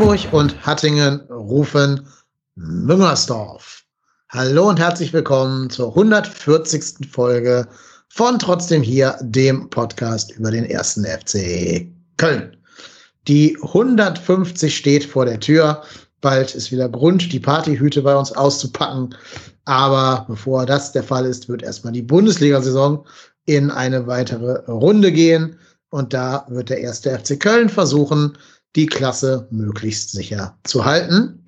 Hamburg und Hattingen rufen Müngersdorf. Hallo und herzlich willkommen zur 140. Folge von Trotzdem hier, dem Podcast über den ersten FC Köln. Die 150 steht vor der Tür. Bald ist wieder Grund, die Partyhüte bei uns auszupacken. Aber bevor das der Fall ist, wird erstmal die Bundesliga-Saison in eine weitere Runde gehen. Und da wird der erste FC Köln versuchen, die Klasse möglichst sicher zu halten.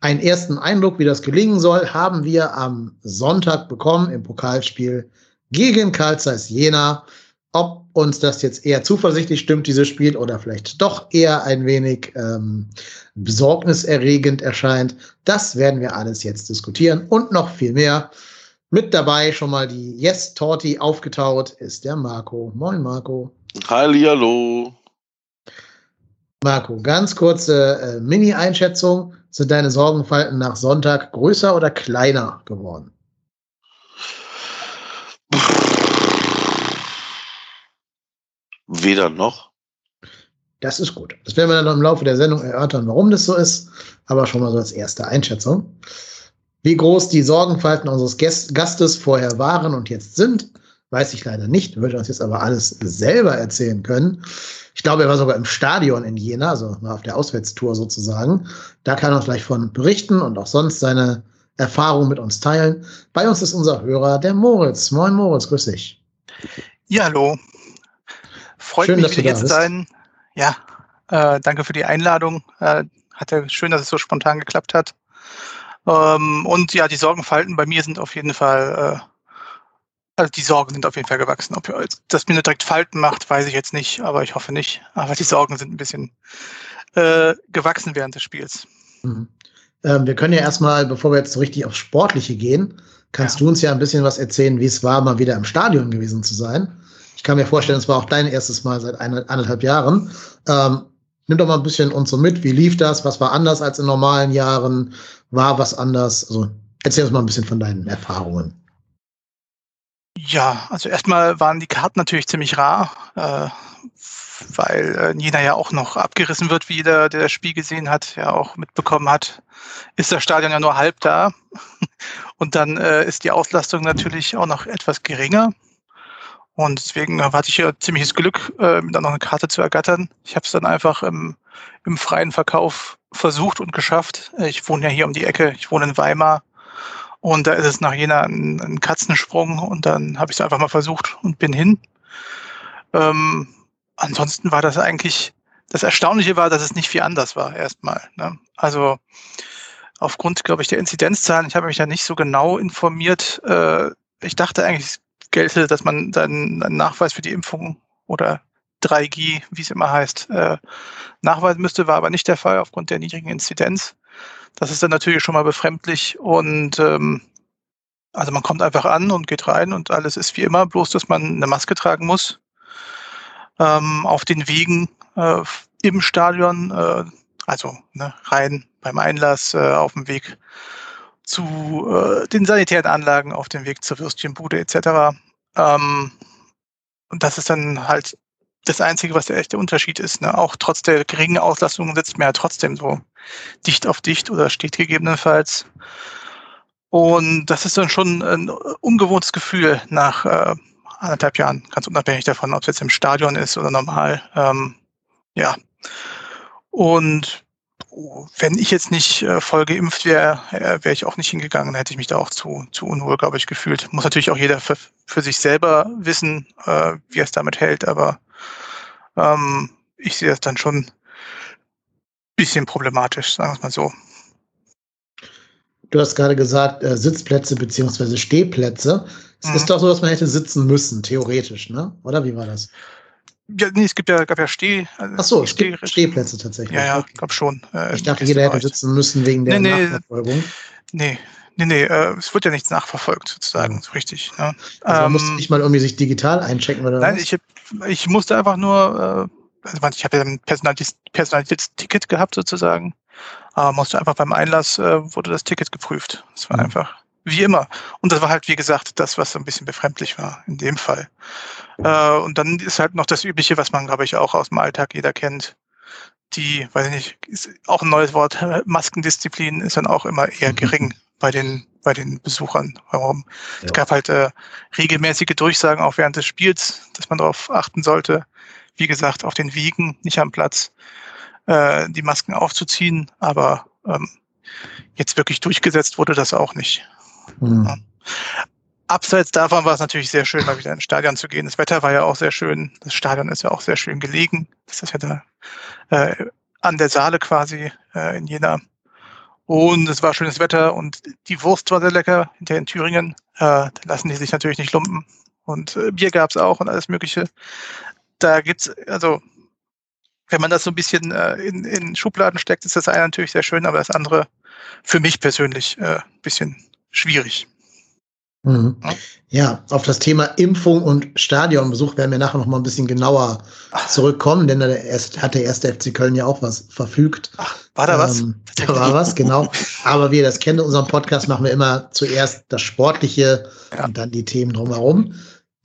Einen ersten Eindruck, wie das gelingen soll, haben wir am Sonntag bekommen im Pokalspiel gegen Karl Zeiss Jena. Ob uns das jetzt eher zuversichtlich stimmt, dieses Spiel, oder vielleicht doch eher ein wenig ähm, besorgniserregend erscheint, das werden wir alles jetzt diskutieren und noch viel mehr. Mit dabei schon mal die Yes Torti aufgetaut ist der Marco. Moin Marco. Hallihallo. Marco, ganz kurze äh, Mini-Einschätzung. Sind deine Sorgenfalten nach Sonntag größer oder kleiner geworden? Weder noch. Das ist gut. Das werden wir dann im Laufe der Sendung erörtern, warum das so ist. Aber schon mal so als erste Einschätzung. Wie groß die Sorgenfalten unseres Gastes vorher waren und jetzt sind, weiß ich leider nicht. Würde uns jetzt aber alles selber erzählen können. Ich glaube, er war sogar im Stadion in Jena, also auf der Auswärtstour sozusagen. Da kann er vielleicht von berichten und auch sonst seine Erfahrungen mit uns teilen. Bei uns ist unser Hörer, der Moritz. Moin Moritz, grüß dich. Ja, hallo. Freut Schön, mich, wieder hier zu sein. Ja, äh, danke für die Einladung. Äh, hatte schön, dass es so spontan geklappt hat. Ähm, und ja, die Sorgenfalten bei mir sind auf jeden Fall äh, also die Sorgen sind auf jeden Fall gewachsen. Ob das mir nur direkt Falten macht, weiß ich jetzt nicht, aber ich hoffe nicht. Aber die Sorgen sind ein bisschen äh, gewachsen während des Spiels. Mhm. Ähm, wir können ja erstmal, bevor wir jetzt so richtig aufs Sportliche gehen, kannst ja. du uns ja ein bisschen was erzählen, wie es war, mal wieder im Stadion gewesen zu sein. Ich kann mir vorstellen, es war auch dein erstes Mal seit eineinhalb Jahren. Ähm, nimm doch mal ein bisschen uns so mit. Wie lief das? Was war anders als in normalen Jahren? War was anders? Also erzähl uns mal ein bisschen von deinen Erfahrungen. Ja, also erstmal waren die Karten natürlich ziemlich rar, äh, weil äh, Jena ja auch noch abgerissen wird, wie jeder, der das Spiel gesehen hat, ja auch mitbekommen hat, ist das Stadion ja nur halb da. Und dann äh, ist die Auslastung natürlich auch noch etwas geringer. Und deswegen hatte ich ja ziemliches Glück, äh, dann noch eine Karte zu ergattern. Ich habe es dann einfach im, im freien Verkauf versucht und geschafft. Ich wohne ja hier um die Ecke, ich wohne in Weimar und da ist es nach Jena ein, ein Katzensprung und dann habe ich es einfach mal versucht und bin hin. Ähm, ansonsten war das eigentlich, das Erstaunliche war, dass es nicht viel anders war erstmal. Ne? Also aufgrund, glaube ich, der Inzidenzzahlen, ich habe mich ja nicht so genau informiert. Äh, ich dachte eigentlich, es gelte, dass man dann einen Nachweis für die Impfung oder 3G, wie es immer heißt, äh, nachweisen müsste, war aber nicht der Fall aufgrund der niedrigen Inzidenz. Das ist dann natürlich schon mal befremdlich und ähm, also man kommt einfach an und geht rein und alles ist wie immer, bloß dass man eine Maske tragen muss. Ähm, auf den Wegen äh, im Stadion, äh, also ne, rein beim Einlass, äh, auf dem Weg zu äh, den sanitären Anlagen, auf dem Weg zur Würstchenbude etc. Ähm, und das ist dann halt das Einzige, was der echte Unterschied ist. Ne? Auch trotz der geringen Auslastung sitzt man ja trotzdem so dicht auf dicht oder steht gegebenenfalls. Und das ist dann schon ein ungewohntes Gefühl nach äh, anderthalb Jahren, ganz unabhängig davon, ob es jetzt im Stadion ist oder normal. Ähm, ja. Und wenn ich jetzt nicht äh, voll geimpft wäre, äh, wäre ich auch nicht hingegangen, hätte ich mich da auch zu, zu unwohl, glaube ich, gefühlt. Muss natürlich auch jeder für, für sich selber wissen, äh, wie er es damit hält, aber ähm, ich sehe das dann schon ein bisschen problematisch, sagen wir es mal so. Du hast gerade gesagt, äh, Sitzplätze beziehungsweise Stehplätze. Es mhm. ist doch so, dass man hätte sitzen müssen, theoretisch, ne? Oder wie war das? Ja, nee, es gibt ja, gab ja Steh. Also Ach so, Steh Stehplätze tatsächlich. Ja, ja, okay. glaube schon. Äh, ich dachte, jeder hätte sitzen müssen wegen der nee, Nachverfolgung. Nee, nee, nee, äh, es wird ja nichts nachverfolgt, sozusagen, so richtig. Ne? Also ähm, musste nicht mal irgendwie sich digital einchecken oder Nein, was? ich, ich musste einfach nur, äh, also ich habe ja ein personalisiertes Ticket gehabt, sozusagen. Aber musste einfach beim Einlass äh, wurde das Ticket geprüft. Das war mhm. einfach wie immer. Und das war halt, wie gesagt, das, was so ein bisschen befremdlich war in dem Fall. Äh, und dann ist halt noch das Übliche, was man, glaube ich, auch aus dem Alltag jeder kennt. die, weiß ich nicht, ist auch ein neues Wort, Maskendisziplin ist dann auch immer eher gering bei den, bei den Besuchern. Warum? Ja. Es gab halt äh, regelmäßige Durchsagen auch während des Spiels, dass man darauf achten sollte. Wie gesagt, auf den Wiegen, nicht am Platz, äh, die Masken aufzuziehen, aber ähm, jetzt wirklich durchgesetzt wurde das auch nicht. Mhm. Ja. Abseits davon war es natürlich sehr schön, mal wieder ins Stadion zu gehen. Das Wetter war ja auch sehr schön. Das Stadion ist ja auch sehr schön gelegen. Das ist ja da äh, an der Saale quasi äh, in Jena. Und es war schönes Wetter und die Wurst war sehr lecker hinter in Thüringen. Äh, da lassen die sich natürlich nicht lumpen. Und äh, Bier gab es auch und alles Mögliche. Da gibt's, also wenn man das so ein bisschen äh, in, in Schubladen steckt, ist das eine natürlich sehr schön, aber das andere für mich persönlich äh, ein bisschen schwierig. Mhm. Ja, auf das Thema Impfung und Stadionbesuch werden wir nachher noch mal ein bisschen genauer zurückkommen, denn da hat der erste FC Köln ja auch was verfügt. Ach, war da was? Ähm, da war was, genau. Aber wie ihr das kennt, in unserem Podcast machen wir immer zuerst das Sportliche ja. und dann die Themen drumherum.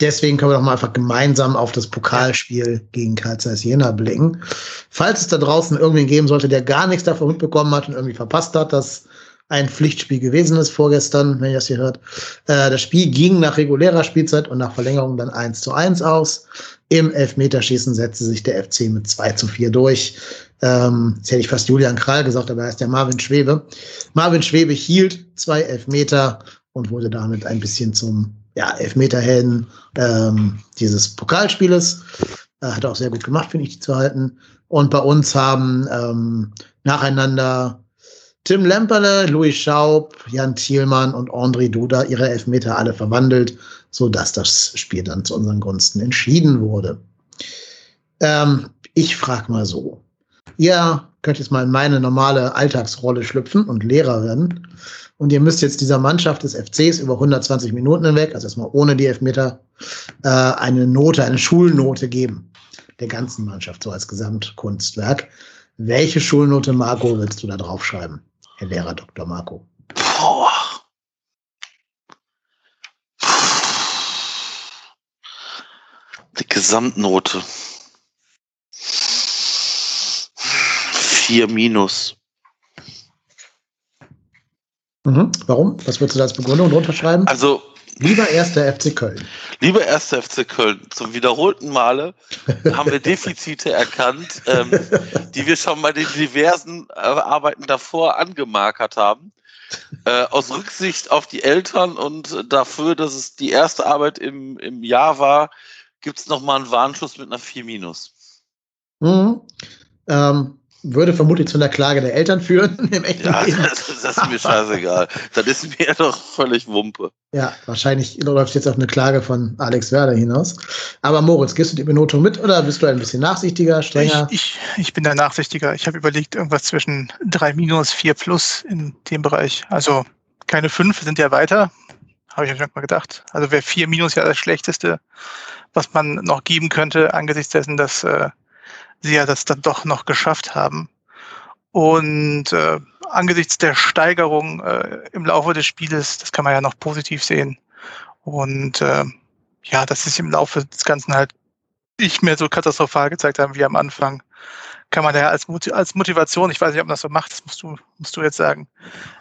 Deswegen können wir doch mal einfach gemeinsam auf das Pokalspiel gegen Karl Zeiss Jena blicken. Falls es da draußen irgendwen geben sollte, der gar nichts davon mitbekommen hat und irgendwie verpasst hat, dass ein Pflichtspiel gewesen ist vorgestern, wenn ihr das hier hört. Äh, das Spiel ging nach regulärer Spielzeit und nach Verlängerung dann 1 zu 1 aus. Im Elfmeterschießen setzte sich der FC mit 2 zu 4 durch. Ähm, jetzt hätte ich fast Julian Krall gesagt, aber er ist der Marvin Schwebe. Marvin Schwebe hielt zwei Elfmeter und wurde damit ein bisschen zum ja, Elfmeterhelden ähm, dieses Pokalspieles. Äh, hat auch sehr gut gemacht, finde ich, die zu halten. Und bei uns haben ähm, nacheinander Tim Lemperle, Louis Schaub, Jan Thielmann und André Duda ihre Elfmeter alle verwandelt, sodass das Spiel dann zu unseren Gunsten entschieden wurde. Ähm, ich frage mal so. Ihr könnt jetzt mal in meine normale Alltagsrolle schlüpfen und Lehrer werden. Und ihr müsst jetzt dieser Mannschaft des FCs über 120 Minuten hinweg, also erstmal ohne die Elfmeter, äh, eine Note, eine Schulnote geben. Der ganzen Mannschaft, so als Gesamtkunstwerk. Welche Schulnote, Marco, willst du da draufschreiben? Herr Lehrer Dr. Marco? Boah. Die Gesamtnote. Vier minus. Mhm. Warum? Was würdest du da als Begründung drunter schreiben? Also Lieber erster FC Köln. Lieber erster FC Köln, zum wiederholten Male haben wir Defizite erkannt, ähm, die wir schon bei den diversen äh, Arbeiten davor angemarkert haben. Äh, aus Rücksicht auf die Eltern und dafür, dass es die erste Arbeit im, im Jahr war, gibt es nochmal einen Warnschuss mit einer 4 minus. Mhm. Ähm, würde vermutlich zu einer Klage der Eltern führen im echten ja, Leben. Das, das, ist mir scheißegal. das ist mir doch völlig Wumpe. Ja, wahrscheinlich läuft jetzt auch eine Klage von Alex Werder hinaus. Aber Moritz, gehst du die Benotung mit oder bist du ein bisschen nachsichtiger, strenger? Ich, ich, ich bin da nachsichtiger. Ich habe überlegt, irgendwas zwischen 3 minus, 4 plus in dem Bereich. Also keine 5 sind ja weiter. Habe ich mal gedacht. Also wäre 4 minus ja das Schlechteste, was man noch geben könnte, angesichts dessen, dass äh, sie ja das dann doch noch geschafft haben. Und äh, angesichts der Steigerung äh, im Laufe des Spieles, das kann man ja noch positiv sehen. Und äh, ja, dass sich im Laufe des Ganzen halt nicht mehr so katastrophal gezeigt haben wie am Anfang, kann man ja als, als Motivation, ich weiß nicht, ob man das so macht, das musst du, musst du jetzt sagen,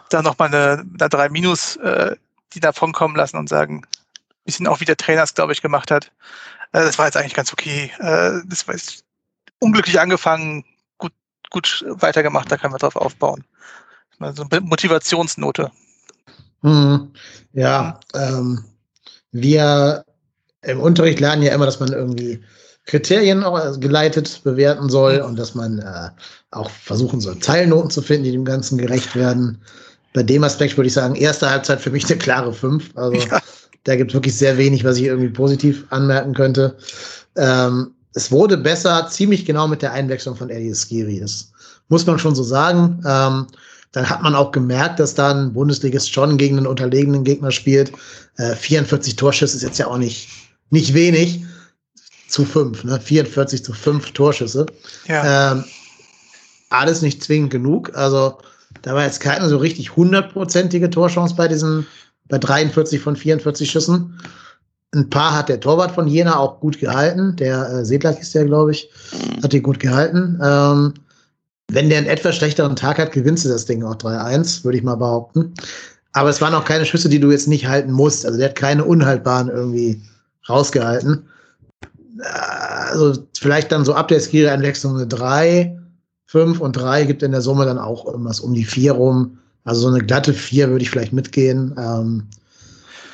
da nochmal eine, eine 3 Minus, äh, die davon kommen lassen und sagen, bisschen auch wie der Trainer es, glaube ich, gemacht hat. Äh, das war jetzt eigentlich ganz okay. Äh, das war jetzt unglücklich angefangen, gut, gut weitergemacht, da können wir drauf aufbauen. Also Motivationsnote. Hm, ja, ähm, wir im Unterricht lernen ja immer, dass man irgendwie Kriterien auch geleitet bewerten soll und dass man äh, auch versuchen soll, Teilnoten zu finden, die dem Ganzen gerecht werden. Bei dem Aspekt würde ich sagen, erste Halbzeit für mich eine klare 5. Also ja. da gibt es wirklich sehr wenig, was ich irgendwie positiv anmerken könnte. Ähm, es wurde besser, ziemlich genau mit der Einwechslung von Eddie Skiri. Das muss man schon so sagen. Ähm, dann hat man auch gemerkt, dass dann Bundesligist schon gegen einen unterlegenen Gegner spielt. Äh, 44 Torschüsse ist jetzt ja auch nicht, nicht wenig. Zu fünf, ne? 44 zu fünf Torschüsse. Ja. Ähm, alles nicht zwingend genug. Also da war jetzt keine so richtig hundertprozentige Torchance bei diesen, bei 43 von 44 Schüssen. Ein paar hat der Torwart von Jena auch gut gehalten. Der äh, Sedlak ist der, glaube ich, hat die gut gehalten. Ähm, wenn der einen etwas schlechteren Tag hat, gewinnst du das Ding auch 3-1, würde ich mal behaupten. Aber es waren auch keine Schüsse, die du jetzt nicht halten musst. Also der hat keine unhaltbaren irgendwie rausgehalten. Also vielleicht dann so ab der Skill-Einwechslung eine 3, 5 und 3 gibt in der Summe dann auch irgendwas um die 4 rum. Also so eine glatte 4 würde ich vielleicht mitgehen. Ähm,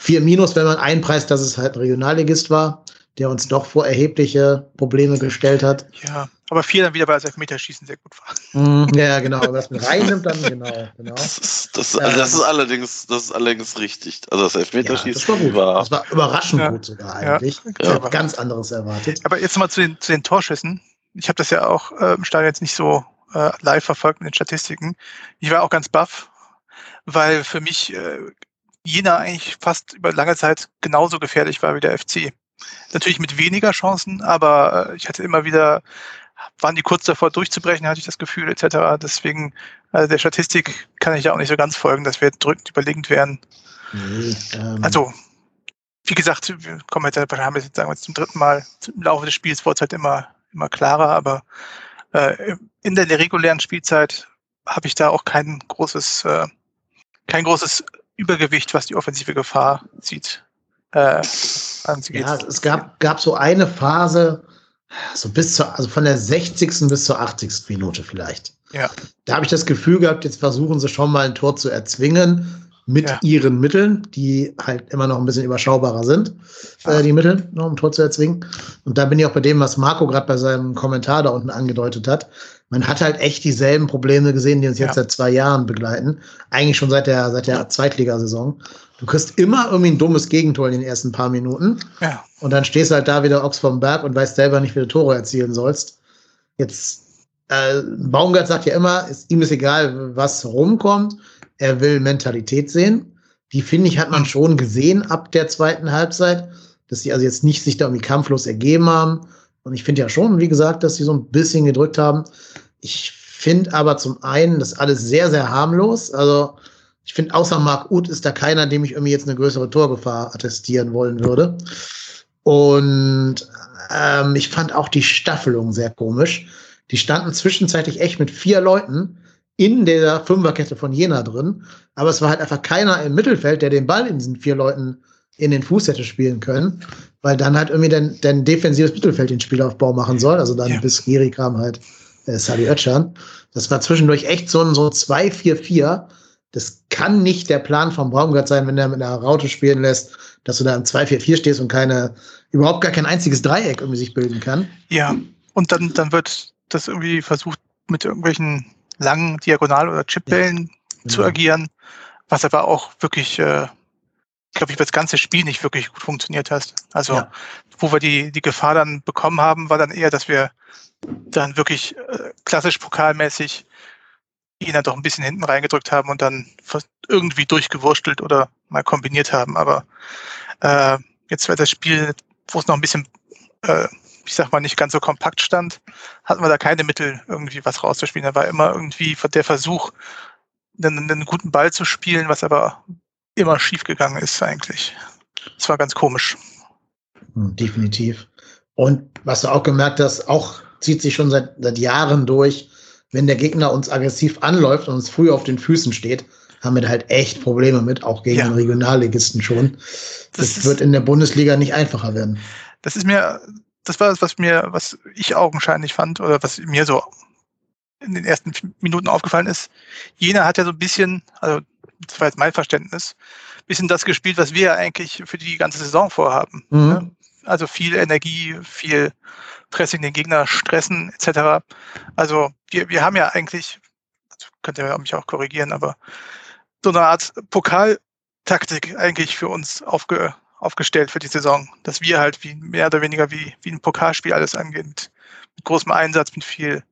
4 minus, wenn man einpreist, dass es halt ein Regionalligist war, der uns doch vor erhebliche Probleme gestellt hat. Ja, aber 4 dann wieder, weil das Elfmeterschießen sehr gut war. Mm, ja, genau. Aber das mit reinnimmt dann, genau. genau. Das ist, das, also das ist ähm, allerdings, das ist allerdings richtig. Also das Elfmeterschießen ja, das war, gut. war. Das war überraschend ja. gut sogar eigentlich. Ja. Ich habe ganz anderes erwartet. Aber jetzt mal zu den, zu den Torschüssen. Ich habe das ja auch äh, im Stadion jetzt nicht so äh, live verfolgt mit den Statistiken. Ich war auch ganz baff, weil für mich äh, Jena eigentlich fast über lange Zeit genauso gefährlich war wie der FC. Natürlich mit weniger Chancen, aber äh, ich hatte immer wieder, waren die kurz davor durchzubrechen, hatte ich das Gefühl, etc. Deswegen, also der Statistik kann ich ja auch nicht so ganz folgen, dass wir drückend überlegend wären. Nee, ähm. Also, wie gesagt, wir kommen jetzt, haben jetzt, sagen wir jetzt zum dritten Mal im Laufe des Spiels wurde es halt immer, immer klarer, aber äh, in der regulären Spielzeit habe ich da auch kein großes, äh, kein großes Übergewicht, was die offensive Gefahr sieht. Äh, ja, es gab, gab so eine Phase, so bis zur, also von der 60. bis zur 80. Minute vielleicht. Ja. Da habe ich das Gefühl gehabt, jetzt versuchen sie schon mal ein Tor zu erzwingen mit ja. ihren Mitteln, die halt immer noch ein bisschen überschaubarer sind, äh, die Mittel, ne, um Tor zu erzwingen. Und da bin ich auch bei dem, was Marco gerade bei seinem Kommentar da unten angedeutet hat. Man hat halt echt dieselben Probleme gesehen, die uns jetzt ja. seit zwei Jahren begleiten. Eigentlich schon seit der, seit der Zweitligasaison. Du kriegst immer irgendwie ein dummes Gegentor in den ersten paar Minuten. Ja. Und dann stehst du halt da wieder Ochs vom Berg und weißt selber nicht, wie du Tore erzielen sollst. Jetzt, äh, Baumgart sagt ja immer, ist, ihm ist egal, was rumkommt er will Mentalität sehen. Die, finde ich, hat man schon gesehen ab der zweiten Halbzeit, dass sie also jetzt nicht sich da irgendwie kampflos ergeben haben. Und ich finde ja schon, wie gesagt, dass sie so ein bisschen gedrückt haben. Ich finde aber zum einen das alles sehr, sehr harmlos. Also ich finde, außer Marc Uth ist da keiner, dem ich irgendwie jetzt eine größere Torgefahr attestieren wollen würde. Und ähm, ich fand auch die Staffelung sehr komisch. Die standen zwischenzeitlich echt mit vier Leuten in der Fünferkette von Jena drin. Aber es war halt einfach keiner im Mittelfeld, der den Ball in diesen vier Leuten in den Fuß hätte spielen können, weil dann halt irgendwie dein, dein defensives Mittelfeld den Spielaufbau machen soll. Also dann ja. bis Giri kam halt äh, Sali Özcan. Das war zwischendurch echt so ein so 2-4-4. Das kann nicht der Plan vom Baumgart sein, wenn er mit einer Raute spielen lässt, dass du da im 2-4-4 stehst und keine, überhaupt gar kein einziges Dreieck irgendwie sich bilden kann. Ja, und dann, dann wird das irgendwie versucht, mit irgendwelchen langen Diagonal- oder Chipbällen ja. zu agieren, was aber auch wirklich, äh, glaube ich, das ganze Spiel nicht wirklich gut funktioniert hat. Also, ja. wo wir die, die Gefahr dann bekommen haben, war dann eher, dass wir dann wirklich äh, klassisch pokalmäßig ihn dann doch ein bisschen hinten reingedrückt haben und dann irgendwie durchgewurstelt oder mal kombiniert haben. Aber äh, jetzt war das Spiel, wo es noch ein bisschen äh, ich sag mal, nicht ganz so kompakt stand, hatten wir da keine Mittel, irgendwie was rauszuspielen. Da war immer irgendwie der Versuch, einen, einen guten Ball zu spielen, was aber immer schief gegangen ist eigentlich. Das war ganz komisch. Hm, definitiv. Und was du auch gemerkt hast, auch zieht sich schon seit, seit Jahren durch, wenn der Gegner uns aggressiv anläuft und uns früh auf den Füßen steht, haben wir da halt echt Probleme mit, auch gegen ja. den Regionalligisten schon. Das, das wird in der Bundesliga nicht einfacher werden. Das ist mir das war das, was mir, was ich augenscheinlich fand oder was mir so in den ersten Minuten aufgefallen ist. Jena hat ja so ein bisschen, also das war jetzt mein Verständnis, ein bisschen das gespielt, was wir eigentlich für die ganze Saison vorhaben. Mhm. Ne? Also viel Energie, viel Pressing den Gegner, stressen etc. Also wir, wir haben ja eigentlich, also könnt ihr mich auch korrigieren, aber so eine Art Pokaltaktik eigentlich für uns aufge, aufgestellt für die Saison, dass wir halt wie mehr oder weniger wie, wie ein Pokalspiel alles angeht, mit, mit großem Einsatz, mit viel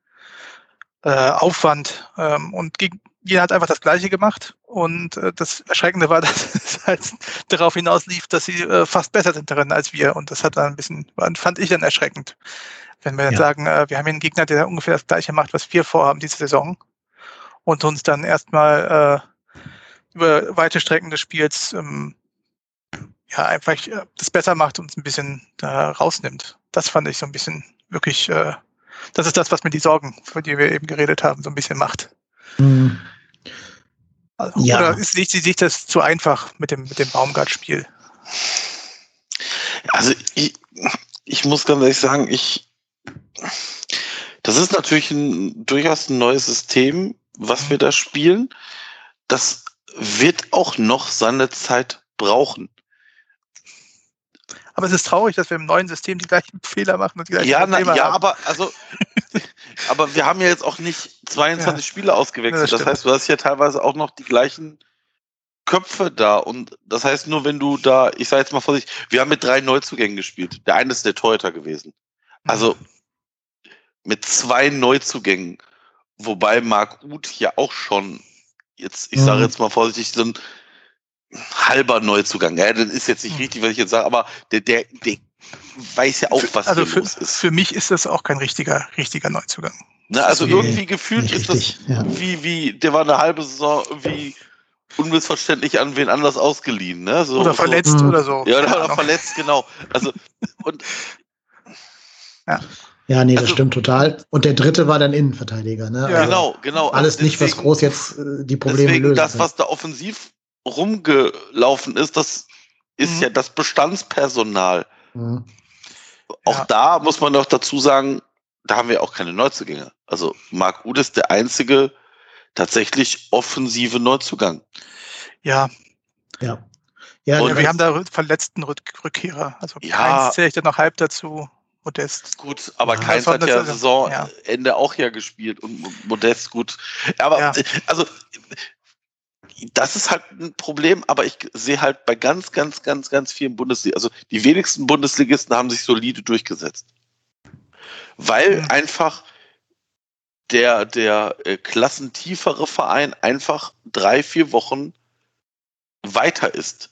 äh, Aufwand. Ähm, und gegen, jeder hat einfach das Gleiche gemacht. Und äh, das Erschreckende war, dass es halt darauf hinaus lief, dass sie äh, fast besser sind darin als wir. Und das hat dann ein bisschen, fand ich dann erschreckend. Wenn wir dann ja. sagen, äh, wir haben hier einen Gegner, der ungefähr das Gleiche macht, was wir vorhaben diese Saison. Und uns dann erstmal äh, über weite Strecken des Spiels ähm, ja, einfach äh, das besser macht und ein bisschen da rausnimmt. Das fand ich so ein bisschen wirklich äh, das ist das, was mir die Sorgen, für die wir eben geredet haben, so ein bisschen macht. Hm. Also, Ja. Oder ist nicht, sich das zu einfach mit dem, mit dem Baumgart-Spiel? Also ich, ich muss ganz ehrlich sagen, ich das ist natürlich ein durchaus ein neues System, was wir da spielen. Das wird auch noch seine Zeit brauchen. Aber es ist traurig, dass wir im neuen System die gleichen Fehler machen und die gleichen Ja, na, Probleme ja, haben. aber also aber wir haben ja jetzt auch nicht 22 Ja. Spiele Ja, ausgewechselt. das das stimmt. heißt, du hast ja teilweise auch noch die gleichen Köpfe da und das heißt nur, wenn du da, ich sage jetzt mal vorsichtig, wir haben mit drei Neuzugängen gespielt. Der eine ist der Torhüter gewesen. Also mit zwei Neuzugängen, wobei Marc Uth ja auch schon, jetzt, ich sage Mhm. jetzt mal vorsichtig, so ein halber Neuzugang. Ja, das ist jetzt nicht Mhm. richtig, was ich jetzt sage, aber der, der, der weiß ja auch, was also hier für, los ist. für mich ist das auch kein richtiger, richtiger Neuzugang. Ne, also Nee, irgendwie gefühlt ist das richtig. Ja. wie, wie, der war eine halbe Saison irgendwie unmissverständlich an wen anders ausgeliehen, ne? So, Oder so. verletzt Mhm. oder so. Ja, oder, oder verletzt, genau. Also, und ja, nee, das Also- stimmt total. Und der dritte war dann Innenverteidiger. Ne? Ja. Also genau, genau. Alles Also nicht, was deswegen- groß jetzt äh, die Probleme Deswegen, lösen. das, was da offensiv rumgelaufen ist, das ist Mhm. ja das Bestandspersonal. Mhm. Auch Ja. da muss man doch dazu sagen, da haben wir auch keine Neuzugänge. Also Marc Uth ist der einzige tatsächlich offensive Neuzugang. Ja, Ja. Ja, Und ja, wir haben da verletzten Rück Rückkehrer. Also Ja. eins zähle ich dann noch halb dazu. Modest. Gut, aber Ja, Keins hat ja das- Saisonende auch ja gespielt und Mo- Modest gut. Aber Ja. also das ist halt ein Problem, aber ich sehe halt bei ganz, ganz, ganz, ganz vielen Bundesliga, also die wenigsten Bundesligisten haben sich solide durchgesetzt. Weil einfach der, der äh, klassentiefere Verein einfach drei, vier Wochen weiter ist.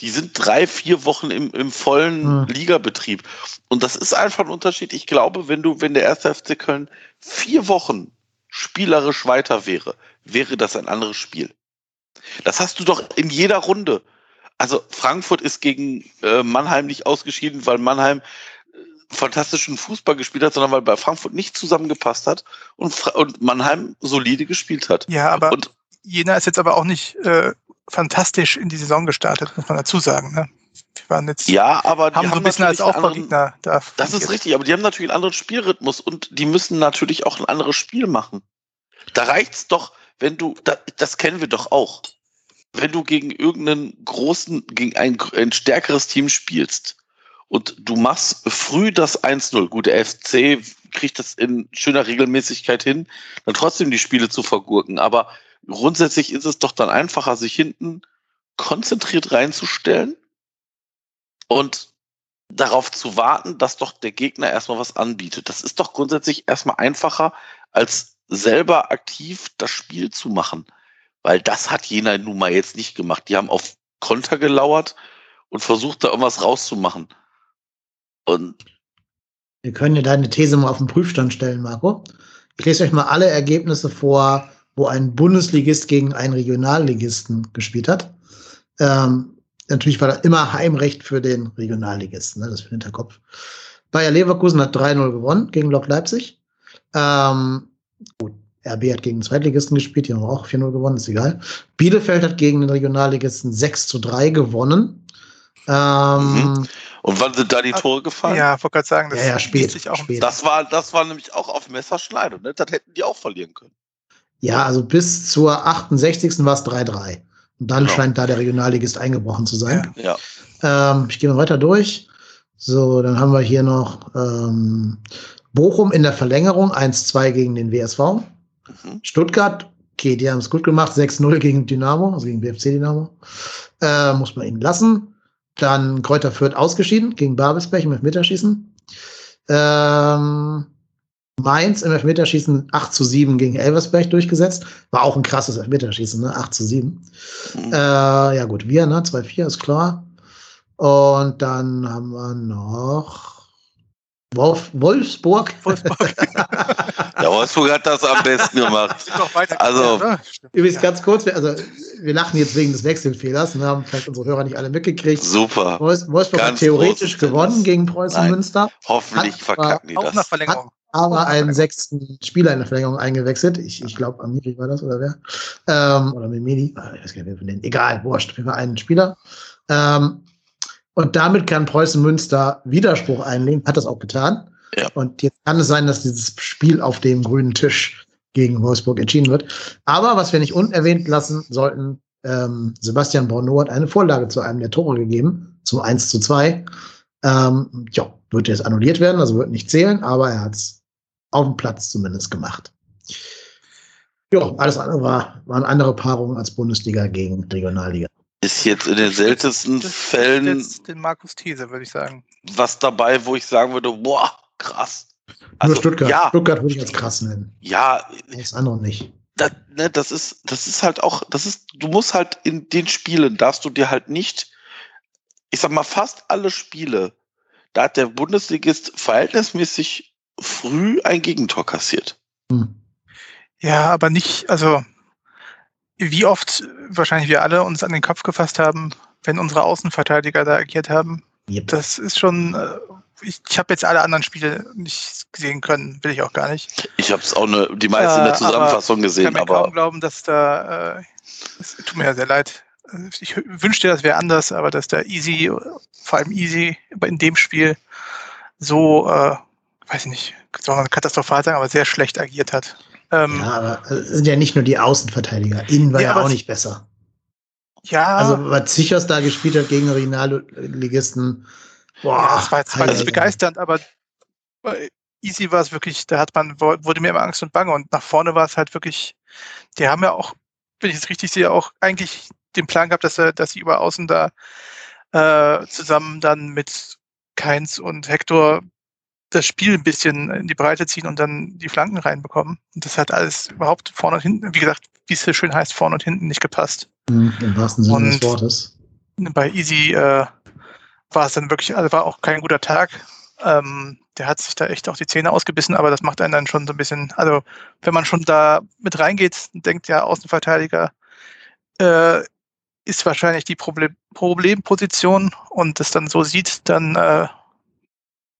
Die sind drei, vier Wochen im, im vollen Mhm. Ligabetrieb. Und das ist einfach ein Unterschied. Ich glaube, wenn du, wenn der erste FC Köln vier Wochen spielerisch weiter wäre, wäre das ein anderes Spiel. Das hast du doch in jeder Runde. Also Frankfurt ist gegen äh, Mannheim nicht ausgeschieden, weil Mannheim äh, fantastischen Fußball gespielt hat, sondern weil bei Frankfurt nicht zusammengepasst hat und, Fra und Mannheim solide gespielt hat. Ja, aber Und Jena ist jetzt aber auch nicht äh, fantastisch in die Saison gestartet, muss man dazu sagen. Ne? Wir waren jetzt, ja, aber die haben so ein bisschen als Aufbaugegner da. Das ist richtig, aber die haben natürlich einen anderen Spielrhythmus und die müssen natürlich auch ein anderes Spiel machen. Da reicht's doch, wenn du, da, das kennen wir doch auch, wenn du gegen irgendeinen großen, gegen ein, ein stärkeres Team spielst und du machst früh das 1-0. Gut, der FC kriegt das in schöner Regelmäßigkeit hin, dann trotzdem die Spiele zu vergurken. Aber grundsätzlich ist es doch dann einfacher, sich hinten konzentriert reinzustellen und darauf zu warten, dass doch der Gegner erstmal was anbietet. Das ist doch grundsätzlich erstmal einfacher, als selber aktiv das Spiel zu machen. Weil das hat Jena nun mal jetzt nicht gemacht. Die haben auf Konter gelauert und versucht, da irgendwas rauszumachen. Und Wir können ja deine These mal auf den Prüfstand stellen, Marco. Ich lese euch mal alle Ergebnisse vor, wo ein Bundesligist gegen einen Regionalligisten gespielt hat. Ähm, natürlich war da immer Heimrecht für den Regionalligisten, ne, das für den Hinterkopf. Bayer Leverkusen hat 3-0 gewonnen gegen Lok Leipzig. Ähm, gut, RB hat gegen den Zweitligisten gespielt, die haben auch 4-0 gewonnen, ist egal. Bielefeld hat gegen den Regionalligisten 6 zu 3 gewonnen. Ähm, Mhm. Und wann sind da die Ah, Tore gefallen? Ja, wollte gerade sagen, das Ja, ja, spät. sich auch spät. Das war, das war nämlich auch auf Messerschneide. Ne? Das hätten die auch verlieren können. Ja, also bis zur 68. war es 3-3. Und dann Genau. scheint da der Regionalligist eingebrochen zu sein. Ja. Ähm, ich gehe mal weiter durch. So, dann haben wir hier noch ähm, Bochum in der Verlängerung 1-2 gegen den WSV. Mhm. Stuttgart, okay, die haben es gut gemacht, 6-0 gegen Dynamo, also gegen BFC Dynamo. Äh, muss man ihnen lassen. Dann Kräuter Fürth ausgeschieden gegen Babelsberg im Elfmeterschießen. Ähm, Mainz im Elfmeterschießen 8 zu 7 gegen Elversberg durchgesetzt. War auch ein krasses Elfmeterschießen, ne? 8 zu 7. Mhm. Äh, ja, gut, wir, ne? 2-4 ist klar. Und dann haben wir noch Wolf, Wolfsburg. Wolfsburg. Der Wolfsburg hat das am besten gemacht. Also- ne? Übrigens Ja. ganz kurz, wir, also wir lachen jetzt wegen des Wechselfehlers, ne, haben vielleicht unsere Hörer nicht alle mitgekriegt. Super. Wolfs- Wolfsburg hat Ganz theoretisch großes gewonnen Tennis. gegen Preußen Nein. Münster, Hoffentlich Hat- verkacken die Auch nach das. Verlängerung. aber einen sechsten Spieler in der Verlängerung eingewechselt. Ich, ich glaube, Amiri war das oder wer? Ähm, oder Mimini. Ah, ich weiß gar nicht, wer von denen. Egal, wurscht. Für einen Spieler. Ähm, und damit kann Preußen Münster Widerspruch einlegen, hat das auch getan. Ja. Und jetzt kann es sein, dass dieses Spiel auf dem grünen Tisch gegen Wolfsburg entschieden wird. Aber was wir nicht unerwähnt lassen sollten, ähm, Sebastian Borneau hat eine Vorlage zu einem der Tore gegeben, zum 1 zu 2. Ähm, ja, wird jetzt annulliert werden, also wird nicht zählen, aber er hat es auf dem Platz zumindest gemacht. Ja, alles andere war, waren andere Paarungen als Bundesliga gegen Regionalliga. Ist jetzt in den seltensten Das- das Fällen jetzt den Markus Thiese, würde ich sagen. was dabei, wo ich sagen würde, boah, krass. Also, Nur Stuttgart. Ja, Stuttgart würde ich als krass nennen. ja, Alles andere nicht. das, ne, das ist, das ist halt auch, das ist, du musst halt in den Spielen, darfst du dir halt nicht, ich sag mal, fast alle Spiele, da hat der Bundesligist verhältnismäßig früh ein Gegentor kassiert. Hm. Ja, aber nicht, also wie oft wahrscheinlich wir alle uns an den Kopf gefasst haben, wenn unsere Außenverteidiger da agiert haben. Yep. Das ist schon, äh, ich, ich habe jetzt alle anderen Spiele nicht sehen können, will ich auch gar nicht. Ich habe es auch ne, die meisten in der Äh, Zusammenfassung Ich kann gesehen, mir aber kaum glauben, dass da, äh, es tut mir ja sehr leid. Ich wünschte, das wäre anders, aber dass da Easy, vor allem Easy in dem Spiel so, äh, weiß ich nicht, soll man katastrophal sagen, aber sehr schlecht agiert hat. Ähm, Ja, aber es sind ja nicht nur die Außenverteidiger. Innen war Ja, ja, auch nicht besser. ja, Also, was Zichos da gespielt hat gegen Regionalligisten, boah. Ja, das war jetzt war nicht begeisternd, aber bei Easy war es wirklich, da hat man, wurde mir immer Angst und Bange und nach vorne war es halt wirklich, die haben ja auch, wenn ich es richtig sehe, auch eigentlich den Plan gehabt, dass, er, dass sie über außen da äh, zusammen dann mit Keins und Hector das Spiel ein bisschen in die Breite ziehen und dann die Flanken reinbekommen. Und das hat alles überhaupt vorne und hinten, wie gesagt, wie es so schön heißt, vorne und hinten nicht gepasst. Hm, Im wahrsten Sinne Und- des Wortes. bei Easy äh, war es dann wirklich, also war auch kein guter Tag. Ähm, der hat sich da echt auch die Zähne ausgebissen, aber das macht einen dann schon so ein bisschen, also wenn man schon da mit reingeht und denkt, ja, Außenverteidiger äh, ist wahrscheinlich die Problem Problemposition und das dann so sieht, dann äh,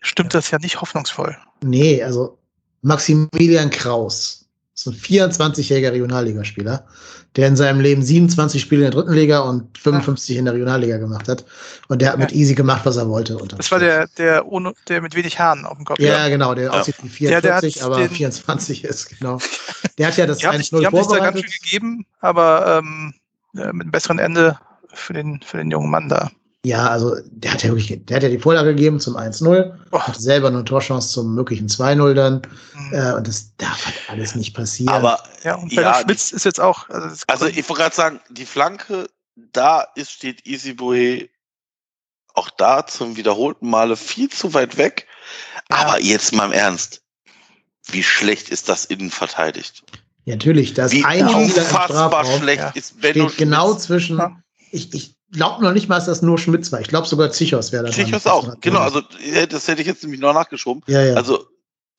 stimmt das ja nicht hoffnungsvoll. Nee, also Maximilian Kraus ist ein 24-jähriger Regionalligaspieler, der in seinem Leben 27 Spiele in der dritten Liga und 55 in der Regionalliga gemacht hat. Und der hat mit. Easy gemacht, was er wollte. Das war der, der ohne, der mit wenig Haaren auf dem Kopf. Ja, genau, der Ja. aussieht wie Der- der hat 44, aber den- 24 ist, genau. Der hat ja das Die haben, sich, 1-0 die haben sich da ganz vorbereitet. schön gegeben, aber ähm, äh, mit einem besseren Ende für den, für den jungen Mann da. Ja, also der hat ja wirklich, der hat ja die Vorlage gegeben zum 1-0, Boah. hatte selber eine Torchance zum möglichen 2-0 dann. Mhm. Äh, und das darf halt alles nicht passieren. aber Ja, und Ja, Schmitz ist jetzt auch. Also, das Also ich wollte gerade sagen, die Flanke, da ist, steht Easy Boy auch da zum wiederholten Male viel zu weit weg. Ja. Aber jetzt mal im Ernst. Wie schlecht ist das innen verteidigt? Ja, natürlich, da ist Wie ein unfassbar schlecht Ja. ist Benno steht genau Schmitz. zwischen. Ich, ich glaube noch nicht mal, dass das nur Schmitz war. Ich glaube sogar Zichos wäre da. dran. Zichos auch. Genau, also äh, das hätte ich jetzt nämlich noch nachgeschoben. Ja, ja. Also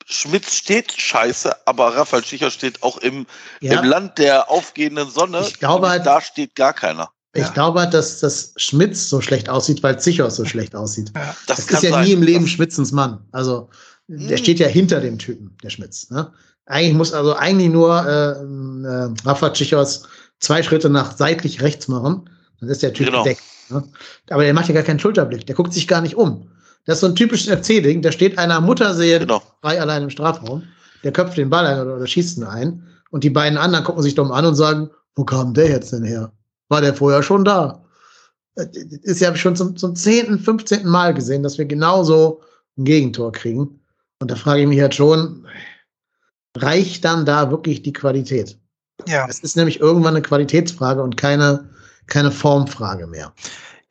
Schmitz steht scheiße, aber Raphael Schicher steht auch im, ja. im Land der aufgehenden Sonne. Ich glaube halt- da steht gar keiner. Ich Ja. glaube halt, dass das Schmitz so schlecht aussieht, weil Zichos so schlecht aussieht. ja. Das, Das ist ja sein. nie im Leben Das- Schmitzens Mann. Also der Hm. steht ja hinter dem Typen, der Schmitz. Ne? Eigentlich muss also eigentlich nur äh, äh, Rafa Tschichos zwei Schritte nach seitlich rechts machen. Dann ist der Typ Genau. gedeckt. Ne? Aber der macht ja gar keinen Schulterblick. Der guckt sich gar nicht um. Das ist so ein typisches FC-Ding. Da steht einer Mutterseele Genau. frei allein im Strafraum. Der köpft den Ball ein oder, oder schießt ihn ein. Und die beiden anderen gucken sich dumm an und sagen, wo kam der jetzt denn her? War der vorher schon da? Das ist ja schon zum, zum 10., 15. Mal gesehen, dass wir genauso ein Gegentor kriegen. Und da frage ich mich halt schon, reicht dann da wirklich die Qualität? ja. Es ist nämlich irgendwann eine Qualitätsfrage und keine, keine Formfrage mehr.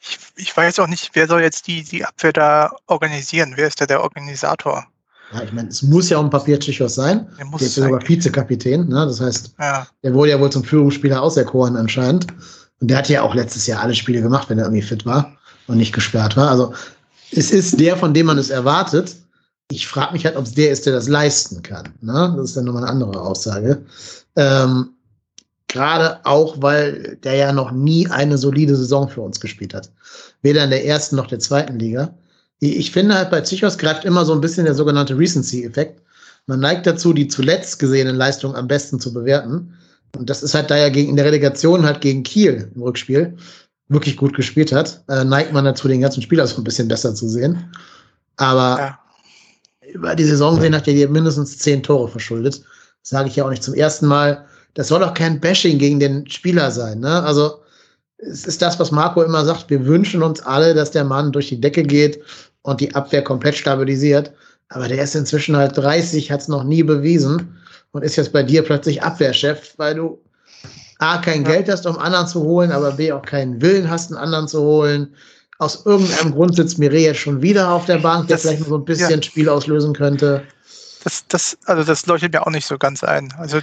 Ich, ich weiß auch nicht, wer soll jetzt die, die Abwehr da organisieren? Wer ist da der Organisator? Ja, ich meine, es muss ja auch ein Papiertschichos sein. Der muss Der ist ja sogar Vizekapitän. Ne? Das heißt, ja, der wurde ja wohl zum Führungsspieler auserkoren anscheinend. Und der hat ja auch letztes Jahr alle Spiele gemacht, wenn er irgendwie fit war und nicht gesperrt war. Also es ist der, von dem man es erwartet. Ich frage mich halt, ob es der ist, der das leisten kann. Ne? Das ist dann nochmal eine andere Aussage. Ähm, Gerade auch, weil der ja noch nie eine solide Saison für uns gespielt hat. Weder in der ersten noch der zweiten Liga. Ich finde halt bei Zichos greift immer so ein bisschen der sogenannte Recency-Effekt. man neigt dazu, die zuletzt gesehenen Leistungen am besten zu bewerten. Und das ist halt, da er gegen, in der Relegation halt gegen Kiel im Rückspiel wirklich gut gespielt hat, äh, neigt man dazu, den ganzen Spieler so ein bisschen besser zu sehen. Aber ja. über die Saison sehen hat er dir mindestens zehn Tore verschuldet. Sage ich ja auch nicht zum ersten Mal. Das soll auch kein Bashing gegen den Spieler sein. Ne? Also es ist das, was Marco immer sagt. Wir wünschen uns alle, dass der Mann durch die Decke geht und die Abwehr komplett stabilisiert. Aber der ist inzwischen halt 30, hat es noch nie bewiesen und ist jetzt bei dir plötzlich Abwehrchef, weil du A, kein ja. Geld hast, um anderen zu holen, aber B, auch keinen Willen hast, einen anderen zu holen. Aus irgendeinem Grund sitzt Mire jetzt schon wieder auf der Bank, der das, vielleicht so ein bisschen ja. Spiel auslösen könnte. Das, das, also das leuchtet mir auch nicht so ganz ein. Also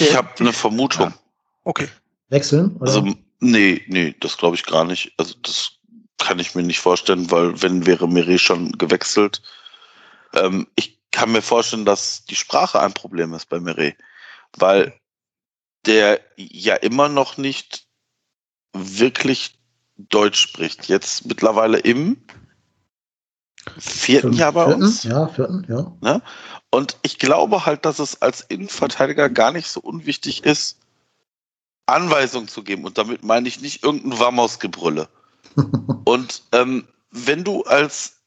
ich habe eine Vermutung. Ja. Okay. Wechseln? Oder? Also nee, nee, das glaube ich gar nicht. Also das kann ich mir nicht vorstellen, weil wenn wäre Mire schon gewechselt. Ähm, ich kann mir vorstellen, dass die Sprache ein Problem ist bei Mire, weil der ja immer noch nicht wirklich Deutsch spricht. Jetzt mittlerweile im vierten Jahr bei vierten, uns. Ja, vierten, ja. Ne? Und ich glaube halt, dass es als Innenverteidiger gar nicht so unwichtig ist, Anweisungen zu geben. Und damit meine ich nicht irgendein Wammausgebrülle. Und ähm, wenn du als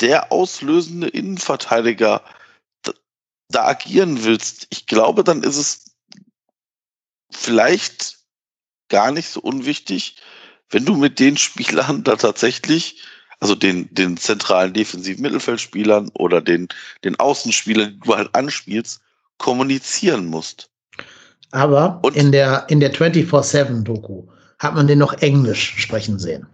der auslösende Innenverteidiger da agieren willst, ich glaube, dann ist es vielleicht gar nicht so unwichtig, wenn du mit den Spielern da tatsächlich, also den, den zentralen defensiven Mittelfeldspielern oder den, den Außenspielern, die du halt anspielst, kommunizieren musst. Aber Und in der, in der 24-7-Doku hat man den noch Englisch sprechen sehen.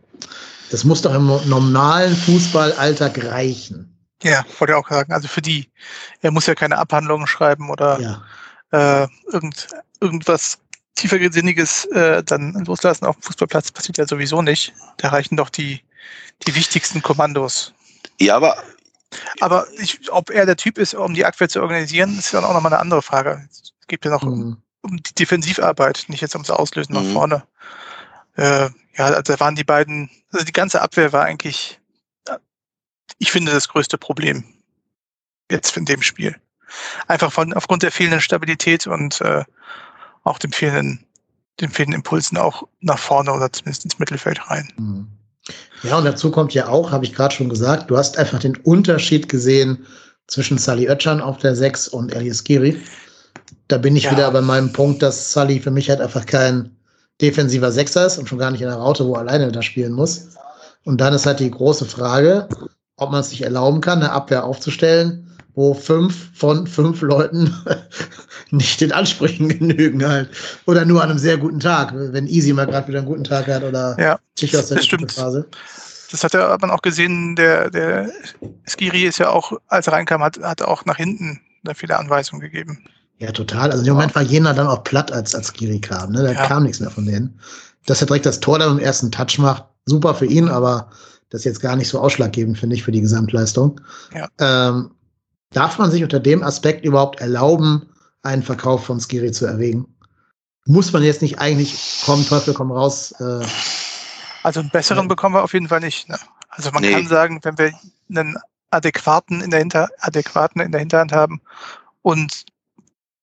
Das muss doch im normalen Fußballalltag reichen. Ja, wollte ich auch sagen. Also für die, er muss ja keine Abhandlungen schreiben oder ja. äh, irgend, irgendwas tiefersinniges äh, dann loslassen auf dem Fußballplatz passiert ja sowieso nicht. Da reichen doch die, die wichtigsten Kommandos. Ja, aber. Aber ich, ob er der Typ ist, um die Abwehr zu organisieren, ist dann auch nochmal eine andere Frage. Es geht ja noch mhm. um, um, die Defensivarbeit, nicht jetzt ums Auslösen mhm. nach vorne. Äh, ja, also da waren die beiden, also die ganze Abwehr war eigentlich, ich finde, das größte Problem jetzt in dem Spiel. Einfach von, aufgrund der fehlenden Stabilität und äh, auch dem fehlenden, den fehlenden Impulsen auch nach vorne oder zumindest ins Mittelfeld rein. Mhm. Ja, und dazu kommt ja auch, habe ich gerade schon gesagt, du hast einfach den Unterschied gesehen zwischen Sally Oetschan auf der 6 und Elias Giri. Da bin ich ja. wieder bei meinem Punkt, dass Sally für mich halt einfach kein defensiver Sechser ist und schon gar nicht in der Raute, wo er alleine da spielen muss. Und dann ist halt die große Frage, ob man es sich erlauben kann, eine Abwehr aufzustellen, wo fünf von fünf Leuten nicht den Ansprüchen genügen halt. Oder nur an einem sehr guten Tag, wenn Easy mal gerade wieder einen guten Tag hat oder ja, aus der stimmt. Phase. Das hat er aber auch gesehen, der, der Skiri ist ja auch, als er reinkam, hat, hat auch nach hinten da viele Anweisungen gegeben. Ja, total. Also im Moment war Jena dann auch platt, als, als Skiri kam. Ne? Da ja. kam nichts mehr von denen. Dass er direkt das Tor dann im ersten Touch macht, super für ihn, aber das ist jetzt gar nicht so ausschlaggebend, finde ich, für die Gesamtleistung. Ja. Ähm, Darf man sich unter dem Aspekt überhaupt erlauben, einen Verkauf von Skiri zu erwägen? Muss man jetzt nicht eigentlich, komm Teufel, komm raus? Äh, also einen besseren äh, bekommen wir auf jeden Fall nicht. Ne? Also man nee. kann sagen, wenn wir einen adäquaten in der Hinter adäquaten in der Hinterhand haben und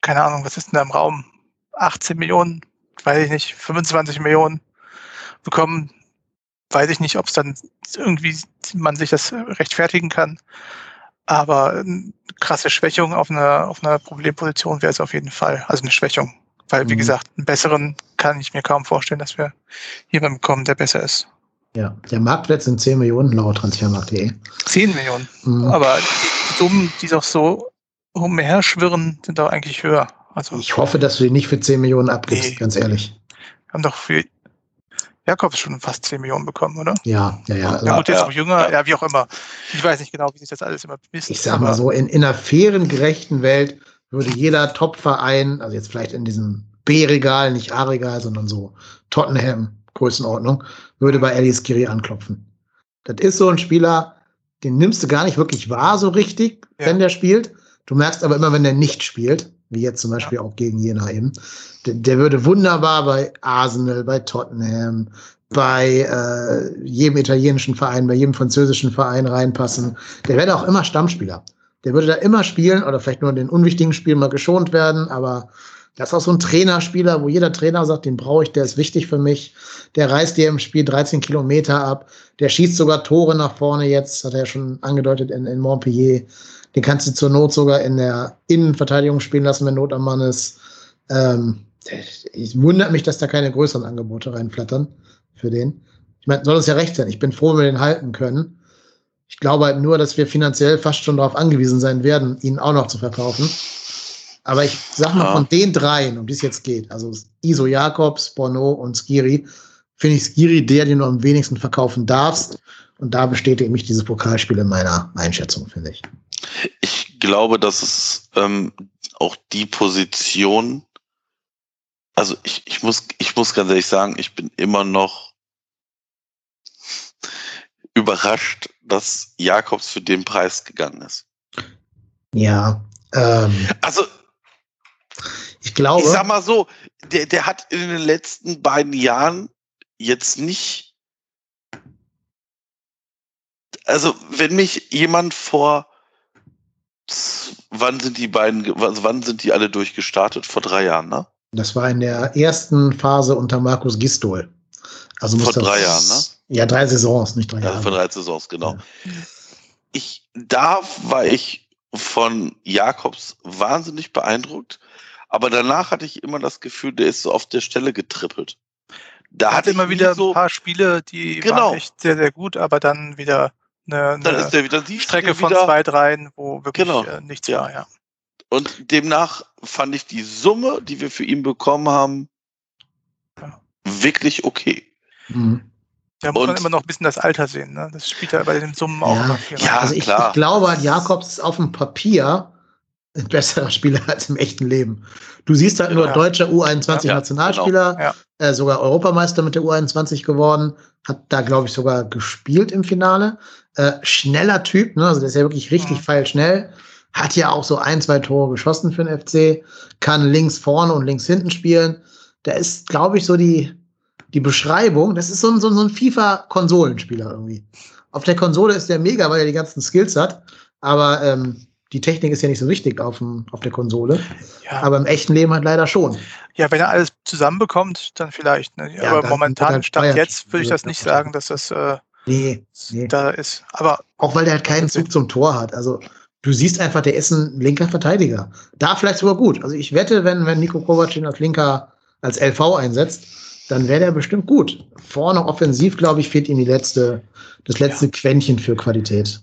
keine Ahnung, was ist denn da im Raum? 18 Millionen, weiß ich nicht, 25 Millionen bekommen, weiß ich nicht, ob es dann irgendwie man sich das rechtfertigen kann. Aber eine krasse Schwächung auf einer, auf einer Problemposition wäre es auf jeden Fall. Also eine Schwächung. Weil, wie mhm. gesagt, einen besseren kann ich mir kaum vorstellen, dass wir jemanden bekommen, der besser ist. Ja, der Marktwert sind 10 Millionen laut transfermarkt.de. 10 Millionen. Mhm. Aber die Summen, die doch so umherschwirren, sind doch eigentlich höher. Also, ich hoffe, dass du die nicht für 10 Millionen abgibst, nee. ganz ehrlich. Wir haben doch für Jakobs schon fast 10 Millionen bekommen, oder? Ja, ja, ja. Ja, gut, jetzt ja, auch jünger, ja. ja. wie auch immer. Ich weiß nicht genau, wie sich das alles immer misst. Ich sag mal so, in, in einer fairen, gerechten Welt würde jeder Top-Verein, also jetzt vielleicht in diesem B-Regal, nicht A-Regal, sondern so Tottenham, Größenordnung, würde bei Alice Kiri anklopfen. Das ist so ein Spieler, den nimmst du gar nicht wirklich wahr so richtig, ja. wenn der spielt. Du merkst aber immer, wenn der nicht spielt, wie jetzt zum Beispiel auch gegen Jena eben, der, der, würde wunderbar bei Arsenal, bei Tottenham, bei äh, jedem italienischen Verein, bei jedem französischen Verein reinpassen. Der wäre auch immer Stammspieler. Der würde da immer spielen oder vielleicht nur in den unwichtigen Spielen mal geschont werden, aber das ist auch so ein Trainerspieler, wo jeder Trainer sagt, den brauche ich, der ist wichtig für mich. Der reißt dir im Spiel 13 Kilometer ab. Der schießt sogar Tore nach vorne jetzt, hat er ja schon angedeutet in, in Montpellier. Den kannst du zur Not sogar in der Innenverteidigung spielen lassen, wenn Not am Mann ist. Ähm, ich wundert mich, dass da keine größeren Angebote reinflattern für den. Ich meine, soll es ja recht sein. Ich bin froh, wenn wir den halten können. Ich glaube halt nur, dass wir finanziell fast schon darauf angewiesen sein werden, ihn auch noch zu verkaufen. Aber ich sag mal, ja. von den dreien, um die es jetzt geht, also Iso Jakobs, Bono und Skiri, finde ich Skiri der, den du am wenigsten verkaufen darfst. Und da bestätigt mich dieses Pokalspiel in meiner Einschätzung, finde ich. Ich glaube, dass es ähm, auch die Position, also ich, ich, muss, ich muss ganz ehrlich sagen, ich bin immer noch überrascht, dass Jakobs für den Preis gegangen ist. Ja. Ähm, also ich glaube. Ich sag mal so, der, der hat in den letzten beiden Jahren jetzt nicht. Also, wenn mich jemand vor. Wann sind die beiden, wann sind die alle durchgestartet? Vor drei Jahren, ne? Das war in der ersten Phase unter Markus Gistol. Also vor drei Jahren, ne? Ja, drei Saisons, nicht drei ja, Jahre. Vor drei Saisons, genau. Ja. Ich, da war ich von Jakobs wahnsinnig beeindruckt, aber danach hatte ich immer das Gefühl, der ist so auf der Stelle getrippelt. Da hatte immer wieder so, ein paar Spiele, die genau. waren echt sehr, sehr gut, aber dann wieder eine, eine dann ist der wieder, Strecke von wieder, zwei, dreien, wo wirklich genau. Äh, nichts ja. war, ja. Und demnach fand ich die Summe, die wir für ihn bekommen haben, ja. wirklich okay. Mhm. Da muss und, man immer noch ein bisschen das Alter sehen. Ne? Das spielt ja bei den Summen auch ja, noch Ja, also ich, ich, glaube, Jakobs ist auf dem Papier ein besserer Spieler als im echten Leben. Du siehst halt nur ja. deutscher U21-Nationalspieler, ja, genau. äh, sogar Europameister mit der U21 geworden, hat da, glaube ich, sogar gespielt im Finale. Äh, schneller Typ, ne? also der ist ja wirklich richtig mhm. feilschnell. Hat ja auch so ein, zwei Tore geschossen für den FC, kann links vorne und links hinten spielen. Der ist, glaube ich, so die, die Beschreibung, das ist so ein, so ein FIFA-Konsolenspieler irgendwie. Auf der Konsole ist der mega, weil er die ganzen Skills hat, aber ähm, die Technik ist ja nicht so wichtig auf, dem, auf der Konsole. Ja. Aber im echten Leben halt leider schon. Ja, wenn er alles zusammenbekommt, dann vielleicht. Ne? Ja, aber momentan, halt Stand jetzt, würde ich das nicht sagen, dass das äh, nee, nee. da ist. Aber auch weil der halt keinen Zug zum Tor hat. Also du siehst einfach, der ist ein linker Verteidiger. Da vielleicht sogar gut. Also ich wette, wenn, wenn Nico Kovac ihn als linker, als LV einsetzt, dann wäre der bestimmt gut. Vorne offensiv, glaube ich, fehlt ihm die letzte, das letzte ja. Quäntchen für Qualität.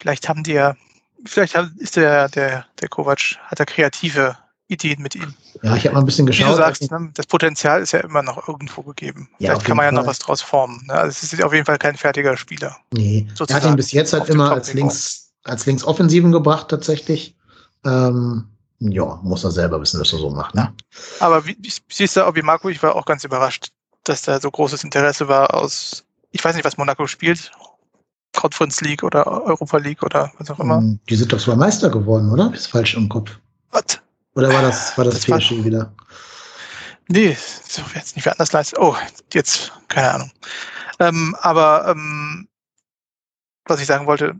Vielleicht haben die ja vielleicht ist der, der, der Kovac, hat er kreative Ideen mit ihm. Ja, ich habe mal ein bisschen geschaut. Wie du sagst, ne, das Potenzial ist ja immer noch irgendwo gegeben. Ja, vielleicht kann man ja Fall. noch was draus formen. Ne? Also es ist auf jeden Fall kein fertiger Spieler. Nee, er hat ihn bis jetzt halt immer als links, als Linksoffensiven gebracht, tatsächlich. Ähm, ja, muss er selber wissen, dass er so macht. Ne? Aber wie, siehst du, wie Marco, ich war auch ganz überrascht, dass da so großes Interesse war aus, ich weiß nicht, was Monaco spielt, Conference League oder Europa League oder was auch immer. Hm, die sind doch sogar Meister geworden, oder? Ist falsch im Kopf. Was? Oder war das, war das, das PSG war, wieder? Nee, so jetzt nicht wer anders leistet. Oh, jetzt, keine Ahnung. Ähm, aber ähm, was ich sagen wollte,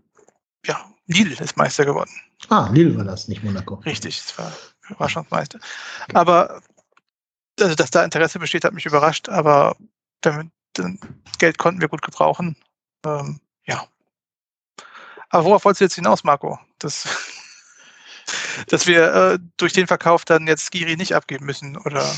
ja, Lille ist Meister geworden. Ah, Lille war das, nicht Monaco. Richtig, es war, war schon Meister. Okay. Aber also, dass da Interesse besteht, hat mich überrascht, aber damit, Geld konnten wir gut gebrauchen. Ähm, ja. Aber worauf wolltest du jetzt hinaus, Marco? Das, dass wir äh, durch den Verkauf dann jetzt Skiri nicht abgeben müssen, oder?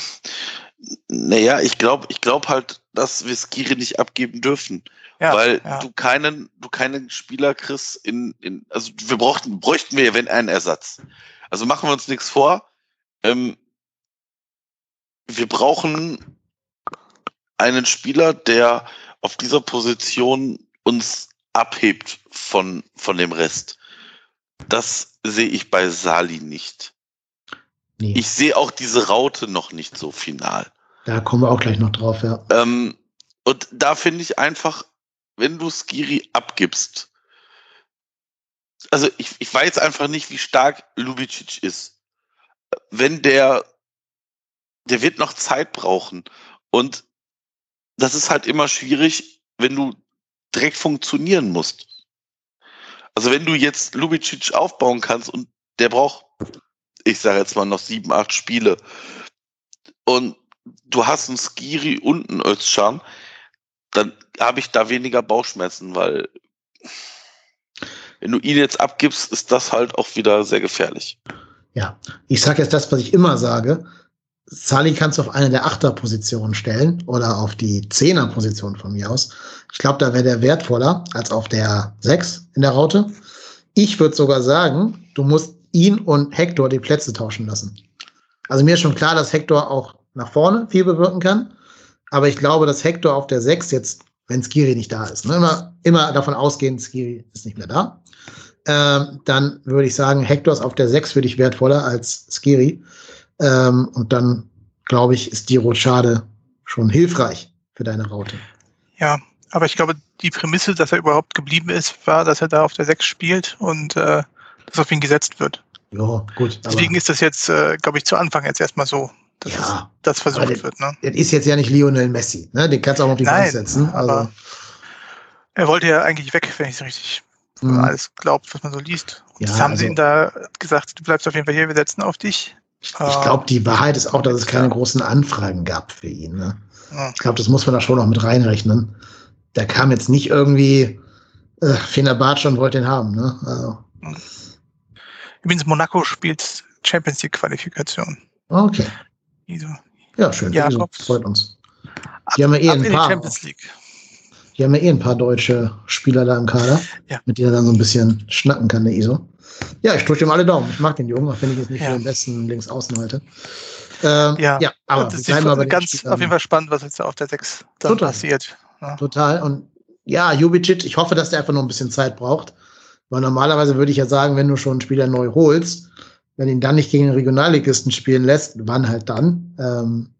Naja, ich glaube ich glaub halt, dass wir Skiri nicht abgeben dürfen. Ja, weil ja. du keinen, du keinen Spieler kriegst in, in also wir brauchten, bräuchten wir, wenn einen Ersatz. Also machen wir uns nichts vor. Ähm, wir brauchen einen Spieler, der auf dieser Position uns abhebt von, von dem Rest. Das sehe ich bei Sali nicht. Nee. Ich sehe auch diese Raute noch nicht so final. Da kommen wir auch gleich noch drauf, ja. Ähm, und da finde ich einfach, wenn du Skiri abgibst, also ich, ich weiß einfach nicht, wie stark Lubicic ist. Wenn der, der wird noch Zeit brauchen. Und das ist halt immer schwierig, wenn du direkt funktionieren musst. Also wenn du jetzt Lubicic aufbauen kannst und der braucht, ich sage jetzt mal noch sieben, acht Spiele und du hast einen Skiri und einen Özcan, dann habe ich da weniger Bauchschmerzen, weil wenn du ihn jetzt abgibst, ist das halt auch wieder sehr gefährlich. Ja, ich sage jetzt das, was ich immer sage. Sali kannst du auf eine der Achterpositionen stellen oder auf die Zehnerposition von mir aus. Ich glaube, da wäre der wertvoller als auf der Sechs in der Raute. Ich würde sogar sagen, du musst ihn und Hector die Plätze tauschen lassen. Also mir ist schon klar, dass Hector auch nach vorne viel bewirken kann. Aber ich glaube, dass Hector auf der 6 jetzt, wenn Skiri nicht da ist, ne, immer, immer davon ausgehen, Skiri ist nicht mehr da, ähm, dann würde ich sagen, Hector ist auf der 6 für dich wertvoller als Skiri. Ähm, und dann, glaube ich, ist die Rotschade schon hilfreich für deine Raute. Ja, aber ich glaube, die Prämisse, dass er überhaupt geblieben ist, war, dass er da auf der 6 spielt und äh, dass auf ihn gesetzt wird. Ja, gut. Deswegen ist das jetzt, äh, glaube ich, zu Anfang jetzt erstmal so, dass ja, das versucht der, wird. Ne? Das ist jetzt ja nicht Lionel Messi, ne? Den kannst du auch auf die Bank setzen. Also. Er wollte ja eigentlich weg, wenn ich es richtig mhm. alles glaubt, was man so liest. Und ja, das haben also, sie ihm da gesagt, du bleibst auf jeden Fall hier, wir setzen auf dich. Ich, ich glaube, die Wahrheit ist auch, dass es keine großen Anfragen gab für ihn. Ne? Ich glaube, das muss man da schon noch mit reinrechnen. Da kam jetzt nicht irgendwie äh, Fenerbahce und wollte ihn haben. Ne? Also. Übrigens, Monaco spielt Champions League Qualifikation. Okay. Iso. Ja, schön. Jakobs. Freut uns. Die haben ja eh ein paar. Die haben ja eh ein paar deutsche Spieler da im Kader, ja. mit denen er dann so ein bisschen schnacken kann, der ISO. Ja, ich drücke ihm alle Daumen. Ich mag den Jungen, auch wenn ich es nicht ja. für den besten links außen halte. Ähm, ja. ja, aber das ist ganz Spielern. auf jeden Fall spannend, was jetzt auf der 6 dann Total. passiert. Ja. Total. Und ja, Jubicic, ich hoffe, dass der einfach noch ein bisschen Zeit braucht. Weil normalerweise würde ich ja sagen, wenn du schon einen Spieler neu holst, wenn ihn dann nicht gegen den Regionalligisten spielen lässt, wann halt dann? Ähm,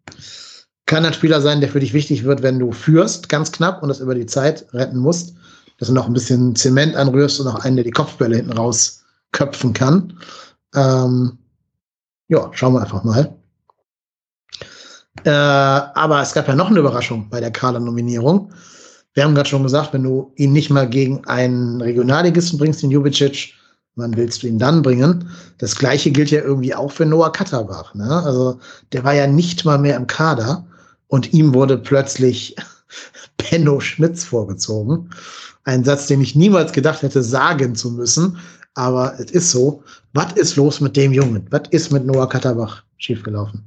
kann ein Spieler sein, der für dich wichtig wird, wenn du führst, ganz knapp und das über die Zeit retten musst, dass du noch ein bisschen Zement anrührst und noch einen, der die Kopfbälle hinten raus köpfen kann. Ähm, ja, schauen wir einfach mal. Äh, aber es gab ja noch eine Überraschung bei der Kader-Nominierung. Wir haben gerade schon gesagt, wenn du ihn nicht mal gegen einen Regionalligisten bringst, den Jubicic, wann willst du ihn dann bringen? Das gleiche gilt ja irgendwie auch für Noah Katterbach. Ne? Also der war ja nicht mal mehr im Kader und ihm wurde plötzlich Benno Schmitz vorgezogen. Ein Satz, den ich niemals gedacht hätte, sagen zu müssen. Aber es ist so. Was ist los mit dem Jungen? Was ist mit Noah Katterbach schiefgelaufen?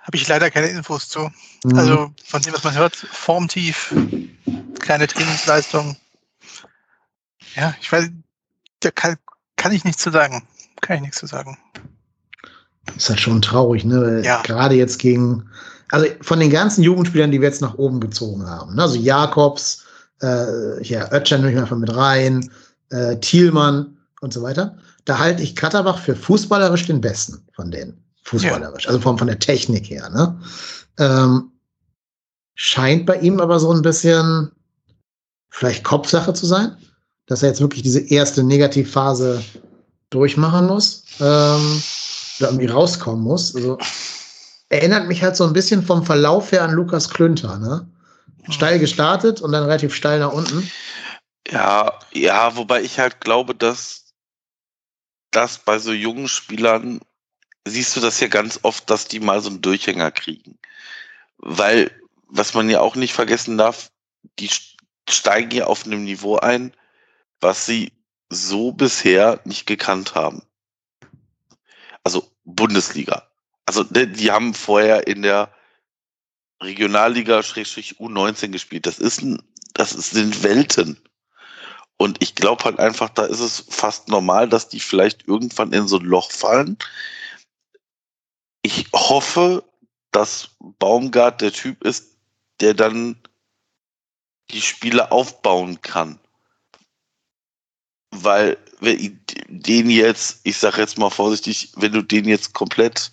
Habe ich leider keine Infos zu. Mhm. Also von dem, was man hört, formtief, keine Trainingsleistung. Ja, ich weiß, da kann, kann ich nichts zu sagen. Kann ich nichts zu sagen. Ist halt schon traurig, ne? Ja. Gerade jetzt gegen, also von den ganzen Jugendspielern, die wir jetzt nach oben gezogen haben, ne? also Jakobs, äh, ja, Ötchen nehme ich mal mit rein, äh, Thielmann und so weiter, da halte ich Katterbach für fußballerisch den besten von denen. Fußballerisch, ja. also von, von der Technik her, ne? Ähm, scheint bei ihm aber so ein bisschen vielleicht Kopfsache zu sein, dass er jetzt wirklich diese erste Negativphase durchmachen muss ähm, oder irgendwie rauskommen muss. Also erinnert mich halt so ein bisschen vom Verlauf her an Lukas Klünter, ne? Steil gestartet und dann relativ steil nach unten. Ja, ja, wobei ich halt glaube, dass das bei so jungen Spielern siehst du das ja ganz oft, dass die mal so einen Durchhänger kriegen. Weil, was man ja auch nicht vergessen darf, die steigen ja auf einem Niveau ein, was sie so bisher nicht gekannt haben. Also Bundesliga. Also ne, die haben vorher in der Regionalliga U19 gespielt. Das ist ein, das sind Welten. Und ich glaube halt einfach, da ist es fast normal, dass die vielleicht irgendwann in so ein Loch fallen. Ich hoffe, dass Baumgart der Typ ist, der dann die Spiele aufbauen kann weil wenn den jetzt, ich sag jetzt mal vorsichtig, wenn du den jetzt komplett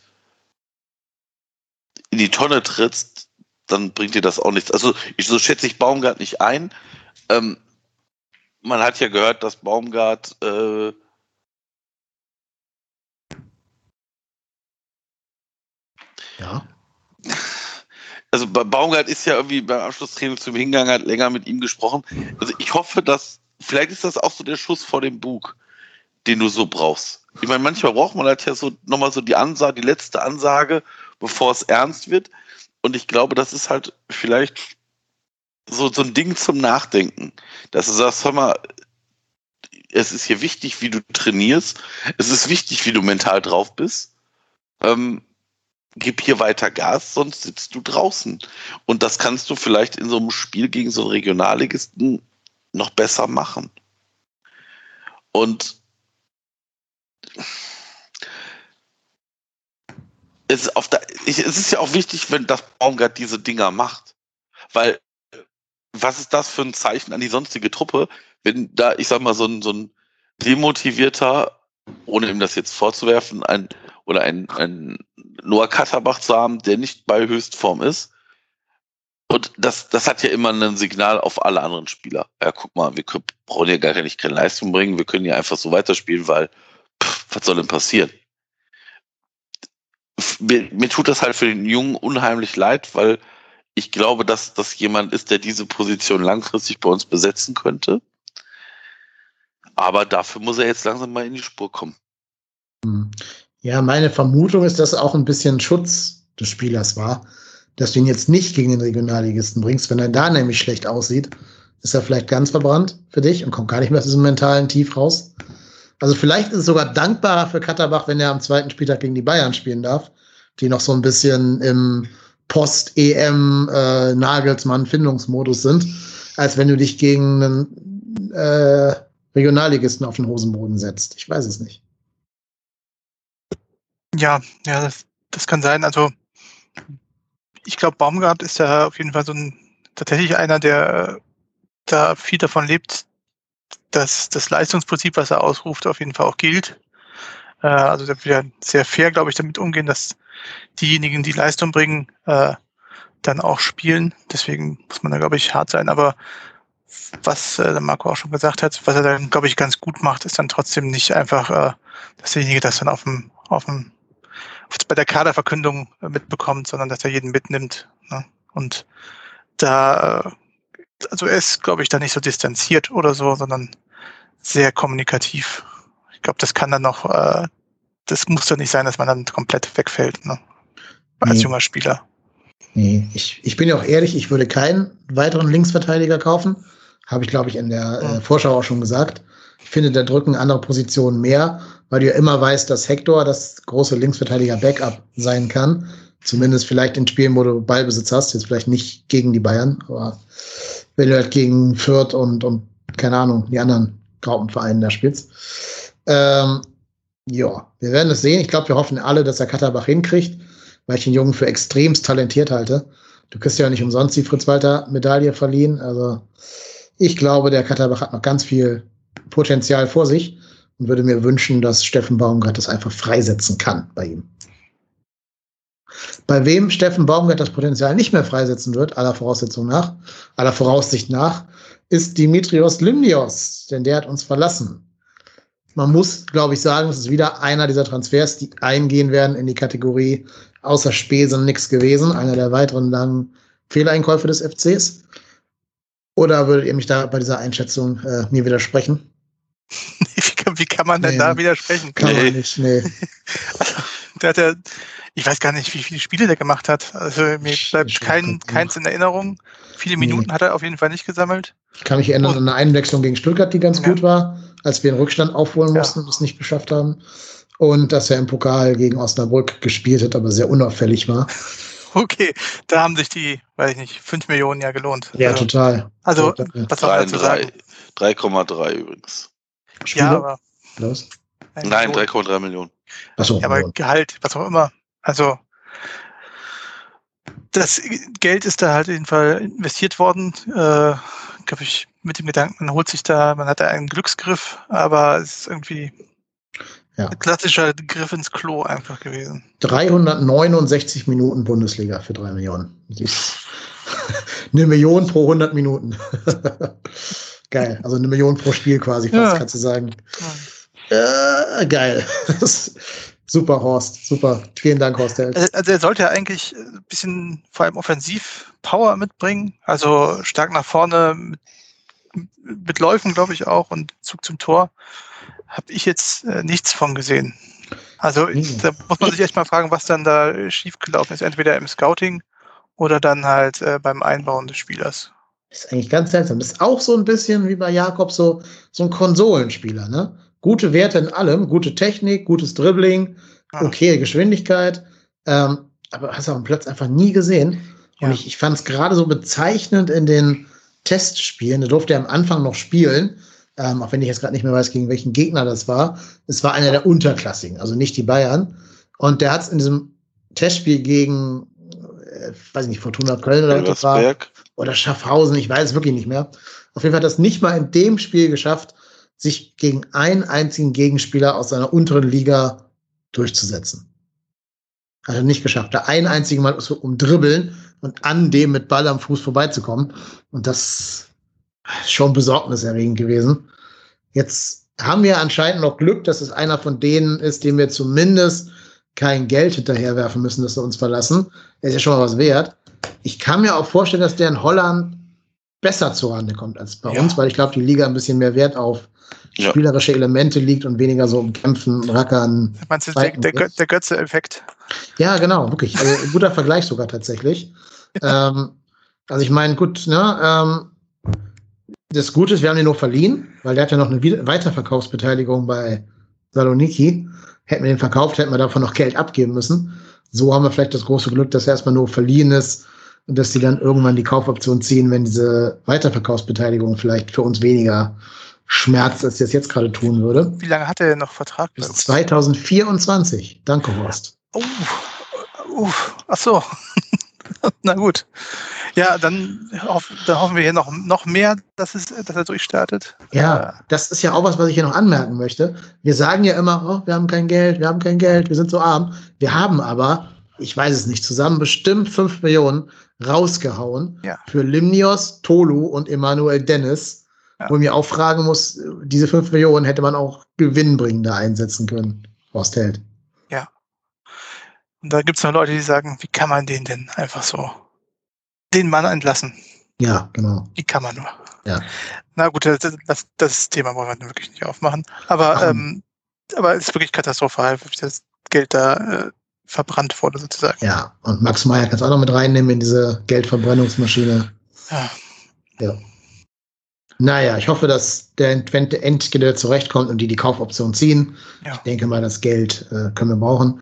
in die Tonne trittst, dann bringt dir das auch nichts. Also ich, so schätze ich Baumgart nicht ein. Ähm, man hat ja gehört, dass Baumgart äh, ja. also Baumgart ist ja irgendwie beim Abschlusstraining zum Hingang, hat länger mit ihm gesprochen. Also ich hoffe, dass, vielleicht ist das auch so der Schuss vor dem Bug, den du so brauchst. Ich meine, manchmal braucht man halt ja so nochmal so die Ansage, die letzte Ansage, bevor es ernst wird. Und ich glaube, das ist halt vielleicht so, so ein Ding zum Nachdenken. Dass du sagst, hör mal, es ist hier wichtig, wie du trainierst. Es ist wichtig, wie du mental drauf bist. Ähm, gib hier weiter Gas, sonst sitzt du draußen. Und das kannst du vielleicht in so einem Spiel gegen so einen Regionalligisten noch besser machen. Und es ist, auf der, es ist ja auch wichtig, wenn das Baumgart diese Dinger macht. Weil, was ist das für ein Zeichen an die sonstige Truppe, wenn da, ich sag mal, so ein, so ein demotivierter, ohne ihm das jetzt vorzuwerfen, ein oder ein, ein Noah Katterbach zu haben, der nicht bei Höchstform ist. Und das, das hat ja immer ein Signal auf alle anderen Spieler. Ja, guck mal, wir können, brauchen ja gar nicht keine Leistung bringen, wir können ja einfach so weiterspielen, weil pff, was soll denn passieren? Mir, mir tut das halt für den Jungen unheimlich leid, weil ich glaube, dass das jemand ist, der diese Position langfristig bei uns besetzen könnte. Aber dafür muss er jetzt langsam mal in die Spur kommen. Hm. Ja, meine Vermutung ist, dass auch ein bisschen Schutz des Spielers war, dass du ihn jetzt nicht gegen den Regionalligisten bringst. Wenn er da nämlich schlecht aussieht, ist er vielleicht ganz verbrannt für dich und kommt gar nicht mehr aus diesem mentalen Tief raus. Also vielleicht ist es sogar dankbarer für Katterbach, wenn er am zweiten Spieltag gegen die Bayern spielen darf, die noch so ein bisschen im Post-EM äh, sind, als wenn du dich gegen einen äh, Regionalligisten auf den Hosenboden setzt. Ich weiß es nicht. Ja, ja, das, das kann sein. Also ich glaube, Baumgart ist ja auf jeden Fall so ein tatsächlich einer, der da viel davon lebt, dass das Leistungsprinzip, was er ausruft, auf jeden Fall auch gilt. Äh, also der will ja sehr fair, glaube ich, damit umgehen, dass diejenigen, die Leistung bringen, äh, dann auch spielen. Deswegen muss man da, glaube ich, hart sein. Aber was äh, Marco auch schon gesagt hat, was er dann, glaube ich, ganz gut macht, ist dann trotzdem nicht einfach, äh, dass derjenige das dann auf dem, auf dem bei der Kaderverkündung äh, mitbekommt, sondern dass er jeden mitnimmt. Ne? Und da, äh, also er ist, glaube ich, da nicht so distanziert oder so, sondern sehr kommunikativ. Ich glaube, das kann dann noch, äh, das muss doch nicht sein, dass man dann komplett wegfällt, ne? als nee. junger Spieler. Nee, ich, ich bin ja auch ehrlich, ich würde keinen weiteren Linksverteidiger kaufen. Habe ich, glaube ich, in der äh, Vorschau auch schon gesagt. Ich finde, da drücken andere Positionen mehr weil du ja immer weißt, dass Hector das große Linksverteidiger-Backup sein kann. Zumindest vielleicht in Spielen, wo du Ballbesitz hast, jetzt vielleicht nicht gegen die Bayern, aber wenn du halt gegen Fürth und, und keine Ahnung, die anderen Graupenvereine da spielst. Ähm, ja, wir werden es sehen. Ich glaube, wir hoffen alle, dass er Katterbach hinkriegt, weil ich den Jungen für extremst talentiert halte. Du kriegst ja nicht umsonst die Fritz-Walter-Medaille verliehen. Also ich glaube, der Katterbach hat noch ganz viel Potenzial vor sich und würde mir wünschen, dass Steffen Baumgart das einfach freisetzen kann bei ihm. Bei wem Steffen Baumgart das Potenzial nicht mehr freisetzen wird, aller Voraussetzung nach, aller Voraussicht nach, ist Dimitrios Limnios, denn der hat uns verlassen. Man muss, glaube ich, sagen, es ist wieder einer dieser Transfers, die eingehen werden in die Kategorie außer Spesen nichts gewesen, einer der weiteren langen Fehleinkäufe des FCs. Oder würdet ihr mich da bei dieser Einschätzung äh, mir widersprechen? Wie kann man denn nee, da widersprechen? Kann nee. man nicht, nee. Der hat ja, ich weiß gar nicht, wie viele Spiele der gemacht hat. Also mir bleibt kein, keins in Erinnerung. Viele Minuten nee. hat er auf jeden Fall nicht gesammelt. Ich kann mich erinnern an eine Einwechslung gegen Stuttgart, die ganz ja. gut war, als wir den Rückstand aufholen mussten ja. und es nicht geschafft haben. Und dass er im Pokal gegen Osnabrück gespielt hat, aber sehr unauffällig war. Okay, da haben sich die, weiß ich nicht, 5 Millionen ja gelohnt. Ja, also, total. Also, total. was soll man dazu sagen? 3,3 übrigens. Spieler? Ja, aber. Los. Nein, 3,3 Millionen. Achso. Ja, aber Gehalt, was auch immer. Also, das Geld ist da halt auf jeden Fall investiert worden. Äh, glaube ich, mit dem Gedanken, man holt sich da, man hat da einen Glücksgriff, aber es ist irgendwie ja. ein klassischer Griff ins Klo einfach gewesen. 369 Minuten Bundesliga für 3 Millionen. eine Million pro 100 Minuten. Geil. Also eine Million pro Spiel quasi, fast, ja. kannst du sagen. Ja. Äh, geil. Super, Horst. Super. Vielen Dank, Horst. Also, also er sollte ja eigentlich ein bisschen vor allem offensiv Power mitbringen. Also stark nach vorne mit, mit Läufen, glaube ich, auch und Zug zum Tor. Habe ich jetzt äh, nichts von gesehen. Also mhm. da muss man sich echt mal fragen, was dann da schiefgelaufen ist. Entweder im Scouting oder dann halt äh, beim Einbauen des Spielers. Das ist eigentlich ganz seltsam. Das ist auch so ein bisschen wie bei Jakob so, so ein Konsolenspieler, ne? Gute Werte in allem, gute Technik, gutes Dribbling, ah. okay Geschwindigkeit, ähm, aber hast du auf dem Platz einfach nie gesehen. Und ja. ich, ich fand es gerade so bezeichnend in den Testspielen. Da durfte er am Anfang noch spielen, ähm, auch wenn ich jetzt gerade nicht mehr weiß, gegen welchen Gegner das war. Es war einer der Unterklassigen, also nicht die Bayern. Und der hat es in diesem Testspiel gegen, äh, weiß ich nicht, Fortuna Köln oder was war, oder Schaffhausen, ich weiß es wirklich nicht mehr. Auf jeden Fall hat das nicht mal in dem Spiel geschafft, sich gegen einen einzigen Gegenspieler aus seiner unteren Liga durchzusetzen. Hat er nicht geschafft. Da ein einziges Mal so umdribbeln und an dem mit Ball am Fuß vorbeizukommen. Und das ist schon besorgniserregend gewesen. Jetzt haben wir anscheinend noch Glück, dass es einer von denen ist, dem wir zumindest kein Geld hinterherwerfen müssen, dass sie uns verlassen. Er ist ja schon mal was wert. Ich kann mir auch vorstellen, dass der in Holland besser zurande kommt als bei ja. uns, weil ich glaube, die Liga ein bisschen mehr Wert auf ja. spielerische Elemente liegt und weniger so um Kämpfen, Rackern. Meinst du, der, der, der Götze-Effekt? Ja, genau, wirklich. Also, ein guter Vergleich sogar tatsächlich. ähm, also ich meine, gut, ne, ähm, das Gute ist, wir haben ihn nur verliehen, weil der hat ja noch eine Weiterverkaufsbeteiligung bei Saloniki. Hätten wir den verkauft, hätten wir davon noch Geld abgeben müssen. So haben wir vielleicht das große Glück, dass er erstmal nur verliehen ist und dass sie dann irgendwann die Kaufoption ziehen, wenn diese Weiterverkaufsbeteiligung vielleicht für uns weniger schmerzt, als sie es jetzt gerade tun würde. Wie lange hat er denn noch Vertrag? Bis 2024. Danke, Horst. Oh, uh, ach so. Na gut. Ja, dann, hoff, dann hoffen wir hier noch, noch mehr, dass, es, dass er durchstartet. Ja, das ist ja auch was, was ich hier noch anmerken möchte. Wir sagen ja immer, oh, wir haben kein Geld, wir haben kein Geld, wir sind so arm. Wir haben aber, ich weiß es nicht, zusammen bestimmt 5 Millionen rausgehauen ja. für Limnios, Tolu und Emanuel Dennis ja. Wo ich mir auch fragen muss, diese 5 Millionen hätte man auch gewinnbringender einsetzen können, Horst Held. Ja. Und da gibt es noch Leute, die sagen, wie kann man den denn einfach so den Mann entlassen? Ja, genau. Wie kann man nur? Ja. Na gut, das, das, das Thema wollen wir wirklich nicht aufmachen. Aber, ähm, aber es ist wirklich katastrophal, wie das Geld da äh, verbrannt wurde, sozusagen. Ja, und Max Meyer kann es auch noch mit reinnehmen in diese Geldverbrennungsmaschine. Ja. Ja. Naja, ich hoffe, dass der Endgeber zurechtkommt und die die Kaufoption ziehen. Ja. Ich denke mal, das Geld äh, können wir brauchen.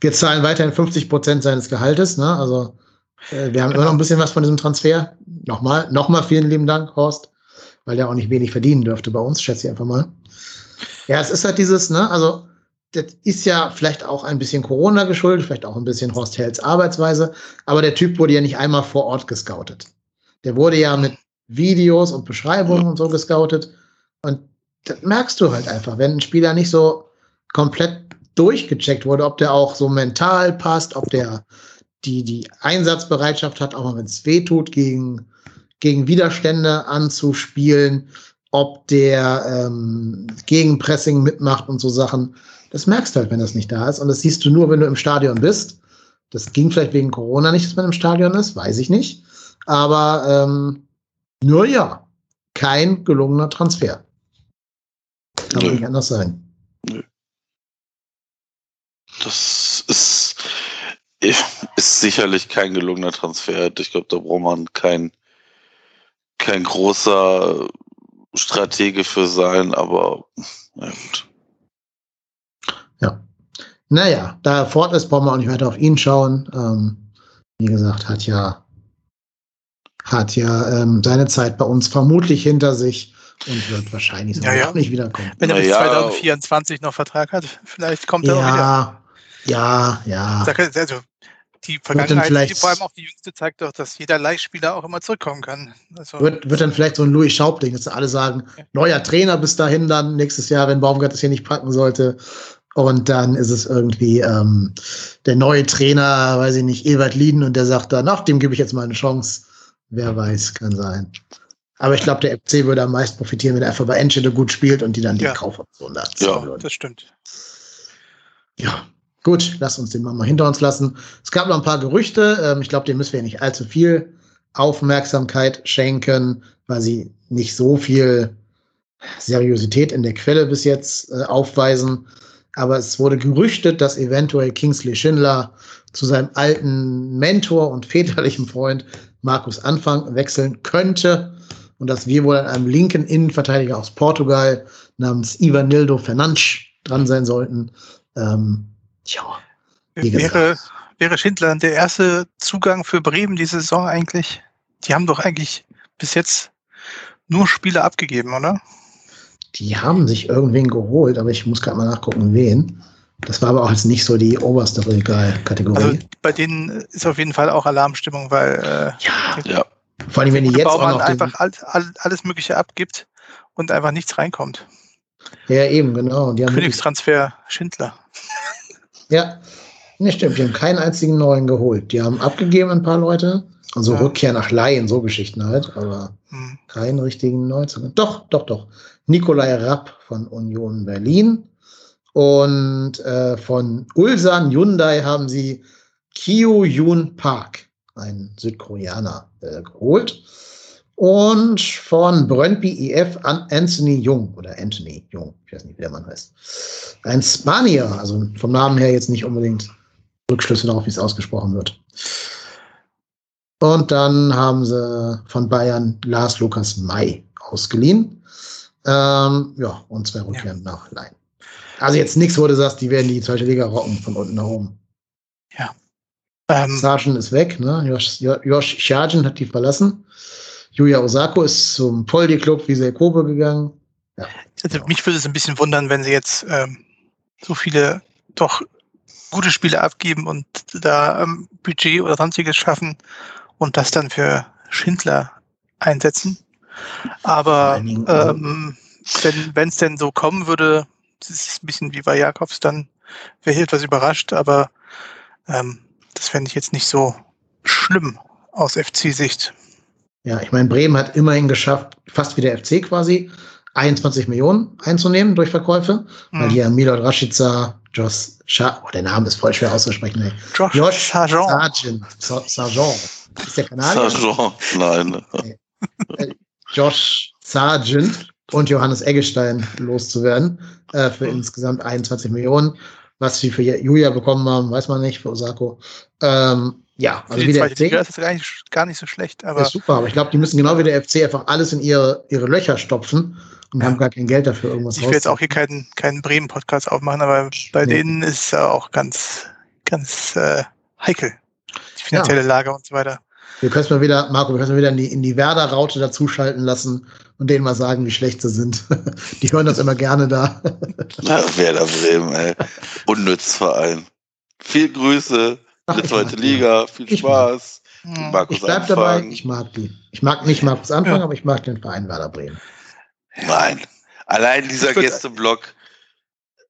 Wir zahlen weiterhin 50 Prozent seines Gehaltes. Ne? Also äh, wir haben genau. immer noch ein bisschen was von diesem Transfer. Nochmal, nochmal vielen lieben Dank, Horst, weil der auch nicht wenig verdienen dürfte bei uns, schätze ich einfach mal. Ja, es ist halt dieses, ne, also das ist ja vielleicht auch ein bisschen Corona geschuldet, vielleicht auch ein bisschen Horst Hells Arbeitsweise, aber der Typ wurde ja nicht einmal vor Ort gescoutet. Der wurde ja mit Videos und Beschreibungen und so gescoutet. Und das merkst du halt einfach, wenn ein Spieler nicht so komplett durchgecheckt wurde, ob der auch so mental passt, ob der die, die Einsatzbereitschaft hat, auch wenn es weh tut, gegen, gegen Widerstände anzuspielen, ob der ähm, Gegenpressing mitmacht und so Sachen. Das merkst du halt, wenn das nicht da ist. Und das siehst du nur, wenn du im Stadion bist. Das ging vielleicht wegen Corona nicht, dass man im Stadion ist, weiß ich nicht. Aber ähm, nur ja, kein gelungener Transfer. Kann man nicht anders sein. Nö. Das ist, ist sicherlich kein gelungener Transfer. Ich glaube, da braucht man kein, kein großer Stratege für sein, aber na gut. Ja. Naja, da er fort ist, brauchen wir auch nicht weiter auf ihn schauen. Ähm, wie gesagt, hat ja hat ja ähm, seine Zeit bei uns vermutlich hinter sich und wird wahrscheinlich ja, ja. nicht wiederkommen. Wenn er bis ja. 2024 noch Vertrag hat, vielleicht kommt er ja, auch wieder. Ja, ja. Also die Vergangenheit, die, vor allem auch die jüngste, zeigt doch, dass jeder Leihspieler auch immer zurückkommen kann. Also wird, wird dann vielleicht so ein Louis Schaub-Ding, dass alle sagen, neuer Trainer bis dahin dann nächstes Jahr, wenn Baumgart das hier nicht packen sollte. Und dann ist es irgendwie ähm, der neue Trainer, weiß ich nicht, Ewald Lieden, und der sagt dann, ach, dem gebe ich jetzt mal eine Chance. Wer weiß, kann sein. Aber ich glaube, der FC würde am meisten profitieren, wenn er einfach bei Enschede gut spielt und die dann die ja. Kaufoption da Ja, das stimmt. Ja. Gut, lass uns den mal hinter uns lassen. Es gab noch ein paar Gerüchte. Ähm, ich glaube, dem müssen wir nicht allzu viel Aufmerksamkeit schenken, weil sie nicht so viel Seriosität in der Quelle bis jetzt äh, aufweisen. Aber es wurde gerüchtet, dass eventuell Kingsley Schindler zu seinem alten Mentor und väterlichen Freund Markus Anfang wechseln könnte und dass wir wohl an einem linken Innenverteidiger aus Portugal namens Ivanildo Fernandes dran sein sollten. Ähm, tja, wäre, wäre Schindler der erste Zugang für Bremen diese Saison eigentlich? Die haben doch eigentlich bis jetzt nur Spiele abgegeben, oder? Die haben sich irgendwen geholt, aber ich muss gerade mal nachgucken, wen. Das war aber auch jetzt nicht so die oberste Regalkategorie. Also bei denen ist auf jeden Fall auch Alarmstimmung, weil äh, ja, ja. vor allem wenn die jetzt Baumann auch noch einfach all, all, alles Mögliche abgibt und einfach nichts reinkommt. Ja, eben, genau. Die Königstransfer Schindler. Ja, ne, stimmt. Die haben keinen einzigen neuen geholt. Die haben abgegeben ein paar Leute. Also ja. Rückkehr nach Laien, so Geschichten halt, aber hm. keinen richtigen Neuzugang. Doch, doch, doch. Nikolai Rapp von Union Berlin. Und äh, von Ulsan Hyundai haben sie Kyo Yoon Park, ein Südkoreaner, äh, geholt. Und von Brøndby IF an Anthony Jung oder Anthony Jung, ich weiß nicht, wie der Mann heißt. Ein Spanier, also vom Namen her jetzt nicht unbedingt Rückschlüsse darauf, wie es ausgesprochen wird. Und dann haben sie von Bayern Lars Lukas May ausgeliehen. Ähm, ja, und zwei Rückkehren ja. nach Lein. Also jetzt nichts, wo du sagst, die werden die zweite Liga rocken von unten nach oben. Ja. Ähm, Sargent ist weg, ne? Josh, Josh Sargent hat die verlassen. Julia Osako ist zum Poldi-Club wie Kobe gegangen. Ja. Also mich würde es ein bisschen wundern, wenn sie jetzt ähm, so viele doch gute Spiele abgeben und da ähm, Budget oder sonstiges schaffen und das dann für Schindler einsetzen. Aber ähm, wenn es denn so kommen würde, das ist ein bisschen wie bei Jakobs, dann wäre ich etwas überrascht, aber ähm, das fände ich jetzt nicht so schlimm aus FC-Sicht. Ja, ich meine, Bremen hat immerhin geschafft, fast wie der FC quasi, 21 Millionen einzunehmen durch Verkäufe, mhm. weil hier Milot Rashica, Josh Scha oh, der Name ist voll schwer auszusprechen, ey. Josh, Josh Sargent. Sargent. Sargent. Ist der Kanadier? Sargent, nein. Josh Sargent und Johannes Eggestein loszuwerden äh, für insgesamt 21 Millionen. Was sie für Julia bekommen haben, weiß man nicht, für Osako. Ähm, ja, also wie der FC. Liga ist das gar nicht, so schlecht. Aber ja, super, aber ich glaube, die müssen genau wie der FC einfach alles in ihre, ihre Löcher stopfen und ja. haben gar kein Geld dafür irgendwas Ich will jetzt auch hier keinen, keinen Bremen-Podcast aufmachen, aber bei nee. denen ist es auch ganz, ganz äh, heikel. Die finanzielle ja. Lage und so weiter. Wir können es mal wieder, Marco, wir können es mal wieder in die, in die Werder-Raute dazuschalten lassen und denen mal sagen, wie schlecht sie sind. die hören das immer gerne da. Na, Werder Bremen, ey. Unnützverein. Viel Grüße, Ach, die zweite Liga, viel ich Spaß. Mag. Markus ich bleib dabei, ich mag die. Ich mag nicht Markus Anfang, ja. aber ich mag den Verein Werder Bremen. Nein. Allein dieser Gästeblock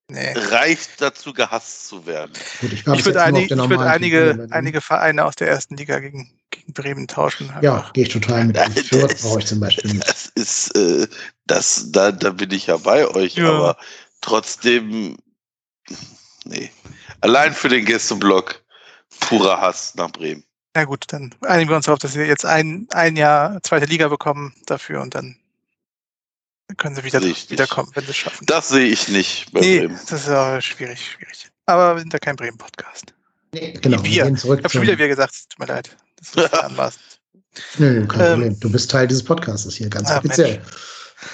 nee. reicht dazu, gehasst zu werden. Gut, ich, ich würde einig, würd einige, einige Vereine aus der ersten Liga gegen, gegen Bremen tauschen. Ja, gehe ich total mit. Fürth brauche ich zum Beispiel nicht. Das ist, äh, das, da, da bin ich ja bei euch, ja. aber trotzdem, nee. Allein für den Gästeblock purer Hass nach Bremen. Na gut, dann einigen wir uns darauf, dass wir jetzt ein, ein Jahr zweite Liga bekommen dafür und dann können sie wieder wiederkommen, wenn sie es schaffen. Das sehe ich nicht bei nee, Bremen. Das ist aber schwierig, schwierig. Aber wir sind ja kein Bremen-Podcast. Nee, genau. Wir. Ich habe schon wieder wir gesagt, es tut mir leid. Das ist anmaßend. Nö, kein ähm, Problem. Du bist Teil dieses Podcasts hier, ganz ah, offiziell.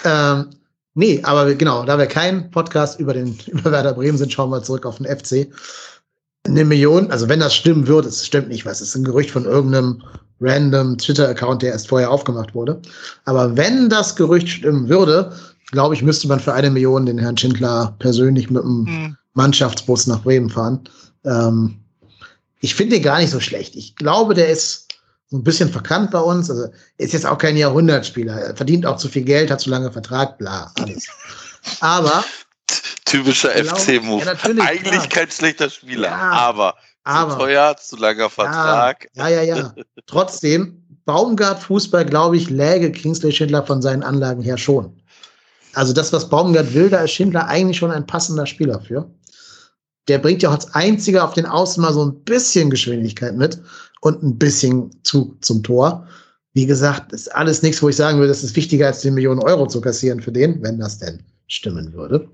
Ähm, nee, aber genau, da wir kein Podcast über den über Werder Bremen sind, schauen wir zurück auf den FC. Eine Million, also wenn das stimmen würde, es stimmt nicht, was ist ein Gerücht von irgendeinem random Twitter-Account, der erst vorher aufgemacht wurde. Aber wenn das Gerücht stimmen würde, glaube ich, müsste man für eine Million den Herrn Schindler persönlich mit dem mhm. Mannschaftsbus nach Bremen fahren. Ähm, ich finde den gar nicht so schlecht. Ich glaube, der ist so ein bisschen verkannt bei uns. Also ist jetzt auch kein Jahrhundertspieler. Er verdient auch zu viel Geld, hat zu lange Vertrag, bla, alles. Aber typischer FC-Move. Ja, Eigentlich klar. kein schlechter Spieler, ja, aber aber, zu teuer, zu langer Vertrag. Ja, ja, ja. ja. Trotzdem, Baumgart Fußball, glaube ich, läge Kingsley Schindler von seinen Anlagen her schon. Also das, was Baumgart will, da ist Schindler eigentlich schon ein passender Spieler für. Der bringt ja auch als einziger auf den Außen mal so ein bisschen Geschwindigkeit mit und ein bisschen Zug zum Tor. Wie gesagt, ist alles nichts, wo ich sagen würde, das ist wichtiger als 10 Millionen Euro zu kassieren für den, wenn das denn stimmen würde.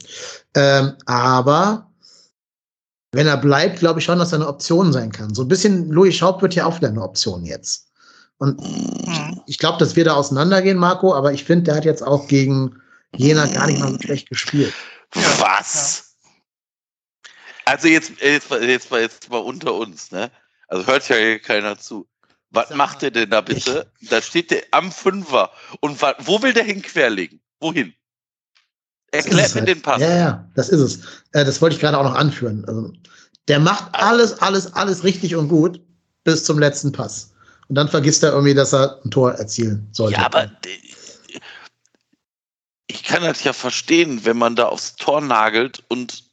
Ähm, aber wenn er bleibt, glaube ich schon, dass er eine Option sein kann. So ein bisschen Louis Schaub wird ja auch wieder eine Option jetzt. Und mhm. ich glaube, dass wir da auseinandergehen, Marco, aber ich finde, der hat jetzt auch gegen Jena gar nicht mal so schlecht gespielt. Was? Also jetzt, jetzt, jetzt, jetzt mal unter uns, ne? Also hört ja hier keiner zu. Was macht der denn da bitte? Da steht der am Fünfer. Und wo will der hin querlegen? Wohin? Erklärt mir halt. den Pass. Ja, ja, das ist es. Äh, das wollte ich gerade auch noch anführen. Also, der macht alles, alles, alles richtig und gut bis zum letzten Pass. Und dann vergisst er irgendwie, dass er ein Tor erzielen sollte. Ja, aber ich kann das ja verstehen, wenn man da aufs Tor nagelt und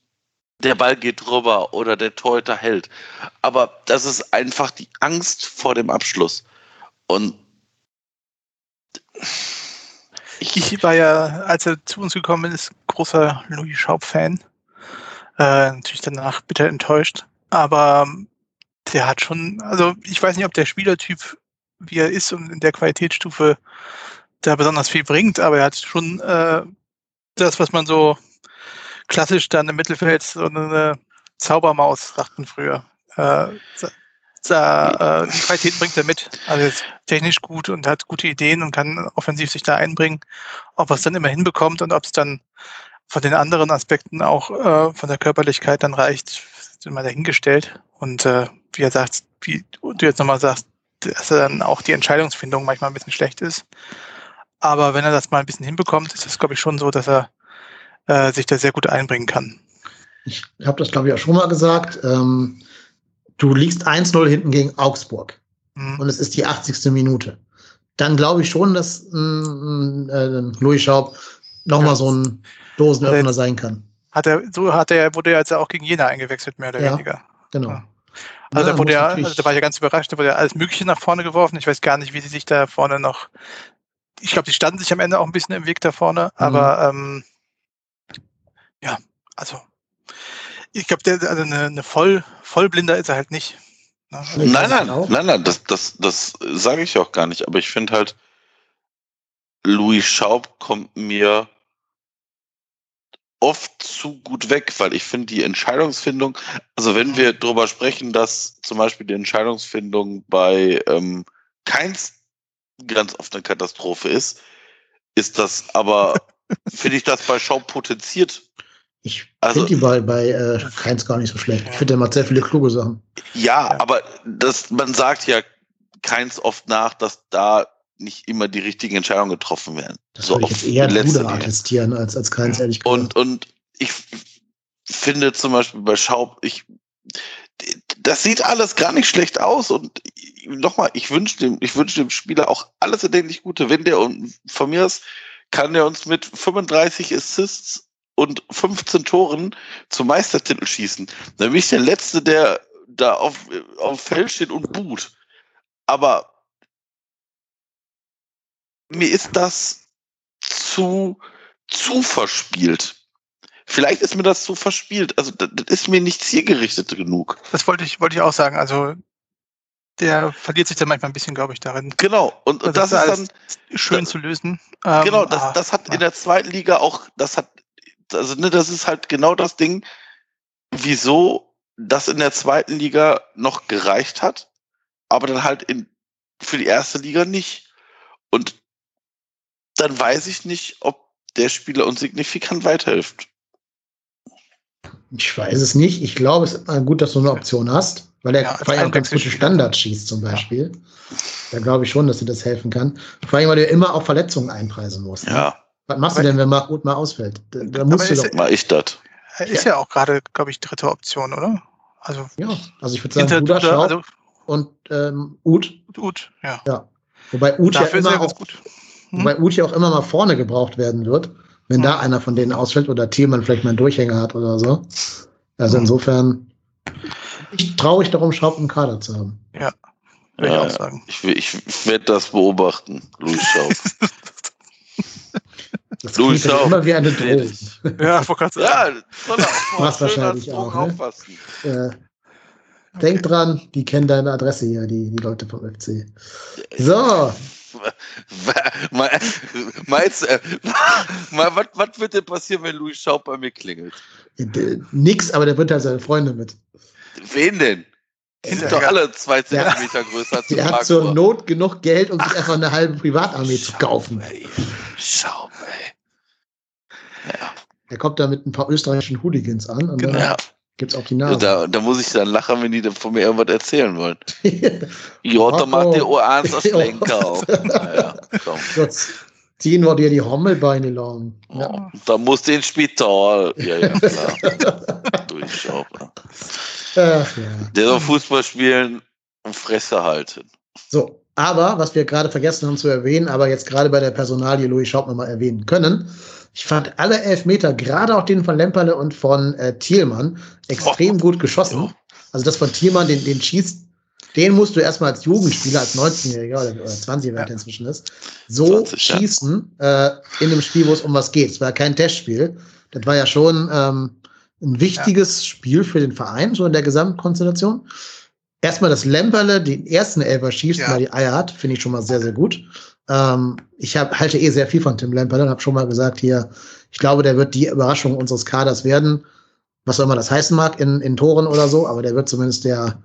der Ball geht drüber oder der Torhüter hält. Aber das ist einfach die Angst vor dem Abschluss. Und ich war ja, als er zu uns gekommen ist, großer Louis Schaub-Fan. Äh, natürlich danach bitter enttäuscht. Aber der hat schon, also ich weiß nicht, ob der Spielertyp, wie er ist und in der Qualitätsstufe da besonders viel bringt, aber er hat schon äh, das, was man so klassisch dann im Mittelfeld so eine Zaubermaus, sagten früher. Äh, da, äh, die Qualität bringt er mit. Also ist technisch gut und hat gute Ideen und kann offensiv sich da einbringen. Ob er es dann immer hinbekommt und ob es dann von den anderen Aspekten auch äh, von der Körperlichkeit dann reicht, sind mal dahingestellt. Und äh, wie er sagt, wie du jetzt nochmal sagst, dass er dann auch die Entscheidungsfindung manchmal ein bisschen schlecht ist. Aber wenn er das mal ein bisschen hinbekommt, ist es, glaube ich, schon so, dass er äh, sich da sehr gut einbringen kann. Ich habe das, glaube ich, auch schon mal gesagt. Ähm, du liegst 1-0 hinten gegen Augsburg mhm. und es ist die 80. Minute. Dann glaube ich schon, dass mm, äh, Louis Schaub nochmal ja. so ein Dosenöffner sein kann. Hat er, so hat er, wurde er jetzt auch gegen Jena eingewechselt, mehr oder ja, weniger. Genau. Ja. Also, ja, da wurde er, also da war ich ja ganz überrascht, da wurde ja alles Mögliche nach vorne geworfen. Ich weiß gar nicht, wie sie sich da vorne noch. Ich glaube, die standen sich am Ende auch ein bisschen im Weg da vorne, mhm. aber ähm, ja, also ich glaube, der also eine, eine voll, Vollblinder ist er halt nicht. Ne? Nein, nein, nein, nein, das, das, das sage ich auch gar nicht. Aber ich finde halt, Louis Schaub kommt mir oft zu gut weg, weil ich finde die Entscheidungsfindung, also wenn wir darüber sprechen, dass zum Beispiel die Entscheidungsfindung bei ähm, Keins ganz oft eine Katastrophe ist, ist das aber, finde ich das bei Schaub potenziert ich also, finde die bei, bei äh, Keins gar nicht so schlecht. Ich finde, der macht sehr viele kluge Sachen. Ja, ja, aber das, man sagt ja Keins oft nach, dass da nicht immer die richtigen Entscheidungen getroffen werden. Das so ich eher Bruder attestieren als, als Keins, ehrlich gesagt. Und, und ich finde zum Beispiel bei Schaub, ich, das sieht alles gar nicht schlecht aus und nochmal, ich wünsche dem, ich wünsche dem Spieler auch alles erdenklich Gute. Wenn der und von mir aus kann der uns mit 35 Assists und 15 Toren zum Meistertitel schießen. Dann bin ich der Letzte, der da auf, auf Feld steht und boot. Aber mir ist das zu, zu verspielt. Vielleicht ist mir das zu verspielt. Also, das, das ist mir nicht zielgerichtet genug. Das wollte ich, wollte ich auch sagen. Also, der verliert sich dann manchmal ein bisschen, glaube ich, darin. Genau, und, und das, das, ist dann schön da, zu lösen. Genau, das, ah, das hat in der zweiten Liga auch, das hat also ne, das ist halt genau das Ding, wieso das in der zweiten Liga noch gereicht hat, aber dann halt in, für die erste Liga nicht. Und dann weiß ich nicht, ob der Spieler uns signifikant weiterhilft. Ich weiß es nicht. Ich glaube, es ist gut, dass du eine Option hast, weil er ja, vor allem ganz gute Standards schießt zum Beispiel. Ja. Da glaube ich schon, dass dir das helfen kann. Vor allem, weil du immer auch Verletzungen einpreisen musst. Ne? Ja. Was machst du denn, wenn mal ausfällt? Da, da musst du doch. Mal ich das. Ist ja, ja auch gerade, glaube ich, dritte Option, oder? Also, ja, also ich würde sagen, Buda, Schaub also, und ähm, Ud. Ud, ja. ja. Wobei Ud ja immer auch, hm? wobei Ud ja auch immer mal vorne gebraucht werden wird, wenn hm. da einer von denen ausfällt oder Thielmann vielleicht mal einen Durchhänger hat oder so. Also hm. insofern ich traurig darum, Schaub im Kader zu haben. Ja, würde ja, ich auch sagen. Ich, ich werde das beobachten, Louis Schaub. Das Louis klingt immer wie eine Drohung. Ja, vor Gott Ja, er schön wahrscheinlich auch, ne? auffassen. Äh, Denk dran, die kennen deine Adresse hier, die, die Leute vom FC. So, Mal- Meinst äh, mal, was, was wird denn passieren, wenn Louis Schaub bei mir klingelt? äh, nix, aber der bringt halt seine Freunde mit. Wen denn? Die sind doch alle zwei Ja. Zentimeter größer als Der hat zur Not genug Geld, um sich einfach eine halbe Privatarmee zu kaufen. Ey. Schaub, ey. Er kommt da mit ein paar österreichischen Hooligans an und Genau. dann Ja, gibt's auch die Nase. da, da muss ich dann lachen, wenn die von mir irgendwas erzählen wollen. Ja, Marco. macht der Ohren so Ja. Schlenker auf. Naja, komm. Jetzt ziehen wir dir die Hommelbeine lang. Ja. Oh, da muss den Spital. Ja, ja, klar. Ja. Ach, ja. Der soll Fußball spielen und Fresse halten. So, aber was wir gerade vergessen haben zu erwähnen, aber jetzt gerade bei der Personalie Louis Schaub nochmal erwähnen können. Ich fand alle Elfmeter, gerade auch den von Lemperle und von äh, Thielmann, extrem gut geschossen. Ja. Also das von Thielmann, den, den schießt, den musst du erstmal als Jugendspieler, als 19-Jähriger oder, oder 20-Jähriger Ja. inzwischen ist, so 20, ja. schießen äh, in einem Spiel, wo es um was geht. Es war ja kein Testspiel. Das war ja schon ähm, ein wichtiges Spiel für den Verein, so in der Gesamtkonstellation. Erstmal, dass Lemperle den ersten Elfer schießt, Ja. weil die Eier hat, finde ich schon mal sehr, sehr gut. Ähm, ich hab, halte eh sehr viel von Tim Lemperle und habe schon mal gesagt, hier, ich glaube, der wird die Überraschung unseres Kaders werden, was auch immer das heißen mag, in, in Toren oder so, aber der wird zumindest der,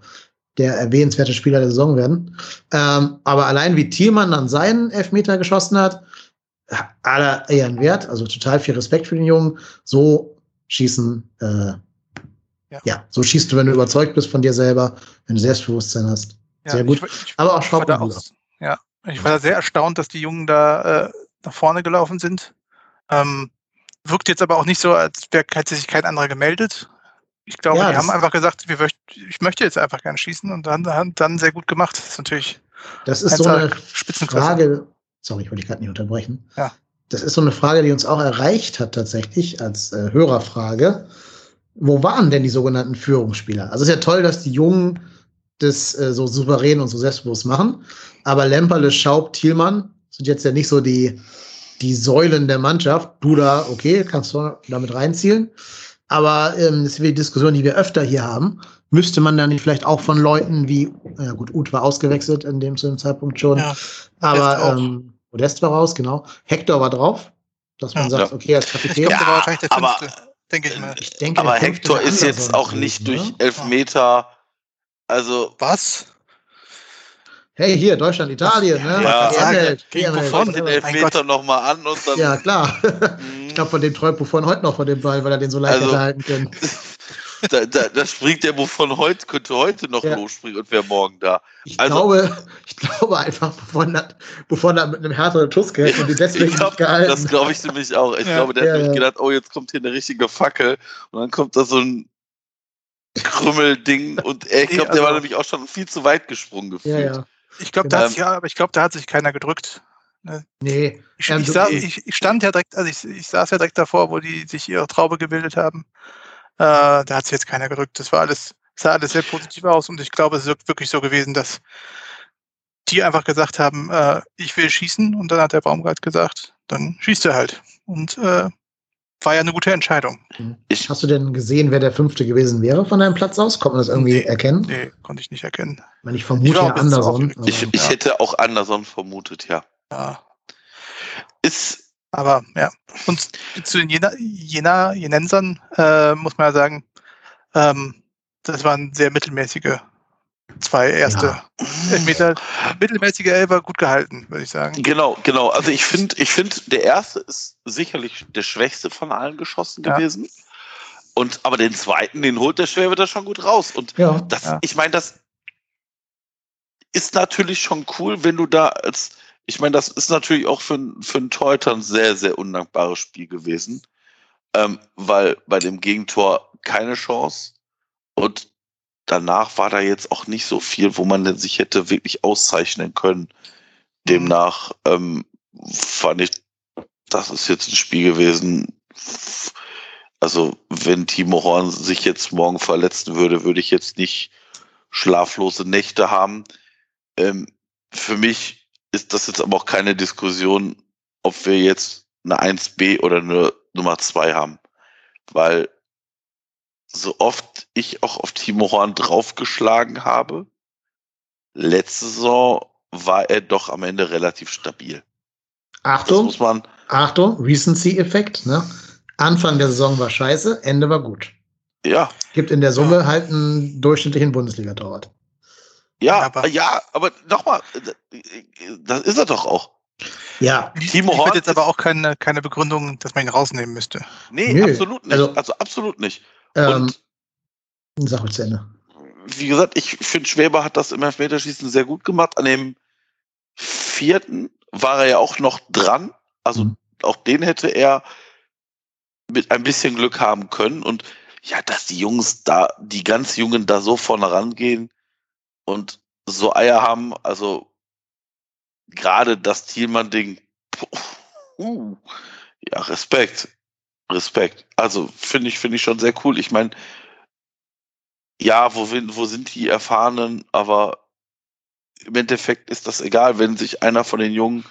der erwähnenswerte Spieler der Saison werden. Ähm, aber allein wie Thielmann dann seinen Elfmeter geschossen hat, aller Ehren wert, also total viel Respekt für den Jungen. So schießen, äh, ja. Ja. so schießt du, wenn du überzeugt bist von dir selber, wenn du Selbstbewusstsein hast. Ja, Sehr gut. Ich, ich, Aber auch ich war Schaub da und auch, Müller. ja, ich war sehr erstaunt, dass die Jungen da äh, nach vorne gelaufen sind. Ähm, wirkt jetzt aber auch nicht so, als wäre hätte sich kein anderer gemeldet. Ich glaube, Ja, die haben einfach gesagt, wir ich möchte jetzt einfach gerne schießen und dann, dann, dann sehr gut gemacht. Das ist natürlich Das ist so eine. Frage. Sorry, ich wollte dich gerade nicht unterbrechen. Ja. Das ist so eine Frage, die uns auch erreicht hat tatsächlich als äh, Hörerfrage. Wo waren denn die sogenannten Führungsspieler? Also es ist ja toll, dass die Jungen das äh, so souverän und so selbstbewusst machen. Aber Lemperle, Schaub, Thielmann sind jetzt ja nicht so die, die Säulen der Mannschaft. Du da, okay, kannst du damit reinzielen. Aber ähm, das ist wie die Diskussion, die wir öfter hier haben. Müsste man da nicht vielleicht auch von Leuten wie, ja gut, Uth war ausgewechselt in dem zu dem Zeitpunkt schon. Ja, aber ähm, Modest war raus, genau. Hector war drauf, dass man Ja. sagt, Ja. okay, als Kapitän. Ja, der war wahrscheinlich der aber- fünfte, denke ich mal. Ich denke, Aber Hector ist jetzt auch nicht ne? durch Elfmeter. Also, Was? Hey, hier, Deutschland, Italien, ne? Ja. Gegen. Buffon, den Elfmeter nochmal an und dann. Ja, klar. Mhm. Ich glaube, von dem träumt Buffon heute noch von dem Ball, weil er den so leicht Also- hätte halten können. da, da, da springt der von heute, könnte heute noch Ja. losspringen und wäre morgen da. Ich Also- glaube, ich glaube einfach, Buffon hat, Buffon hat mit einem härteren Schuss gerechnet und die deswegen Ich glaub, nicht gehalten. das glaube ich nämlich auch. Ich Ja. glaube, der Ja, hat nämlich ja. gedacht, oh, jetzt kommt hier eine richtige Fackel und dann kommt da so ein Krümmelding und er, ich Nee, glaube, der war also- nämlich auch schon viel zu weit gesprungen ja, gefühlt. ja. Ich glaube, Genau. da hat ja, aber ich glaube, da hat sich keiner gedrückt. Nee. Ich, Ähm, ich, du- sa eh. ich, ich stand ja direkt, also ich, ich saß ja direkt davor, wo die sich ihre Traube gebildet haben. Äh, da hat sich jetzt keiner gedrückt. Das war alles, sah alles sehr positiv aus und ich glaube, es ist wirklich so gewesen, dass die einfach gesagt haben, äh, ich will schießen und dann hat der Baumgart gesagt, dann schießt er halt. Und äh, war ja eine gute Entscheidung. Ich, Hast du denn gesehen, wer der Fünfte gewesen wäre von deinem Platz aus? Kommt man das irgendwie Nee. erkennen? Nee, konnte ich nicht erkennen. Ich, meine, ich Ich vermute ja auch bisschen Anderson. aber- ich, ich Ja. hätte auch Anderson vermutet, ja. Ja. Ist, Aber ja, und zu den Jena, Jena, Jenensern äh, muss man ja sagen, ähm, das waren sehr mittelmäßige zwei erste Ja. Elfmeter. Mittelmäßige Elfer gut gehalten, würde ich sagen. Genau, genau. Also ich finde, ich finde, der erste ist sicherlich der schwächste von allen geschossen Ja. gewesen. Und aber den zweiten, den holt der Schwerwetter schon gut raus. Und Ja. das, Ja. ich meine, das ist natürlich schon cool, wenn du da als, ich meine, das ist natürlich auch für, ein- für einen Torhüter ein sehr, sehr undankbares Spiel gewesen. Ähm, weil bei dem Gegentor keine Chance. Und danach war da jetzt auch nicht so viel, wo man denn sich hätte wirklich auszeichnen können. Demnach ähm, fand ich, das ist jetzt ein Spiel gewesen. Also, wenn Timo Horn sich jetzt morgen verletzen würde, würde ich jetzt nicht schlaflose Nächte haben. Ähm, für mich ist das jetzt aber auch keine Diskussion, ob wir jetzt eine 1b oder eine Nummer 2 haben. Weil so oft ich auch auf Timo Horn draufgeschlagen habe, letzte Saison war er doch am Ende relativ stabil. Achtung, muss man Achtung, Recency-Effekt. Ne? Anfang der Saison war scheiße, Ende war gut. Ja. Gibt in der Summe ja. halt einen durchschnittlichen Bundesliga-Torwart. Ja, aber, ja, aber nochmal, das ist er doch auch. Ja. Timo ich Horn jetzt aber auch keine, keine Begründung, dass man ihn rausnehmen müsste. Nee, Nö. absolut nicht. Also, also absolut nicht. Ähm, sag mal zu Ende. Wie gesagt, ich finde, Schweber hat das im Elfmeterschießen sehr gut gemacht. An dem vierten war er ja auch noch dran. Also mhm. auch den hätte er mit ein bisschen Glück haben können. Und ja, dass die Jungs da, die ganz Jungen da so vorne rangehen und so Eier haben, also gerade das Thielmann-Ding, uh, ja, Respekt. Respekt. Also finde ich, finde ich schon sehr cool. Ich meine, ja, wo, wo sind die Erfahrenen, aber im Endeffekt ist das egal, wenn sich einer von den Jungen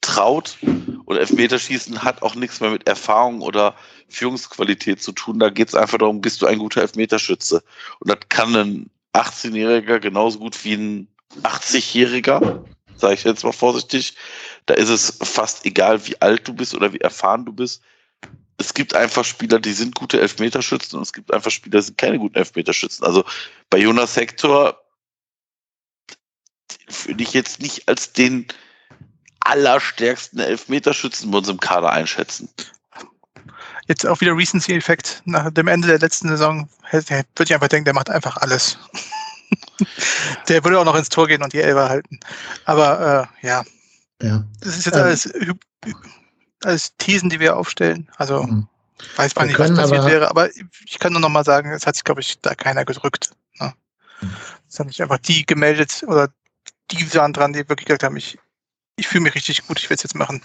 traut und Elfmeterschießen hat auch nichts mehr mit Erfahrung oder Führungsqualität zu tun. Da geht es einfach darum, bist du ein guter Elfmeterschütze. Und das kann ein 18-Jähriger genauso gut wie ein 80-Jähriger, sage ich jetzt mal vorsichtig. Da ist es fast egal, wie alt du bist oder wie erfahren du bist. Es gibt einfach Spieler, die sind gute Elfmeterschützen und es gibt einfach Spieler, die sind keine guten Elfmeterschützen. Also bei Jonas Hector würde ich jetzt nicht als den allerstärksten Elfmeterschützen bei unserem Kader einschätzen. Jetzt auch wieder Recency-Effekt. Nach dem Ende der letzten Saison würde ich einfach denken, der macht einfach alles. der würde auch noch ins Tor gehen und die Elber halten. Aber äh, ja. ja. Das ist jetzt ähm, alles, alles Thesen, die wir aufstellen. Also mhm. weiß man nicht, was passiert aber, wäre. Aber ich kann nur noch mal sagen, es hat sich, glaube ich, da keiner gedrückt. Ne? Mhm. Es haben sich einfach die gemeldet oder die waren dran, die wirklich gesagt haben, ich, ich fühle mich richtig gut, ich will es jetzt machen.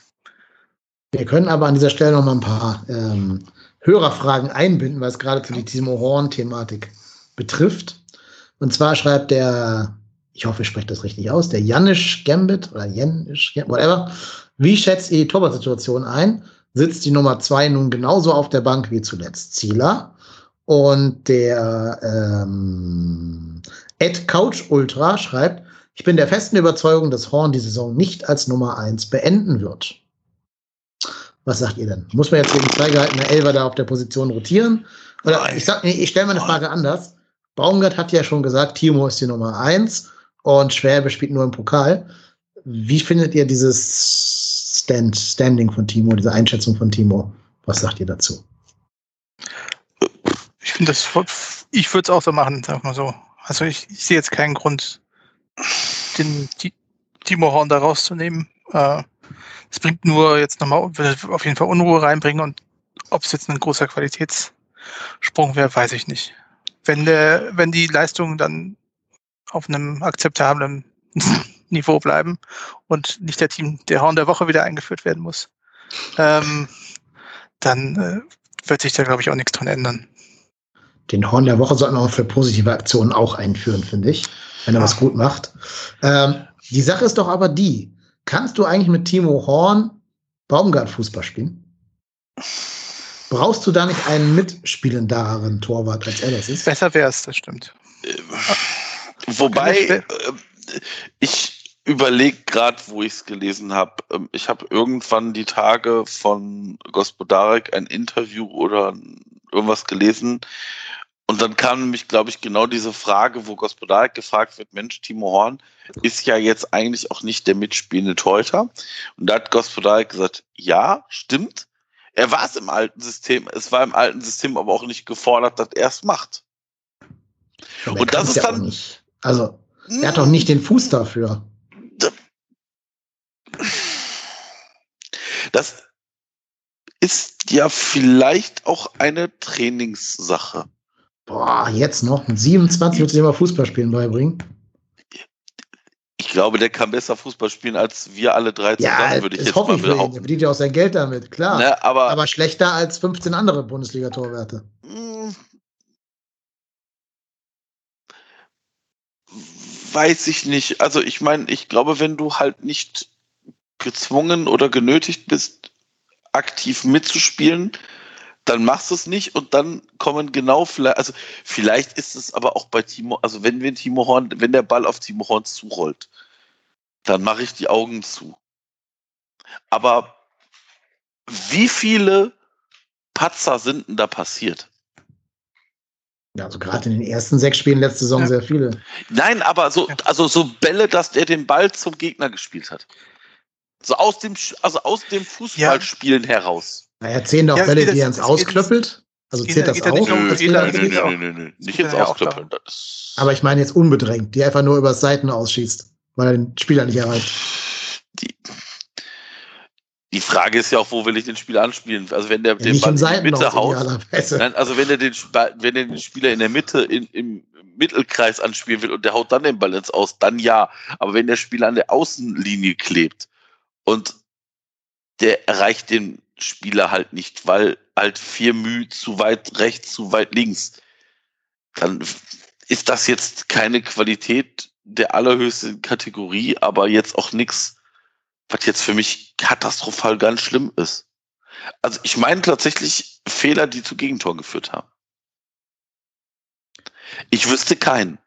Wir können aber an dieser Stelle noch mal ein paar ähm, Hörerfragen einbinden, es gerade für die Timo Horn-Thematik betrifft. Und zwar schreibt der, ich hoffe, ich spreche das richtig aus, der Janisch Gambit oder Janisch, whatever. Wie schätzt ihr die Torwart-Situation ein? Sitzt die Nummer zwei nun genauso auf der Bank wie zuletzt Zieler? Und der ähm, Ed Couch Ultra schreibt, ich bin der festen Überzeugung, dass Horn die Saison nicht als Nummer eins beenden wird. Was sagt ihr denn? Muss man jetzt gegen zwei gehaltene Elber da auf der Position rotieren? Oder ich sag, nee, ich stelle mal eine Frage anders. Baumgart hat ja schon gesagt, Timo ist die Nummer eins und Schwäbe spielt nur im Pokal. Wie findet ihr dieses Stand, Standing von Timo, diese Einschätzung von Timo? Was sagt ihr dazu? Ich finde das, ich würde es auch so machen, sag mal so. Also ich, ich sehe jetzt keinen Grund, den Timo Horn da rauszunehmen. Äh, es bringt nur jetzt nochmal, auf jeden Fall Unruhe reinbringen und ob es jetzt ein großer Qualitätssprung wäre, weiß ich nicht. Wenn der, wenn die Leistungen dann auf einem akzeptablen Niveau bleiben und nicht der Team, der Horn der Woche wieder eingeführt werden muss, ähm, dann äh, wird sich da, glaube ich, auch nichts dran ändern. Den Horn der Woche sollten wir auch für positive Aktionen auch einführen, finde ich wenn er ja. was gut macht. Ähm, die Sache ist doch aber die, kannst du eigentlich mit Timo Horn Baumgart Fußball spielen? Brauchst du da nicht einen mitspielenderen Torwart, als er das ist? Besser wäre es, das stimmt. Äh, wobei, äh, ich überlege gerade, wo ich es gelesen habe. Ähm, ich habe irgendwann die Tage von Gospodarek ein Interview oder irgendwas gelesen, und dann kam nämlich, glaube ich, genau diese Frage, wo Gospodarek gefragt wird, Mensch, Timo Horn ist ja jetzt eigentlich auch nicht der mitspielende Torhüter. Und da hat Gospodarek gesagt, ja, stimmt. Er war es im alten System. Es war im alten System aber auch nicht gefordert, dass er es macht. Aber Und das ist ja dann. Also, er hat doch nicht den Fuß dafür. Das ist ja vielleicht auch eine Trainingssache. Boah, jetzt noch. Mit 27 wird sich immer Fußballspielen beibringen. Ich glaube, der kann besser Fußball spielen als wir alle drei zusammen, ja, würde ich jetzt hoffe mal ich behaupten. Er verdient ja auch sein Geld damit, klar. Ne, aber, aber schlechter als 15 andere Bundesliga-Torwerte. Hm. Weiß ich nicht. Also ich meine, ich glaube, wenn du halt nicht gezwungen oder genötigt bist, aktiv mitzuspielen, dann machst du es nicht und dann kommen genau vielleicht, also vielleicht ist es aber auch bei Timo, also wenn wir Timo Horn, wenn der Ball auf Timo Horn zurollt, dann mache ich die Augen zu. Aber wie viele Patzer sind denn da passiert? Ja, also gerade in den ersten sechs Spielen letzte Saison ja. sehr viele. Nein, aber so, also so Bälle, dass der den Ball zum Gegner gespielt hat. So aus dem, also aus dem Fußballspielen ja. heraus. Naja, zehn doch ja, Bälle, die er ins Ausklöppelt. Also zählt das auch? Nicht ins Ausklöppeln. Aber ich meine jetzt unbedrängt, die einfach nur über Seiten ausschießt, weil er den Spieler nicht erreicht. Die, die Frage ist ja auch, wo will ich den Spieler anspielen? Also wenn der ja, den Ball in die Mitte haut, nein, also wenn er den, wenn er den Spieler in der Mitte in, im Mittelkreis anspielen will und der haut dann den Ball ins Aus, dann ja. Aber wenn der Spieler an der Außenlinie klebt und der erreicht den Spieler halt nicht, weil halt vier Mühe zu weit rechts, zu weit links, dann ist das jetzt keine Qualität der allerhöchsten Kategorie, aber jetzt auch nichts was jetzt für mich katastrophal ganz schlimm ist. Also ich meine tatsächlich Fehler, die zu Gegentoren geführt haben. Ich wüsste keinen.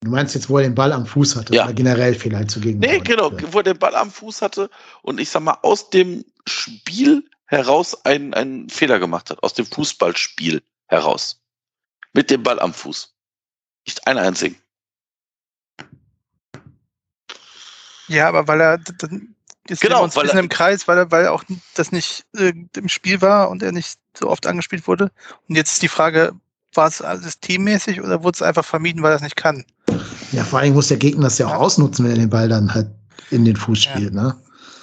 Du meinst jetzt, wo er den Ball am Fuß hatte ja. oder generell vielleicht zu Gegentoren? Nee, genau, wo er den Ball am Fuß hatte und ich sag mal aus dem Spiel heraus einen, einen Fehler gemacht hat, aus dem Fußballspiel heraus. Mit dem Ball am Fuß. Nicht einen einzigen. Ja, aber weil er Jetzt genau, uns ein bisschen im Kreis, weil er, weil auch das nicht äh, im Spiel war und er nicht so oft angespielt wurde. Und jetzt ist die Frage, war es systemmäßig oder wurde es einfach vermieden, weil er es nicht kann? Ja, vor allem muss der Gegner das ja auch ausnutzen, wenn er den Ball dann halt in den Fuß spielt, ja. ne?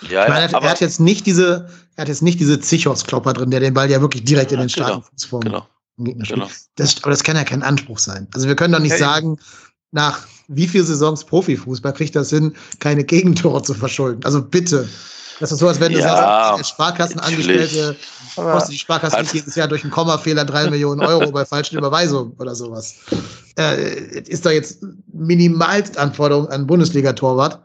Ja, meine, er, er, hat jetzt nicht diese, er hat jetzt nicht diese Zichos-Klopper drin, der den Ball ja wirklich direkt in den starken genau, Fuß vom genau, Gegner spielt. Genau. Das, aber das kann ja kein Anspruch sein. Also wir können doch nicht sagen, nach wie viele Saisons Profifußball kriegt das hin, keine Gegentore zu verschulden? Also bitte. Das ist so, als wenn du ja, sagst, Sparkassenangestellte kostet die Sparkasse nicht jedes Jahr durch einen Kommafehler drei Millionen Euro bei falschen Überweisungen oder sowas. Äh, ist da jetzt minimalst Anforderung an Bundesliga-Torwart.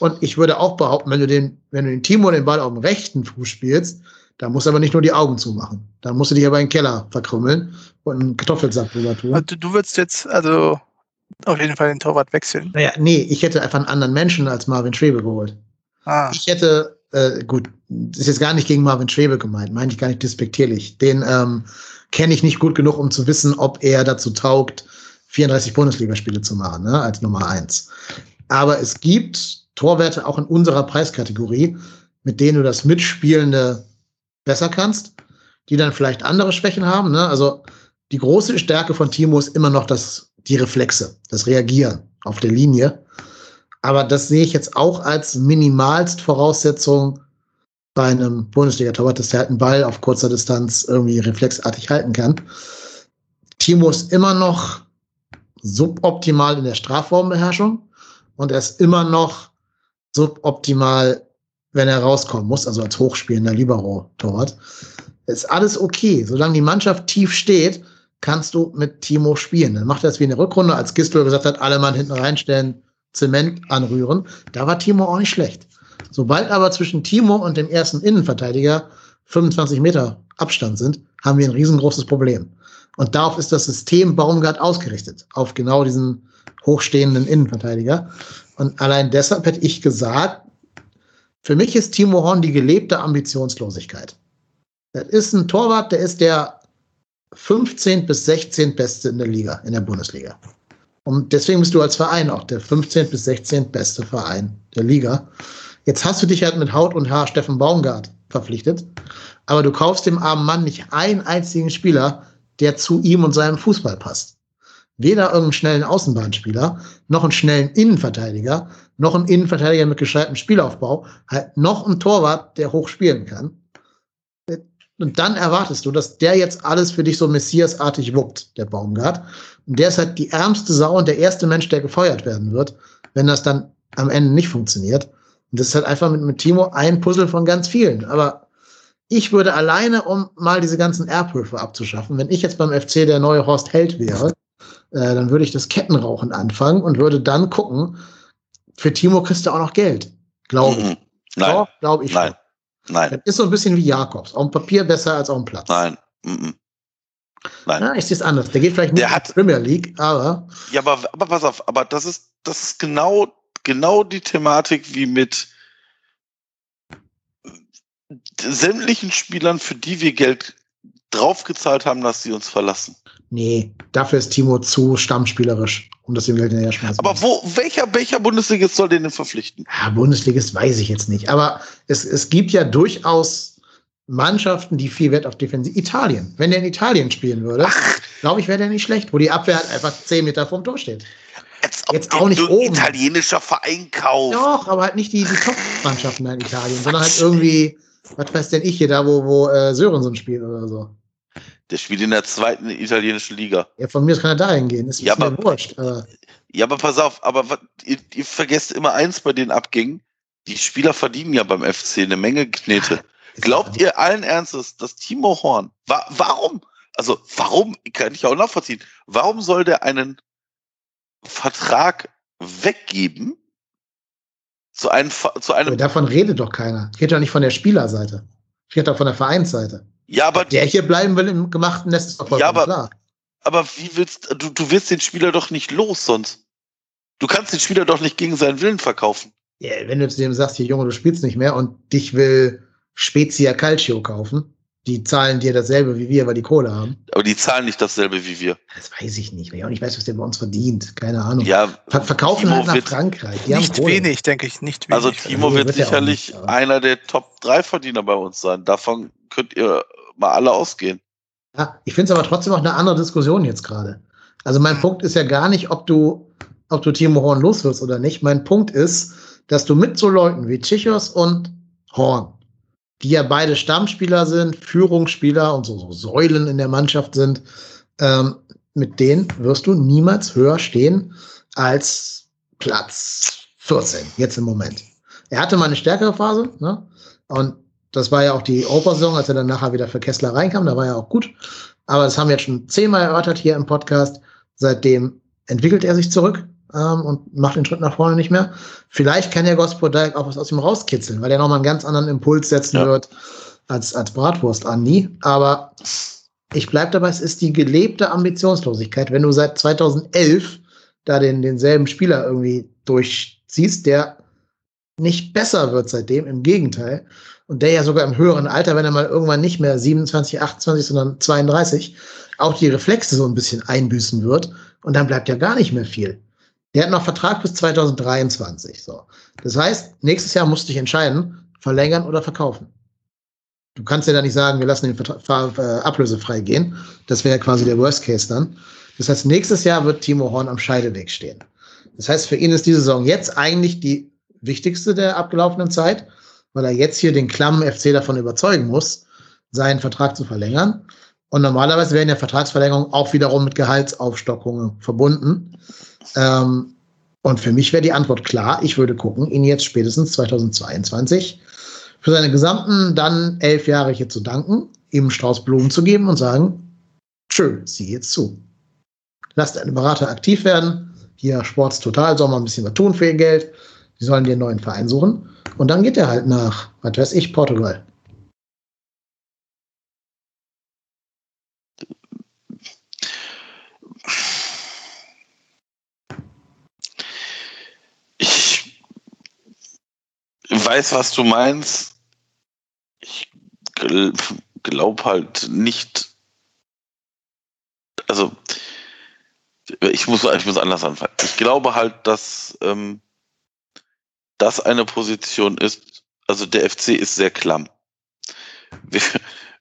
Und ich würde auch behaupten, wenn du den, wenn du den Timo den Ball auf dem rechten Fuß spielst, da musst du aber nicht nur die Augen zumachen. Da musst du dich aber in den Keller verkrümmeln und einen Kartoffelsack drüber tun. Du, du würdest jetzt, also auf jeden Fall den Torwart wechseln. Naja, nee, ich hätte einfach einen anderen Menschen als Marvin Schwebe geholt. Ah. Ich hätte, äh, gut, das ist jetzt gar nicht gegen Marvin Schwebe gemeint, meine ich gar nicht despektierlich. Den ähm, kenne ich nicht gut genug, um zu wissen, ob er dazu taugt, 34 Bundesligaspiele zu machen, ne, als Nummer eins. Aber es gibt Torwerte auch in unserer Preiskategorie, mit denen du das Mitspielende besser kannst, die dann vielleicht andere Schwächen haben. Ne? Also die große Stärke von Timo ist immer noch das die Reflexe, das Reagieren auf der Linie. Aber das sehe ich jetzt auch als minimalst Voraussetzung bei einem Bundesliga-Torwart, dass der halt einen Ball auf kurzer Distanz irgendwie reflexartig halten kann. Timo ist immer noch suboptimal in der Strafraumbeherrschung und er ist immer noch suboptimal, wenn er rauskommen muss, also als hochspielender Libero-Torwart. Ist alles okay, solange die Mannschaft tief steht kannst du mit Timo spielen. Dann macht er das wie in der Rückrunde, als Gistel gesagt hat, alle Mann hinten reinstellen, Zement anrühren. Da war Timo auch nicht schlecht. Sobald aber zwischen Timo und dem ersten Innenverteidiger 25 Meter Abstand sind, haben wir ein riesengroßes Problem. Und darauf ist das System Baumgart ausgerichtet, auf genau diesen hochstehenden Innenverteidiger. Und allein deshalb hätte ich gesagt, für mich ist Timo Horn die gelebte Ambitionslosigkeit. Das ist ein Torwart, der ist der 15 bis 16 Beste in der Liga, in der Bundesliga. Und deswegen bist du als Verein auch der 15 bis 16 beste Verein der Liga. Jetzt hast du dich halt mit Haut und Haar Steffen Baumgart verpflichtet, aber du kaufst dem armen Mann nicht einen einzigen Spieler, der zu ihm und seinem Fußball passt. Weder irgendeinen schnellen Außenbahnspieler, noch einen schnellen Innenverteidiger, noch einen Innenverteidiger mit gescheitem Spielaufbau, halt noch einen Torwart, der hoch spielen kann. Und dann erwartest du, dass der jetzt alles für dich so messiasartig wuppt, der Baumgart. Und der ist halt die ärmste Sau und der erste Mensch, der gefeuert werden wird, wenn das dann am Ende nicht funktioniert. Und das ist halt einfach mit, mit Timo ein Puzzle von ganz vielen. Aber ich würde alleine, um mal diese ganzen Erbhöfe abzuschaffen, wenn ich jetzt beim FC der neue Horst Held wäre, äh, dann würde ich das Kettenrauchen anfangen und würde dann gucken, für Timo kriegst du auch noch Geld. Glaube ich. Mhm. Nein. Glaube ich. Nein. Nein. Das ist so ein bisschen wie Jakobs. Auf dem Papier besser als auf dem Platz. Nein. Mm Nein. Ja, ich sehe es anders. Der geht vielleicht nicht Der hat- in die Premier League, aber Ja, aber, aber pass auf, aber das ist, das ist genau, genau die Thematik wie mit sämtlichen Spielern, für die wir Geld draufgezahlt haben, dass sie uns verlassen. nee, dafür ist Timo zu stammspielerisch, um das dem Geld hinterher schmeißen. Aber wo, welcher, welcher Bundesligist soll den denn verpflichten? Ja, Bundesligist weiß ich jetzt nicht. Aber es, es gibt ja durchaus Mannschaften, die viel Wert auf Defensiv. Italien. Wenn der in Italien spielen würde, glaube ich, wäre der nicht schlecht, wo die Abwehr halt einfach 10 Meter vorm Tor steht. Als ob Jetzt auch nicht oben. italienischer Verein kauft. Doch, aber halt nicht die, die Top-Mannschaften in Italien, sondern halt irgendwie, was weiß denn ich hier, da wo, wo äh, Sörensen spielt oder so. Der spielt in der zweiten italienischen Liga. Ja, von mir kann er da hingehen. Ist, Ja, aber- wurscht. Aber Ja, aber pass auf, aber ihr, ihr vergesst immer eins bei den Abgängen. Die Spieler verdienen ja beim FC eine Menge Knete. Glaubt ihr allen Ernstes, dass Timo Horn, wa warum, also warum, kann ich auch nachvollziehen, warum soll der einen Vertrag weggeben zu einem, zu Aber einem, davon redet doch keiner. Ich rede doch nicht von der Spielerseite. Ich rede doch von der Vereinsseite. ja, aber, Der hier bleiben will im gemachten Nest, ist doch vollkommen Ja, aber- klar. aber wie willst, du, du wirst den Spieler doch nicht los sonst. Du kannst den Spieler doch nicht gegen seinen Willen verkaufen. Ja, wenn du zu dem sagst, hier Junge, du spielst nicht mehr und dich will Spezia Calcio kaufen, die zahlen dir dasselbe wie wir, weil die Kohle haben. Aber die zahlen nicht dasselbe wie wir. Das weiß ich nicht, weil ich auch nicht weiß, was der bei uns verdient. Keine Ahnung. Ja, Ver verkaufen Timo halt nach wird- Frankreich. Die Nicht wenig, denke ich, nicht wenig. Also Timo wird wird er sicherlich nicht, einer der Top 3 Verdiener bei uns sein. Davon könnt ihr mal alle ausgehen. Ja, ich finde es aber trotzdem auch eine andere Diskussion jetzt gerade. Also mein Punkt ist ja gar nicht, ob du, ob du Timo Horn los wirst oder nicht. Mein Punkt ist, dass du mit so Leuten wie Tschichos und Horn, die ja beide Stammspieler sind, Führungsspieler und so, so Säulen in der Mannschaft sind, ähm, mit denen wirst du niemals höher stehen als Platz 14, jetzt im Moment. Er hatte mal eine stärkere Phase, ne? Und das war ja auch die Opersaison, als er dann nachher wieder für Kessler reinkam, da war er auch gut. Aber das haben wir jetzt schon zehnmal erörtert hier im Podcast. Seitdem entwickelt er sich zurück ähm, und macht den Schritt nach vorne nicht mehr. Vielleicht kann der Gospodalk auch was aus ihm rauskitzeln, weil er nochmal einen ganz anderen Impuls setzen Ja. wird als, als Bratwurst Andi. Aber ich bleib dabei, es ist die gelebte Ambitionslosigkeit. Wenn du seit 2011 da den, denselben Spieler irgendwie durchziehst, der nicht besser wird seitdem, im Gegenteil. Und der ja sogar im höheren Alter, wenn er mal irgendwann nicht mehr 27, 28, sondern 32, auch die Reflexe so ein bisschen einbüßen wird. Und dann bleibt ja gar nicht mehr viel. Der hat noch Vertrag bis 2023. So. Das heißt, nächstes Jahr musst du dich entscheiden, verlängern oder verkaufen. Du kannst ja da nicht sagen, wir lassen den Vertra Ver äh, ablösefrei gehen. Das wäre ja quasi der Worst Case dann. Das heißt, nächstes Jahr wird Timo Horn am Scheideweg stehen. Das heißt, für ihn ist die Saison jetzt eigentlich die wichtigste der abgelaufenen Zeit, weil er jetzt hier den klammen FC davon überzeugen muss, seinen Vertrag zu verlängern. Und normalerweise werden ja Vertragsverlängerungen auch wiederum mit Gehaltsaufstockungen verbunden. Ähm, und für mich wäre die Antwort klar, ich würde gucken, ihn jetzt spätestens 2022 für seine gesamten dann elf Jahre hier zu danken, ihm Strauß Blumen zu geben und sagen, schön, sieh jetzt zu. Lasst einen Berater aktiv werden. Hier Sports Total soll mal ein bisschen was tun für ihr Geld. Sie sollen dir einen neuen Verein suchen. Und dann geht er halt nach, was weiß ich, Portugal. Ich weiß, was du meinst. Ich gl glaube halt nicht. Also, ich muss, ich muss anders anfangen. Ich glaube halt, dass ähm, das eine Position ist. Also, der FC ist sehr klamm. Wir,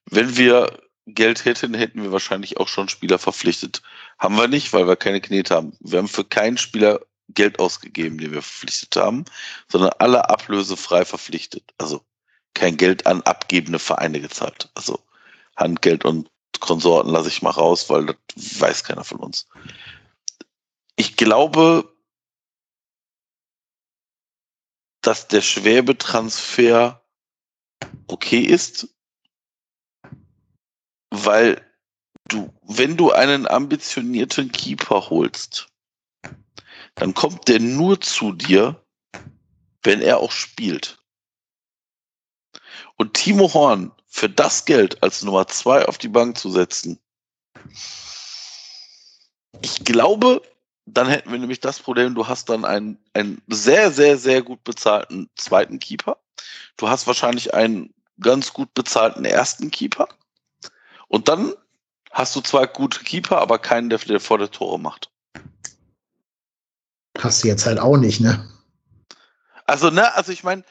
wenn wir Geld hätten, hätten wir wahrscheinlich auch schon Spieler verpflichtet. Haben wir nicht, weil wir keine Knete haben. Wir haben für keinen Spieler Geld ausgegeben, den wir verpflichtet haben, sondern alle ablösefrei verpflichtet. Also kein Geld an abgebende Vereine gezahlt. Also Handgeld und Konsorten lasse ich mal raus, weil das weiß keiner von uns. Ich glaube, dass der Schwäbe-Transfer okay ist, weil du, wenn du einen ambitionierten Keeper holst, dann kommt der nur zu dir, wenn er auch spielt. und Timo Horn für das Geld als Nummer zwei auf die Bank zu setzen, ich glaube, dann hätten wir nämlich das Problem, du hast dann einen, einen sehr, sehr, sehr gut bezahlten zweiten Keeper. Du hast wahrscheinlich einen ganz gut bezahlten ersten Keeper. Und dann hast du zwei gute Keeper, aber keinen, der, der vor der Tore macht. Hast du jetzt halt auch nicht, ne? Also, ne, also ich meine,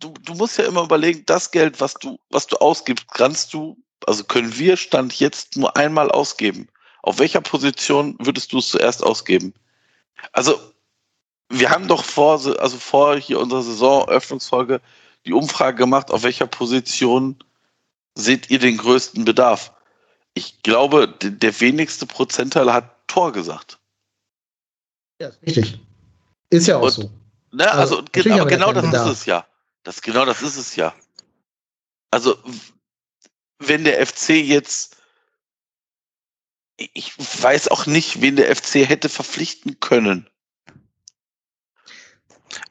du, du musst ja immer überlegen, das Geld, was du, was du ausgibst, kannst du, also können wir Stand jetzt nur einmal ausgeben. Auf welcher Position würdest du es zuerst ausgeben? Also, wir haben doch vor, also vor hier unserer Saisoneröffnungsfolge die Umfrage gemacht, auf welcher Position seht ihr den größten Bedarf? Ich glaube, der wenigste Prozentteil hat Tor gesagt. Ja, ist richtig. Ist ja auch Und, so. Ne, also, Also, ge aber genau da das keinen ist es ja. Das, genau das ist es ja. Also, wenn der FC jetzt, ich weiß auch nicht, wen der FC hätte verpflichten können.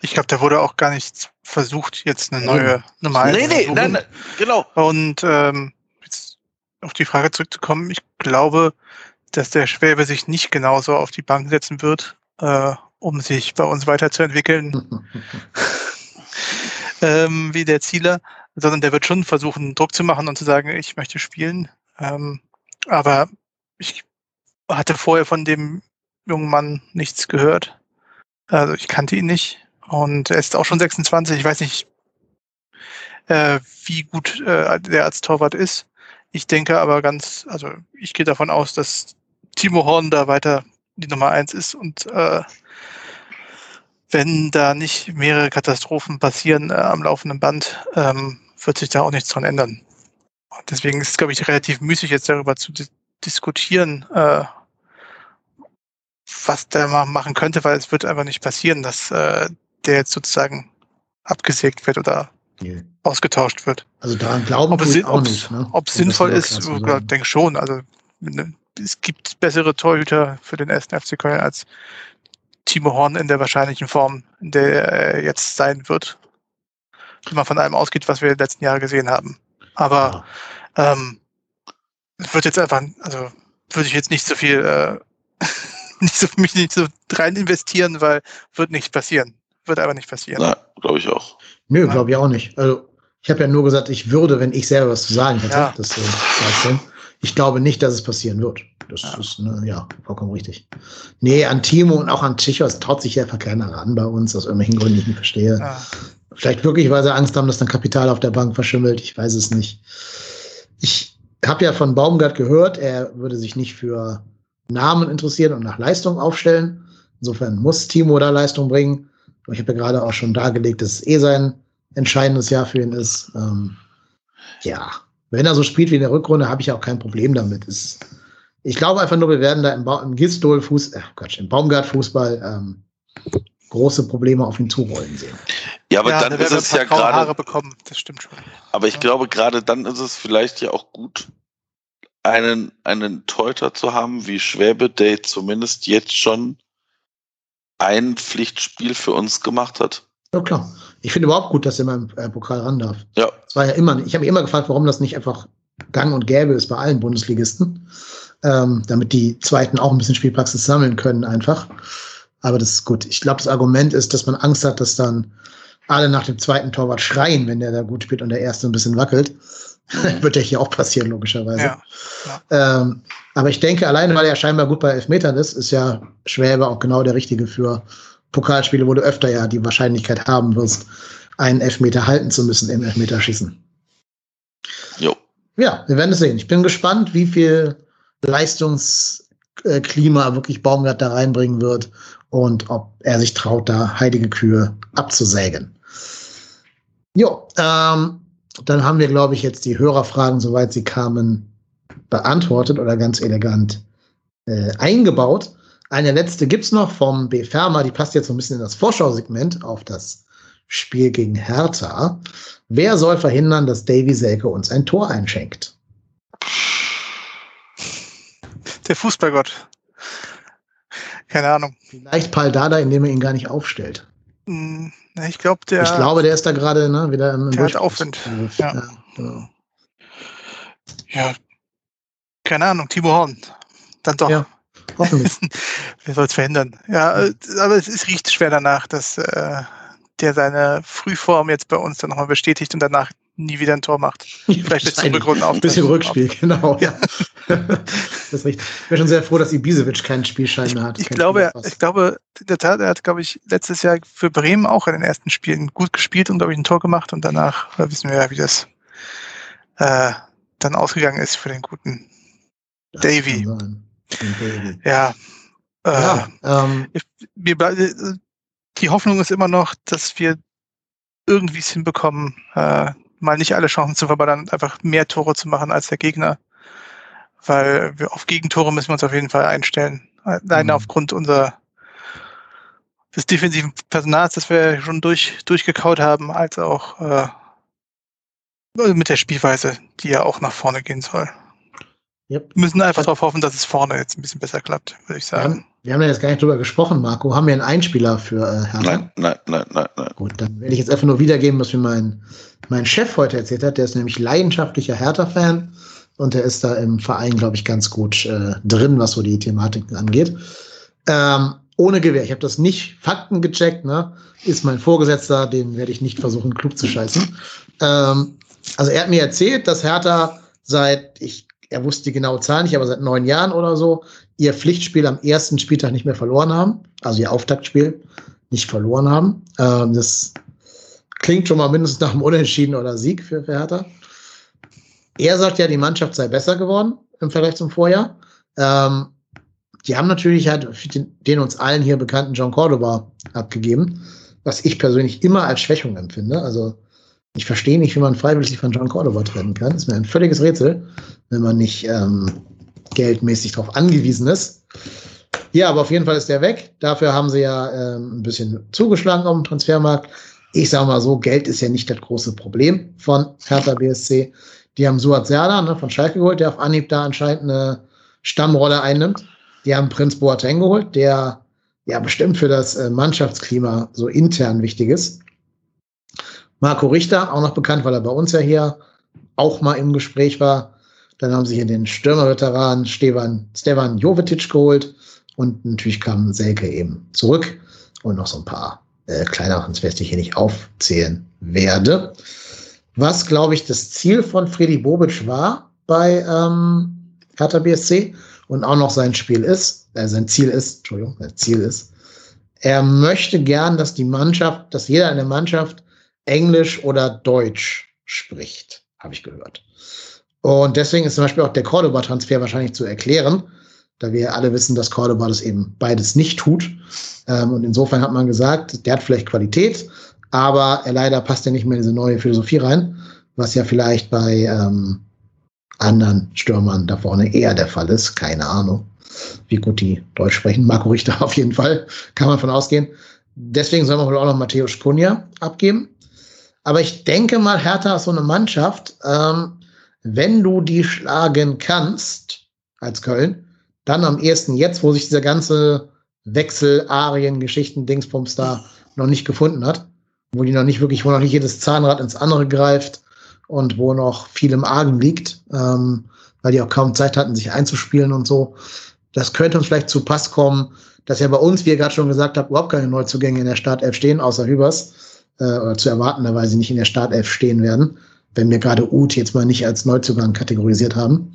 Ich glaube, da wurde auch gar nicht versucht, jetzt eine neue Nummer eins nee, zu nee, nein, nein, genau. Und ähm, jetzt auf die Frage zurückzukommen, ich glaube, dass der Schwäbe sich nicht genauso auf die Bank setzen wird, äh, um sich bei uns weiterzuentwickeln, ähm, wie der Zieler, sondern der wird schon versuchen, Druck zu machen und zu sagen, ich möchte spielen. Ähm, aber ich hatte vorher von dem jungen Mann nichts gehört. Also ich kannte ihn nicht. Und er ist auch schon 26. Ich weiß nicht, äh, wie gut äh, der als Torwart ist. Ich denke aber ganz, also ich gehe davon aus, dass Timo Horn da weiter die Nummer eins ist und äh, wenn da nicht mehrere Katastrophen passieren äh, am laufenden Band, ähm, wird sich da auch nichts dran ändern. Und deswegen ist es, glaube ich, relativ müßig, jetzt darüber zu di diskutieren, äh, was der mal machen könnte, weil es wird einfach nicht passieren, dass äh, der jetzt sozusagen abgesägt wird oder Nee. ausgetauscht wird. Also daran glauben ich auch nicht. Ne? ob es sinnvoll ist, ich denke schon. Also ne, es gibt bessere Torhüter für den ersten FC Köln als Timo Horn in der wahrscheinlichen Form, in der er jetzt sein wird. Wenn man von allem ausgeht, was wir in den letzten Jahren gesehen haben. Aber ähm, es wird jetzt einfach, also würde ich jetzt nicht so viel, äh, nicht so, mich nicht so rein investieren, weil wird nicht passieren. Wird einfach nicht passieren. Na, glaube ich auch. Nö, Ja. glaube ich auch nicht. Also, ich habe ja nur gesagt, ich würde, wenn ich selber was zu sagen hätte, Ja. das so darstellen. Ich glaube nicht, dass es passieren wird. Das Ja. ist, ne, ja, vollkommen richtig. Nee, an Timo und auch an Tschichos traut sich einfach keiner ran bei uns, aus irgendwelchen Gründen, die ich nicht verstehe. Ja. Vielleicht wirklich, weil sie Angst haben, dass dann Kapital auf der Bank verschimmelt. Ich weiß es nicht. Ich habe ja von Baumgart gehört, er würde sich nicht für Namen interessieren und nach Leistung aufstellen. Insofern muss Timo da Leistung bringen. Aber ich habe ja gerade auch schon dargelegt, dass es eh sein entscheidendes Jahr für ihn ist. Ähm, ja, wenn er so spielt wie in der Rückrunde, habe ich auch kein Problem damit. Es, ich glaube einfach nur, wir werden da im, ba im Gistol-Fuß, äh, Quatsch, im Baumgart-Fußball ähm, große Probleme auf ihn zurollen sehen. Ja, aber ja, dann da ist es ein ja paar graue Haare gerade, bekommen. Das stimmt schon. aber ich Ja. glaube, gerade dann ist es vielleicht ja auch gut, einen, einen Teuter zu haben wie Schwäbe, der zumindest jetzt schon ein Pflichtspiel für uns gemacht hat. Ja, klar. Ich finde überhaupt gut, dass er mal im äh, Pokal ran darf. Ja. Es war ja immer, ich habe mich immer gefragt, warum das nicht einfach gang und gäbe ist bei allen Bundesligisten, ähm, damit die Zweiten auch ein bisschen Spielpraxis sammeln können einfach. Aber das ist gut. Ich glaube, das Argument ist, dass man Angst hat, dass dann alle nach dem zweiten Torwart schreien, wenn der da gut spielt und der erste ein bisschen wackelt. Wird ja hier auch passieren, logischerweise. Ja. Ähm, aber ich denke, alleine weil er scheinbar gut bei Elfmetern ist, ist ja Schwäbe auch genau der Richtige für Pokalspiele, wo du öfter ja die Wahrscheinlichkeit haben wirst, einen Elfmeter halten zu müssen im Elfmeterschießen. Jo. Ja, wir werden es sehen. Ich bin gespannt, wie viel Leistungsklima wirklich Baumgart da reinbringen wird und ob er sich traut, da heilige Kühe abzusägen. Jo, ähm, dann haben wir, glaube ich, jetzt die Hörerfragen, soweit sie kamen, beantwortet oder ganz elegant äh, eingebaut. Eine letzte gibt's noch vom B. Fermer, die passt jetzt so ein bisschen in das Vorschausegment auf das Spiel gegen Hertha. Wer soll verhindern, dass Davy Selke uns ein Tor einschenkt? Der Fußballgott. Keine Ahnung. Vielleicht Paul Dada, indem er ihn gar nicht aufstellt. Hm, Ich glaube, der. Ich glaube, der ist da gerade ne, wieder im der hat Aufwind. Ja. Ja, genau. ja, keine Ahnung, Timo Horn. Dann doch. Ja, hoffentlich. Wer soll es verhindern? Ja, aber es, es, riecht schwer danach, dass äh, der seine Frühform jetzt bei uns dann nochmal bestätigt und danach nie wieder ein Tor macht. Vielleicht bis zum Rückrunden auf. Ein bisschen Rückspiel, genau. Ja. das ist richtig. Ich bin schon sehr froh, dass Ibisevic keinen Spielschein mehr hat. Ich, glaube, ich glaube, in der Tat, er hat, glaube ich, letztes Jahr für Bremen auch in den ersten Spielen gut gespielt und, glaube ich, ein Tor gemacht und danach äh, wissen wir ja, wie das äh, dann ausgegangen ist für den guten das Davy. Ja. Äh, ja ähm, ich, mir, äh, die Hoffnung ist immer noch, dass wir irgendwie es hinbekommen, äh, mal nicht alle Chancen zu verballern einfach mehr Tore zu machen als der Gegner. Weil wir auf Gegentore müssen wir uns auf jeden Fall einstellen. Alleine mhm. aufgrund unserer des defensiven Personals, das wir schon durch, durchgekaut haben, als auch äh, mit der Spielweise, die ja auch nach vorne gehen soll. Yep. Wir müssen einfach darauf hoffen, dass es vorne jetzt ein bisschen besser klappt, würde ich sagen. Wir haben, wir haben ja jetzt gar nicht drüber gesprochen, Marco. Haben wir einen Einspieler für äh, Herrn? Nein, nein, nein, nein, nein. Gut, dann werde ich jetzt einfach nur wiedergeben, was mir mein, mein Chef heute erzählt hat. Der ist nämlich leidenschaftlicher Hertha-Fan und der ist da im Verein, glaube ich, ganz gut äh, drin, was so die Thematiken angeht. Ähm, ohne Gewehr. Ich habe das nicht Fakten gecheckt, ne? Ist mein Vorgesetzter, den werde ich nicht versuchen, klug zu scheißen. Ähm, also er hat mir erzählt, dass Hertha seit, ich er wusste die genaue Zahl nicht, aber seit neun Jahren oder so, ihr Pflichtspiel am ersten Spieltag nicht mehr verloren haben, also ihr Auftaktspiel nicht verloren haben. Ähm, das klingt schon mal mindestens nach einem Unentschieden oder Sieg für, für Hertha. Er sagt ja, die Mannschaft sei besser geworden im Vergleich zum Vorjahr. Ähm, die haben natürlich halt den, den, uns allen hier bekannten John Cordoba abgegeben, was ich persönlich immer als Schwächung empfinde. Also ich verstehe nicht, wie man freiwillig von John Cordova trennen kann. Das ist mir ein völliges Rätsel, wenn man nicht ähm, geldmäßig darauf angewiesen ist. Ja, aber auf jeden Fall ist der weg. Dafür haben sie ja ähm, ein bisschen zugeschlagen auf dem Transfermarkt. Ich sage mal so, Geld ist ja nicht das große Problem von Hertha BSC. Die haben Suat Serdar ne, von Schalke geholt, der auf Anhieb da anscheinend eine Stammrolle einnimmt. Die haben Prinz Boateng geholt, der ja bestimmt für das äh, Mannschaftsklima so intern wichtig ist. Marco Richter, auch noch bekannt, weil er bei uns ja hier auch mal im Gespräch war. Dann haben sie hier den Stürmerveteran Stevan, Stevan Jovetic geholt und natürlich kam Selke eben zurück und noch so ein paar äh, kleinere Transfers, die ich hier nicht aufzählen werde. Was, glaube ich, das Ziel von Freddy Bobic war bei ähm, Hertha BSC und auch noch sein Spiel ist, äh, sein Ziel ist, Entschuldigung, sein Ziel ist, er möchte gern, dass die Mannschaft, dass jeder in der Mannschaft Englisch oder Deutsch spricht, habe ich gehört. Und deswegen ist zum Beispiel auch der Cordoba-Transfer wahrscheinlich zu erklären, da wir alle wissen, dass Cordoba das eben beides nicht tut. Ähm, und insofern hat man gesagt, der hat vielleicht Qualität, aber er leider passt ja nicht mehr in diese neue Philosophie rein, was ja vielleicht bei ähm, anderen Stürmern da vorne eher der Fall ist. Keine Ahnung, wie gut die Deutsch sprechen. Marco Richter auf jeden Fall, kann man von ausgehen. Deswegen soll man wohl auch noch Matthäus Kunja abgeben. Aber ich denke mal, Hertha ist so eine Mannschaft, ähm, wenn du die schlagen kannst als Köln, dann am ehesten jetzt, wo sich dieser ganze Wechsel, Arien, Geschichten, Dingsbums da noch nicht gefunden hat, wo die noch nicht wirklich, wo noch nicht jedes Zahnrad ins andere greift und wo noch viel im Argen liegt, ähm, weil die auch kaum Zeit hatten, sich einzuspielen und so. Das könnte uns vielleicht zu Pass kommen, dass ja bei uns, wie ihr gerade schon gesagt habt, überhaupt keine Neuzugänge in der Startelf stehen, außer Hübers äh, oder zu erwartenderweise nicht in der Startelf stehen werden, wenn wir gerade Uth jetzt mal nicht als Neuzugang kategorisiert haben.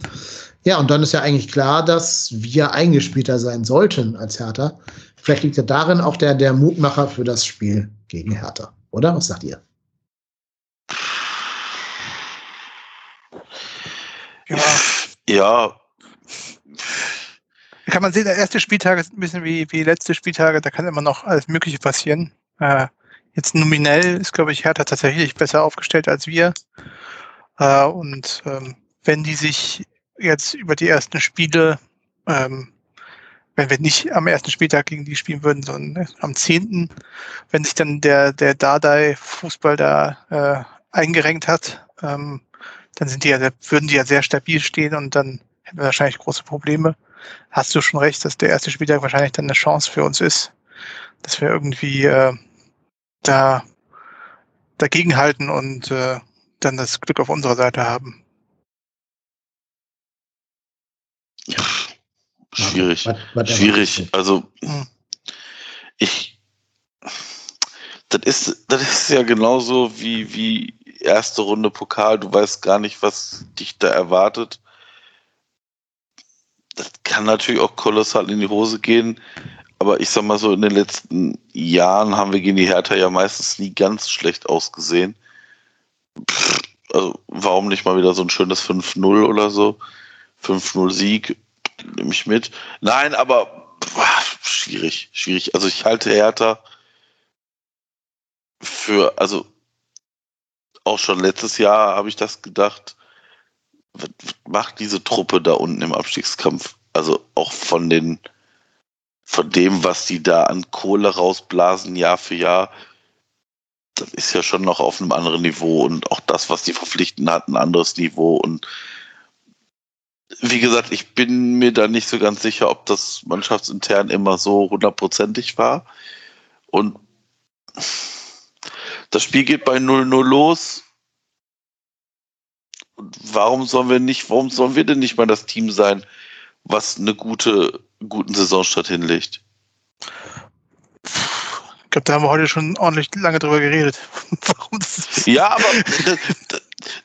Ja, und dann ist ja eigentlich klar, dass wir eingespielter sein sollten als Hertha. Vielleicht liegt ja darin auch der, der Mutmacher für das Spiel gegen Hertha. Oder? Was sagt ihr? Ja. Ja. Kann man sehen, der erste Spieltag ist ein bisschen wie, wie letzte Spieltage, da kann immer noch alles Mögliche passieren. Äh, Jetzt nominell ist, glaube ich, Hertha tatsächlich besser aufgestellt als wir. Äh, und ähm, wenn die sich jetzt über die ersten Spiele, ähm, wenn wir nicht am ersten Spieltag gegen die spielen würden, sondern am zehnten, wenn sich dann der, der Dardai-Fußball da äh, eingerenkt hat, ähm, dann sind die ja, würden die ja sehr stabil stehen und dann hätten wir wahrscheinlich große Probleme. Hast du schon recht, dass der erste Spieltag wahrscheinlich dann eine Chance für uns ist, dass wir irgendwie äh, da dagegenhalten und äh, dann das Glück auf unserer Seite haben. Schwierig. Was, was Schwierig. Also hm. ich das ist, das ist ja genauso wie, wie erste Runde Pokal. Du weißt gar nicht, was dich da erwartet. Das kann natürlich auch kolossal in die Hose gehen. Aber ich sag mal so, in den letzten Jahren haben wir gegen die Hertha ja meistens nie ganz schlecht ausgesehen. Pff, also warum nicht mal wieder so ein schönes 5-0 oder so? 5-0 Sieg, nehme ich mit. Nein, aber pff, schwierig, schwierig. Also ich halte Hertha für, also auch schon letztes Jahr habe ich das gedacht, was macht diese Truppe da unten im Abstiegskampf? Also auch von den, von dem, was die da an Kohle rausblasen, Jahr für Jahr, das ist ja schon noch auf einem anderen Niveau und auch das, was die verpflichten hat, ein anderes Niveau und wie gesagt, ich bin mir da nicht so ganz sicher, ob das mannschaftsintern immer so hundertprozentig war. Und das Spiel geht bei 0-0 los. Und warum sollen wir nicht, warum sollen wir denn nicht mal das Team sein, was eine gute, guten Saisonstart hinlegt? Ich glaube, da haben wir heute schon ordentlich lange drüber geredet. warum das ja, aber das,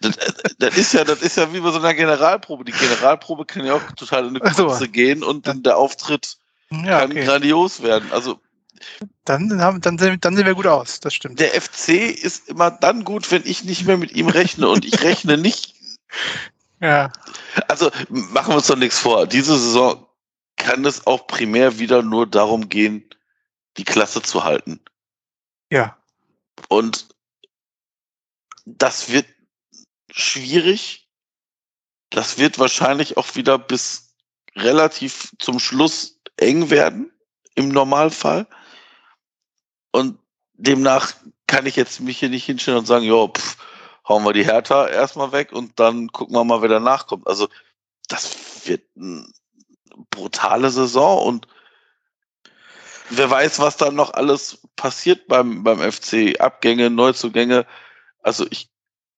das, das, ist ja, das ist ja wie bei so einer Generalprobe. Die Generalprobe kann ja auch total in eine Kurze so. gehen und dann der Auftritt ja, kann okay. grandios werden. Also dann, haben, dann, sehen, dann sehen wir gut aus, das stimmt. Der FC ist immer dann gut, wenn ich nicht mehr mit ihm rechne und ich rechne nicht. Ja. Also machen wir uns doch nichts vor. Diese Saison kann es auch primär wieder nur darum gehen, die Klasse zu halten. Ja. Und das wird schwierig. Das wird wahrscheinlich auch wieder bis relativ zum Schluss eng werden, im Normalfall. Und demnach kann ich jetzt mich hier nicht hinstellen und sagen, ja, pff, hauen wir die Hertha erstmal weg und dann gucken wir mal, wer danach kommt. Also das wird eine brutale Saison und wer weiß, was da noch alles passiert beim, beim FC. Abgänge, Neuzugänge. Also ich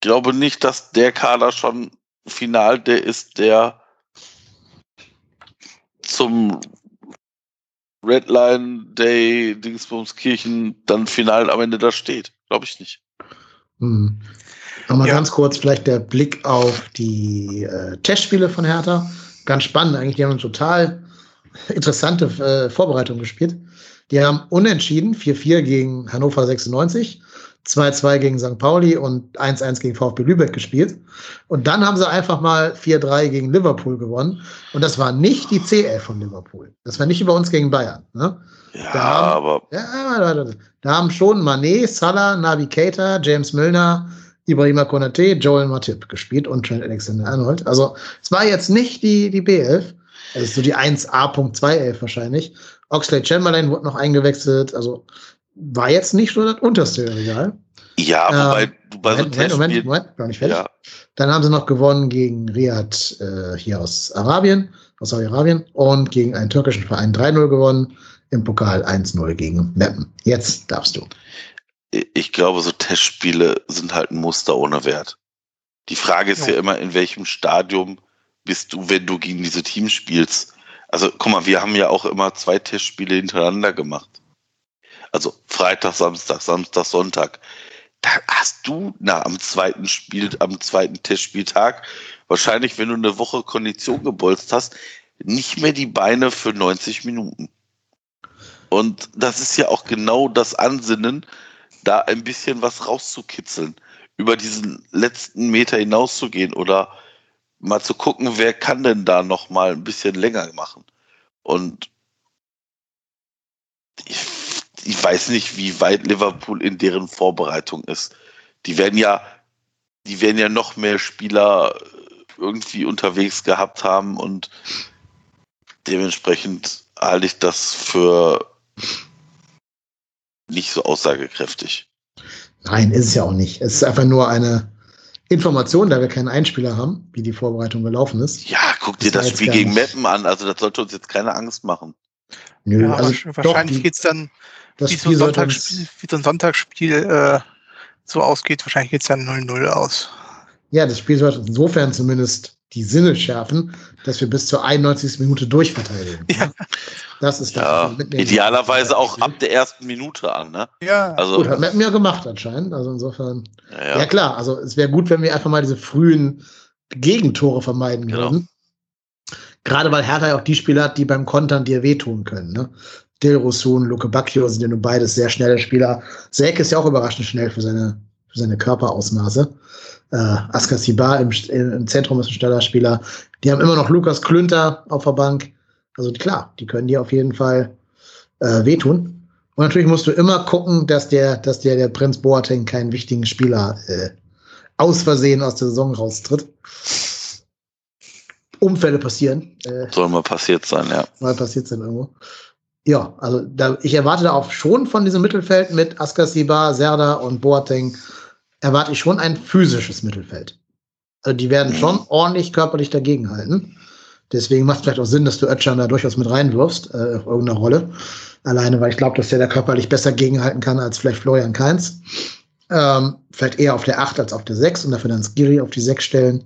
glaube nicht, dass der Kader schon final der ist, der zum Redline Day, Dingsbumskirchen dann final am Ende da steht. Glaube ich nicht. Hm. Nochmal ja. ganz kurz vielleicht der Blick auf die äh, Testspiele von Hertha. Ganz spannend eigentlich. Die haben eine total interessante äh, Vorbereitung gespielt. Die haben unentschieden 4-4 gegen Hannover 96 2-2 gegen St. Pauli und 1-1 gegen VfB Lübeck gespielt. Und dann haben sie einfach mal 4-3 gegen Liverpool gewonnen. Und das war nicht die C11 von Liverpool. Das war nicht über uns gegen Bayern. Ne? Ja, da haben, aber. Ja, da haben schon Manet, Salah, Navi Keita, James Milner, Ibrahima Konate, Joel Matip gespielt und Trent Alexander-Arnold. Also, es war jetzt nicht die, die B11. Es ist so die 1A.211 wahrscheinlich. Oxley Chamberlain wurde noch eingewechselt. Also, war jetzt nicht so das unterste Regal. Ja, wobei ähm, bei so Moment, Moment, Moment, gar nicht fertig. Ja. Dann haben sie noch gewonnen gegen Riyadh äh, hier aus Arabien, aus Saudi-Arabien und gegen einen türkischen Verein 3-0 gewonnen, im Pokal 1-0 gegen Meppen. Jetzt darfst du. Ich glaube, so Testspiele sind halt ein Muster ohne Wert. Die Frage ist ja, ja immer, in welchem Stadium bist du, wenn du gegen diese Teams spielst. Also, guck mal, wir haben ja auch immer zwei Testspiele hintereinander gemacht. Also Freitag, Samstag, Samstag, Sonntag. Da hast du na, am zweiten Spiel, am zweiten Testspieltag, wahrscheinlich, wenn du eine Woche Kondition gebolzt hast, nicht mehr die Beine für 90 Minuten. Und das ist ja auch genau das Ansinnen, da ein bisschen was rauszukitzeln, über diesen letzten Meter hinauszugehen oder mal zu gucken, wer kann denn da noch mal ein bisschen länger machen. Und ich ich weiß nicht, wie weit Liverpool in deren Vorbereitung ist. Die werden ja, die werden ja noch mehr Spieler irgendwie unterwegs gehabt haben und dementsprechend halte ich das für nicht so aussagekräftig. Nein, ist es ja auch nicht. Es ist einfach nur eine Information, da wir keinen Einspieler haben, wie die Vorbereitung gelaufen ist. Ja, guck dir das, das Spiel gegen Meppen an. Also das sollte uns jetzt keine Angst machen. Nö, ja, also wahrscheinlich geht es dann das wie, so ein Sonntagsspiel, wie so ein Sonntagsspiel äh, so ausgeht, wahrscheinlich geht es dann 0-0 aus. Ja, das Spiel sollte insofern zumindest die Sinne schärfen, dass wir bis zur 91. Minute durchverteidigen. Ja. Das ist das, Ja, was wir mitnehmen. idealerweise auch ab der ersten Minute an, ne? Ja, Also, Gut, hat Meppen ja gemacht anscheinend. Also insofern. ja, Ja, ja. klar, also es wäre gut, wenn wir einfach mal diese frühen Gegentore vermeiden Genau. würden. Gerade weil Hertha ja auch die Spieler hat, die beim Kontern dir wehtun können. Ne? Dilrosun, Luke Bacchio sind ja nun beides sehr schnelle Spieler. Selke ist ja auch überraschend schnell für seine, für seine Körperausmaße. Äh, Askar Sibar im, im Zentrum ist ein schneller Spieler. Die haben immer noch Lukas Klünter auf der Bank. Also klar, die können dir auf jeden Fall äh, wehtun. Und natürlich musst du immer gucken, dass der, dass der, der Prinz Boateng keinen wichtigen Spieler äh, aus Versehen aus der Saison raustritt. Unfälle passieren. Äh, Soll mal passiert sein, ja. mal passiert sind irgendwo. Ja, also da, ich erwarte da auch schon von diesem Mittelfeld mit Askasiba, Serda und Boateng, erwarte ich schon ein physisches Mittelfeld. Also die werden schon ordentlich körperlich dagegenhalten. Deswegen macht es vielleicht auch Sinn, dass du Ötchan da durchaus mit reinwirfst, äh, auf irgendeine Rolle. Alleine, weil ich glaube, dass der da körperlich besser gegenhalten kann als vielleicht Florian Kainz. Ähm, vielleicht eher auf der 8 als auf der 6 und dafür dann Skiri auf die 6 stellen.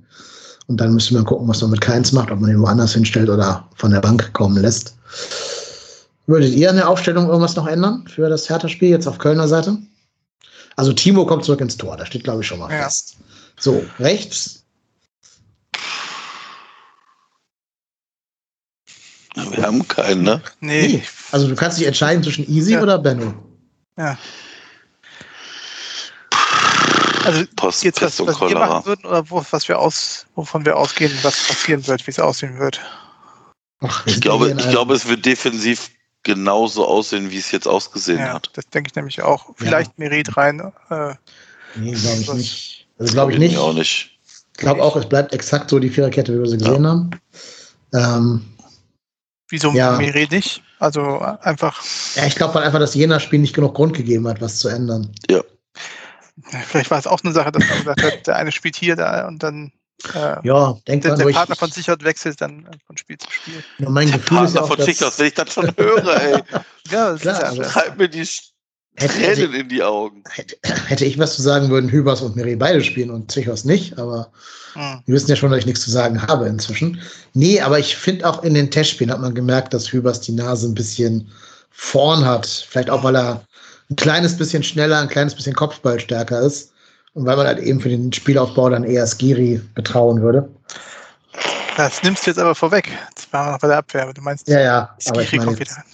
Und dann müsste man gucken, was man mit Keins macht, ob man ihn woanders hinstellt oder von der Bank kommen lässt. Würdet ihr an der Aufstellung irgendwas noch ändern für das Hertha-Spiel jetzt auf Kölner Seite? Also Timo kommt zurück ins Tor, das steht glaube ich schon mal Ja. fest. So, rechts. Wir haben keinen, ne? nee, Nee. Also du kannst dich entscheiden zwischen Easy Ja. oder Benno. ja. Also Post, jetzt was, was wir machen würden oder wo, was wir aus, wovon wir ausgehen, was passieren wird, wie es aussehen wird. Ach, Ich glaube, ich glaube, es wird defensiv genauso aussehen, wie es jetzt ausgesehen Ja, hat. das denke ich nämlich auch. Vielleicht Merit rein. Äh, Nee, glaube ich nicht. Also glaube ich nicht. Auch nicht. Ich glaube auch, es bleibt exakt so die Viererkette, wie wir sie gesehen haben. Ähm, wieso Ja. Merit nicht? Also äh, einfach, ja, ich glaube halt einfach, dass jener Spiel nicht genug Grund gegeben hat, was zu ändern. ja, vielleicht war es auch eine Sache, dass man gesagt hat, der eine spielt hier da und dann äh, Ja, denkt der, man der. Partner von Sichert wechselt dann äh, von Spiel zu Spiel. Ja, mein Gefühl ist ja Partner auch, von Schickers, wenn ich das schon höre, ey. Ja, das Klar, ist ja also- Treibt mir die hätte, Tränen hätte, in die Augen. hätte, hätte ich was zu sagen, würden Hübers und Miri beide spielen und Zichos nicht, aber Hm. wir wissen ja schon, dass ich nichts zu sagen habe inzwischen. Nee, aber ich finde auch in den Testspielen hat man gemerkt, dass Hübers die Nase ein bisschen vorn hat. Vielleicht auch, weil er ein kleines bisschen schneller, ein kleines bisschen Kopfballstärker ist. Und weil man halt eben für den Spielaufbau dann eher Skiri betrauen würde. Das nimmst du jetzt aber vorweg. Das war noch bei der Abwehr, aber du meinst, Ja, ja. Aber ich Skiri meine kommt jetzt, wieder.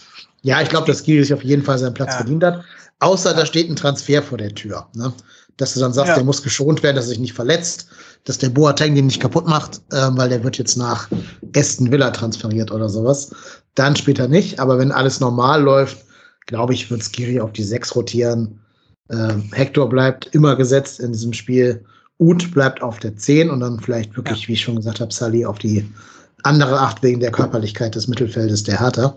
ja, ich glaube, dass Skiri sich auf jeden Fall seinen Platz Ja. verdient hat. Außer da steht ein Transfer vor der Tür. Ne? Dass du dann sagst, Ja. der muss geschont werden, dass er sich nicht verletzt, dass der Boateng den nicht kaputt macht, ähm, weil der wird jetzt nach Aston Villa transferiert oder sowas. Dann später nicht. Aber wenn alles normal läuft, glaube ich, wird Skiri auf die 6 rotieren. Ähm, Hector bleibt immer gesetzt in diesem Spiel. Uth bleibt auf der 10 und dann vielleicht wirklich, wie ich schon gesagt habe, Sally auf die andere 8 wegen der Körperlichkeit des Mittelfeldes der Hertha.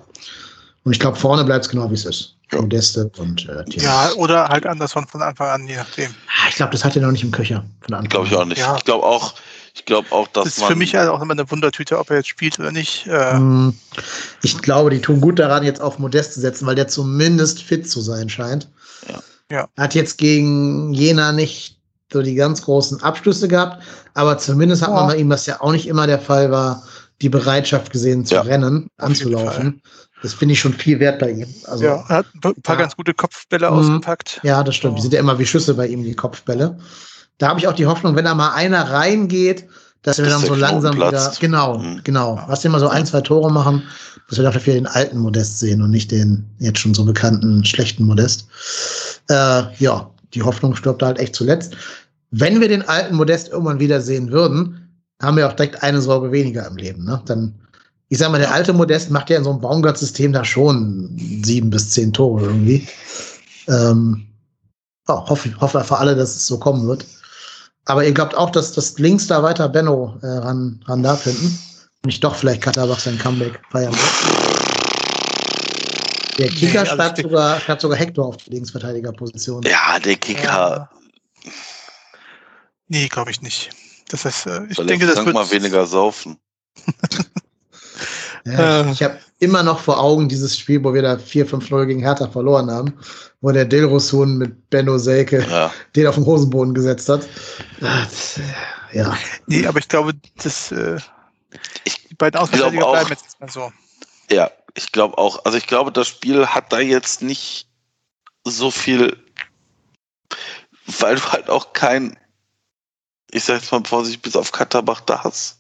Und ich glaube, vorne bleibt es genau wie es ist. Ja. Modeste und äh, Thiago. Ja, oder halt Anderson von Anfang an, je nachdem. Ah, Ich glaube, das hat er noch nicht im Köcher. Von Anfang Glaube ich auch nicht. Ja. Ich glaube auch, ich glaube auch, dass Das ist man. für mich halt auch immer eine Wundertüte, ob er jetzt spielt oder nicht. Äh, Hm, Ich glaube, die tun gut daran, jetzt auf Modest zu setzen, weil der zumindest fit zu sein scheint. Ja. Ja. Er hat jetzt gegen Jena nicht so die ganz großen Abschlüsse gehabt, aber zumindest hat man Ja. bei ihm, was ja auch nicht immer der Fall war, die Bereitschaft gesehen zu Ja. rennen, anzulaufen. Das finde ich schon viel wert bei ihm. Also, ja, er hat ein paar ja. ganz gute Kopfbälle Mhm. ausgepackt. Ja, das stimmt. Die sind ja immer wie Schüsse bei ihm, die Kopfbälle. Da habe ich auch die Hoffnung, wenn da mal einer reingeht, dass wir dann so Knoten langsam wieder, platzt. genau, Mhm. genau, was wir mal so ein, zwei Tore machen, dass wir dafür den alten Modest sehen und nicht den jetzt schon so bekannten schlechten Modest. Äh, ja, die Hoffnung stirbt halt echt zuletzt. Wenn wir den alten Modest irgendwann wieder sehen würden, haben wir auch direkt eine Sorge weniger im Leben. Ne? Dann, ich sag mal, der alte Modest macht ja in so einem Baumgart-System da schon sieben bis zehn Tore irgendwie. Ähm, ja, hoffe, hoffe für alle, dass es so kommen wird. Aber ihr glaubt auch, dass das links da weiter Benno äh, ran, ran darf hinten? Und nicht doch vielleicht Katterbach sein Comeback feiern wird? Der Kicker Nee, also schreibt, sogar, schreibt sogar Hector auf die Linksverteidigerposition. Ja, der Kicker. Äh, nee, glaube ich nicht. Das ist, äh, ich soll denke, das wird. mal weniger saufen. Ja, ich habe immer noch vor Augen dieses Spiel, wo wir da 4-5-0 gegen Hertha verloren haben, wo der Dilrosun mit Benno Selke Ja. den auf den Hosenboden gesetzt hat. Das, Ja, Nee, aber ich glaube, das, äh, Ich die beiden auch- bleiben jetzt erstmal so. Ja, ich glaube auch. Also ich glaube, das Spiel hat da jetzt nicht so viel, weil du halt auch kein, ich sag jetzt mal vorsichtig, bis auf Katterbach da hast.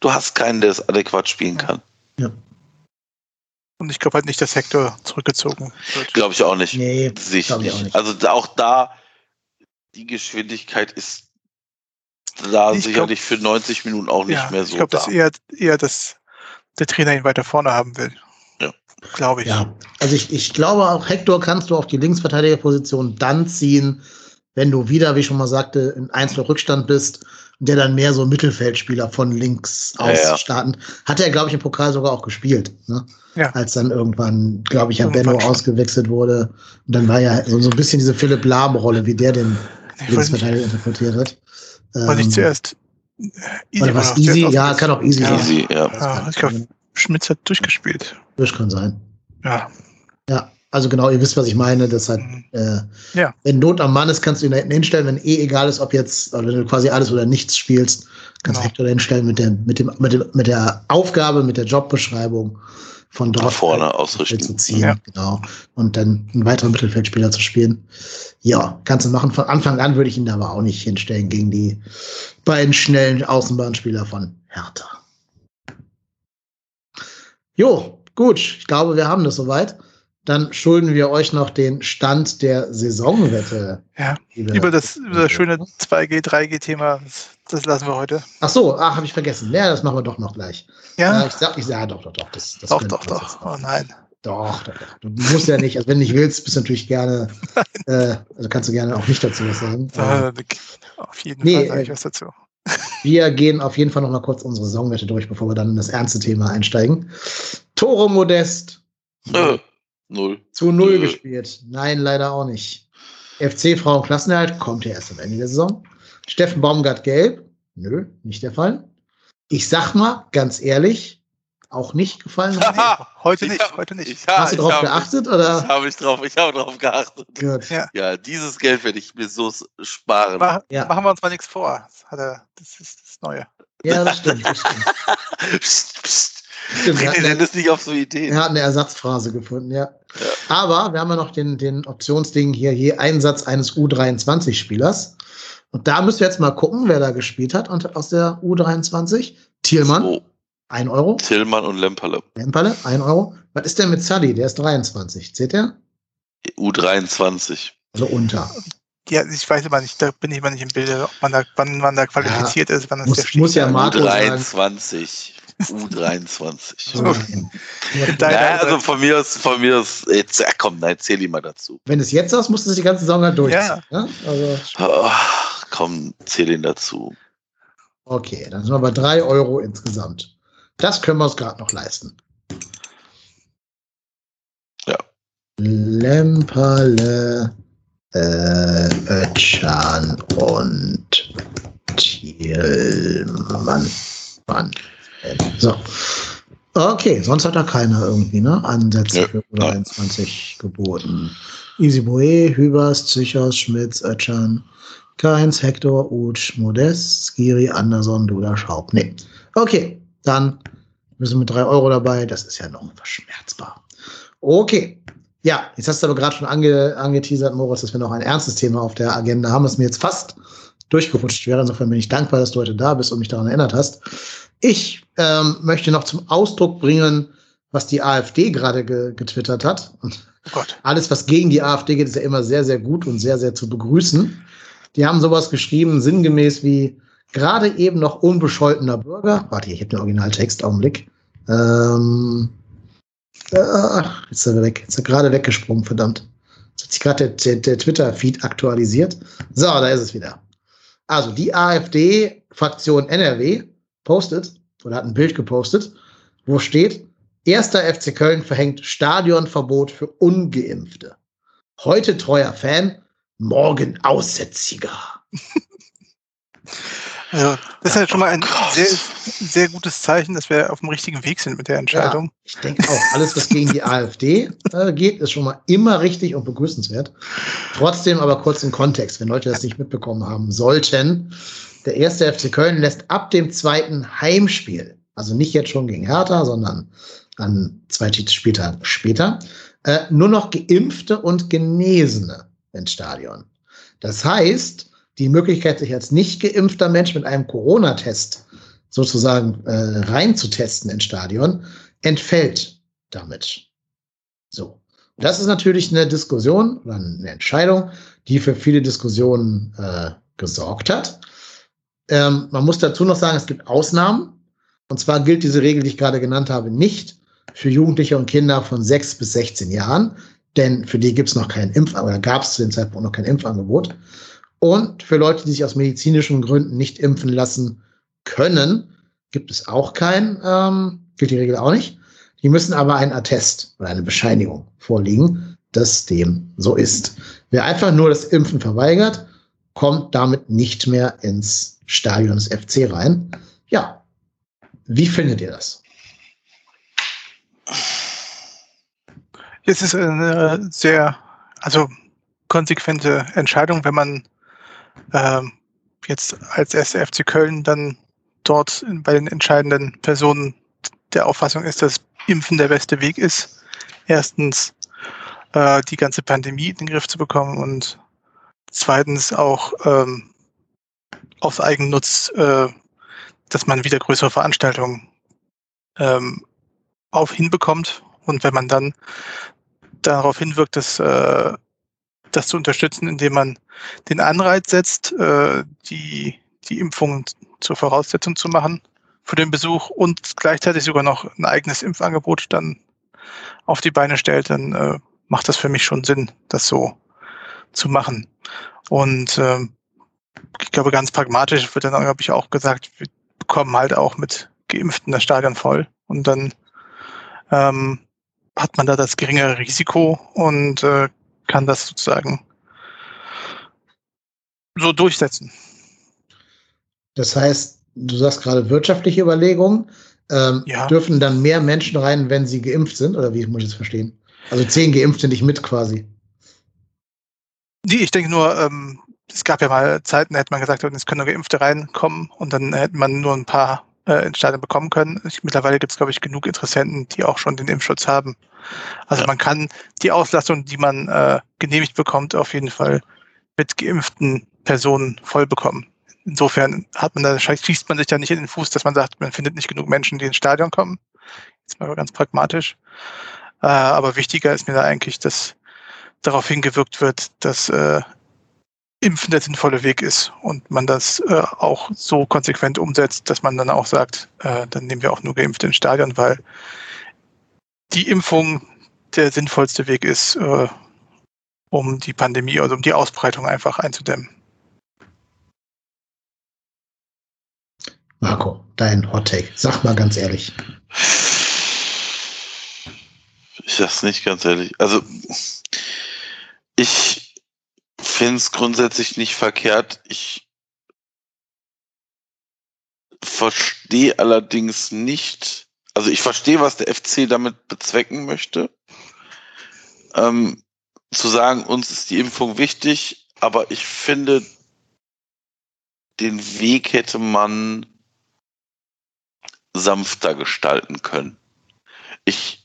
Du hast keinen, der es adäquat spielen kann. Und ich glaube halt nicht, dass Hector zurückgezogen wird. Glaube ich auch nicht. nee, ich nicht. auch nicht. Also auch da, die Geschwindigkeit ist da Ich sicherlich für 90 Minuten auch nicht ja, mehr so ich glaube, da. dass eher, eher, dass der Trainer ihn weiter vorne haben will. Ja. Glaube ich. Ja, also ich, ich glaube auch, Hector kannst du auf die Linksverteidigerposition dann ziehen, wenn du wieder, wie ich schon mal sagte, in 1 Rückstand bist und der dann mehr so Mittelfeldspieler von links Ja, aus ja. starten. Hat er, glaube ich, im Pokal sogar auch gespielt. Ne? Ja. Als dann irgendwann, glaube ich, ja Benno schon. ausgewechselt wurde. Und dann war ja so, so ein bisschen diese Philipp Lahm-Rolle, wie der den Linksverteidiger interpretiert hat. War nicht Ähm, zuerst äh, Oder was Easy? Ja, kann auch Easy Ja. sein. Easy, ja. Ja, ich glaube, Schmitz hat durchgespielt. Das kann sein. Ja. Ja, also genau, ihr wisst, was ich meine. Das hat, Mhm. äh, Ja. wenn Not am Mann ist, kannst du ihn da hinten hinstellen, wenn eh egal ist, ob jetzt, oder wenn du quasi alles oder nichts spielst, kannst du Genau. Hector da hinstellen mit der, mit dem, mit dem, mit der Aufgabe, mit der Jobbeschreibung von Nach dort vorne halt ausrichten. zu ziehen, Ja. genau. Und dann einen weiteren Mittelfeldspieler zu spielen. Ja, kannst du machen. Von Anfang an würde ich ihn da aber auch nicht hinstellen gegen die beiden schnellen Außenbahnspieler von Hertha. Jo, gut. Ich glaube, wir haben das soweit. Dann schulden wir euch noch den Stand der Saisonwette. Ja. Über das, über das schöne 2G, 3G-Thema, das, das lassen wir heute. Ach so, ach, habe ich vergessen. Ja, das machen wir doch noch gleich. Ja, Ja, ich sag, ich sag, ja, doch, doch, doch. Das, das doch, doch, doch. Oh nein. Doch, doch, doch. Du musst ja nicht, also wenn du nicht willst, bist du natürlich gerne, äh, also kannst du gerne auch nicht dazu was sagen. Da, auf jeden Nee, Fall sage ich äh, was dazu. wir gehen auf jeden Fall noch mal kurz unsere Saisonwette durch, bevor wir dann in das ernste Thema einsteigen. Toro Modest Äh, null. zu null Nö. gespielt. Nein, leider auch nicht. FC Frauen Klassenerhalt kommt ja erst am Ende der Saison. Steffen Baumgart gelb. Nö, nicht der Fall. Ich sag mal, ganz ehrlich, auch nicht gefallen. Haha. Heute Ich nicht, hab- heute nicht. Ich, ja, Hast du ich drauf hab- geachtet Ich oder? habe ich drauf, ich habe drauf geachtet. Gut. Ja. Ja, dieses Geld werde ich mir so sparen. Mach, Ja. Machen wir uns mal nichts vor. Das, hat er, das ist das Neue. Ja, das stimmt. Das stimmt. Psst, psst. stimmt. Bring Er, den hat, Dennis nicht auf so Ideen. er hat eine Ersatzphrase gefunden, ja. Aber wir haben ja noch den, den Optionsding hier, je Einsatz eines U23-Spielers. Und da müsst ihr jetzt mal gucken, wer da gespielt hat und aus der U23. Thielmann, So, 1 Euro. Tillmann und Lemperle. Lemperle, 1 Euro. Was ist denn mit Sully? Der ist 23. Seht ihr? U23. Also unter. Ja, ich weiß immer nicht, da bin ich immer nicht im Bilde, ob man da, wann man da qualifiziert ist, wann das Muss- der Stieg muss ja ist. mal- Marco sagen. U23. U23. Nein. Dein- Ja, also von mir aus, von mir aus, jetzt, ja, komm, nein, erzähl die mal dazu. Wenn es jetzt aus, musst du die ganze Saison halt durchziehen. Ja. Ne? Also, Oh, komm, zähl ihn dazu. okay, dann sind wir bei 3 Euro insgesamt. Das können wir uns gerade noch leisten. Ja. Lemperle, äh, Ötchan und Thielmann. Mann. So. Okay, sonst hat da keiner irgendwie, ne? Ansätze Ja, für U23 geboten. Easy Boe, Hübers, Zichos, Schmitz, Ötchan, Keins, Hector, Utsch, Modest, Skiri, Anderson, Duda, Schaub. Nee. Okay, dann müssen wir mit 3 Euro dabei. Das ist ja noch verschmerzbar. Okay. Ja, jetzt hast du aber gerade schon ange, angeteasert, Moritz, dass wir noch ein ernstes Thema auf der Agenda haben, was mir jetzt fast durchgerutscht wäre. Insofern bin ich dankbar, dass du heute da bist und mich daran erinnert hast. Ich ähm, möchte noch zum Ausdruck bringen, was die AfD gerade ge getwittert hat. Oh Gott. alles, was gegen die AfD geht, ist ja immer sehr, sehr gut und sehr, sehr zu begrüßen. Die haben sowas geschrieben, sinngemäß wie gerade eben noch unbescholtener Bürger. Warte, ich habe den Originaltext, Augenblick. Ähm, äh, jetzt ist er weg. Jetzt ist er gerade weggesprungen, verdammt. Jetzt hat sich gerade der, der, der Twitter-Feed aktualisiert. So, da ist es wieder. Also die AfD-Fraktion NRW postet oder hat ein Bild gepostet, wo steht, erster FC Köln verhängt Stadionverbot für Ungeimpfte. Heute treuer Fan, morgen Aussätziger. Also, das ist ja schon mal ein oh sehr, sehr gutes Zeichen, dass wir auf dem richtigen Weg sind mit der Entscheidung. Ja, ich denke auch, alles, was gegen die AfD äh, geht, ist schon mal immer richtig und begrüßenswert. Trotzdem aber kurz im Kontext, wenn Leute das nicht mitbekommen haben sollten. Der erste FC Köln lässt ab dem zweiten Heimspiel, also nicht jetzt schon gegen Hertha, sondern an zwei Spieltage später, äh, nur noch Geimpfte und Genesene ins Stadion. Das heißt, die Möglichkeit, sich als nicht geimpfter Mensch mit einem Corona-Test sozusagen äh, reinzutesten ins Stadion, entfällt damit. So. Das ist natürlich eine Diskussion oder eine Entscheidung, die für viele Diskussionen äh, gesorgt hat. Ähm, man muss dazu noch sagen, es gibt Ausnahmen. Und zwar gilt diese Regel, die ich gerade genannt habe, nicht für Jugendliche und Kinder von 6 bis 16 Jahren, denn für die gibt es noch kein Impfangebot, oder gab es zu dem Zeitpunkt noch kein Impfangebot. Und für Leute, die sich aus medizinischen Gründen nicht impfen lassen können, gibt es auch kein, ähm, gilt die Regel auch nicht. Die müssen aber einen Attest oder eine Bescheinigung vorliegen, dass dem so ist. Wer einfach nur das Impfen verweigert, kommt damit nicht mehr ins Stadion des FC rein. Ja, wie findet ihr das? Es ist eine sehr, also konsequente Entscheidung, wenn man ähm, jetzt als erste FC Köln dann dort bei den entscheidenden Personen der Auffassung ist, dass Impfen der beste Weg ist. Erstens äh, die ganze Pandemie in den Griff zu bekommen und zweitens auch ähm, aus Eigennutz, äh, dass man wieder größere Veranstaltungen ähm, auf hinbekommt. Und wenn man dann darauf hinwirkt, dass äh, das zu unterstützen, indem man den Anreiz setzt, äh, die, die Impfung zur Voraussetzung zu machen für den Besuch und gleichzeitig sogar noch ein eigenes Impfangebot dann auf die Beine stellt, dann äh, macht das für mich schon Sinn, das so zu machen. Und äh, ich glaube, ganz pragmatisch wird dann, glaube ich, auch gesagt, wir bekommen halt auch mit Geimpften das Stadion voll. Und dann ähm, hat man da das geringere Risiko und äh, kann das sozusagen so durchsetzen. Das heißt, du sagst gerade wirtschaftliche Überlegungen. Ähm, ja. Dürfen dann mehr Menschen rein, wenn sie geimpft sind? Oder wie muss ich das verstehen? Also zehn Geimpfte nicht mit quasi. Nee, ich denke nur, ähm, es gab ja mal Zeiten, da hätte man gesagt, es können nur Geimpfte reinkommen und dann hätte man nur ein paar äh, ins Stadion bekommen können. Ich, mittlerweile gibt es, glaube ich, genug Interessenten, die auch schon den Impfschutz haben. Also ja. man kann die Auslastung, die man äh, genehmigt bekommt, auf jeden Fall mit geimpften Personen voll bekommen. Insofern hat man da, schießt man sich ja nicht in den Fuß, dass man sagt, man findet nicht genug Menschen, die ins Stadion kommen. Jetzt mal ganz pragmatisch. Äh, aber wichtiger ist mir da eigentlich, dass darauf hingewirkt wird, dass äh, Impfen der sinnvolle Weg ist und man das äh, auch so konsequent umsetzt, dass man dann auch sagt, äh, dann nehmen wir auch nur Geimpfte ins Stadion, weil die Impfung der sinnvollste Weg ist, äh, um die Pandemie, also um die Ausbreitung einfach einzudämmen. Marco, dein Hot Take. Sag mal ganz ehrlich. Ich sag's nicht ganz ehrlich. Also, ich finde es grundsätzlich nicht verkehrt. Ich verstehe allerdings nicht, also ich verstehe, was der FC damit bezwecken möchte. Ähm, zu sagen, uns ist die Impfung wichtig, aber ich finde, den Weg hätte man sanfter gestalten können. Ich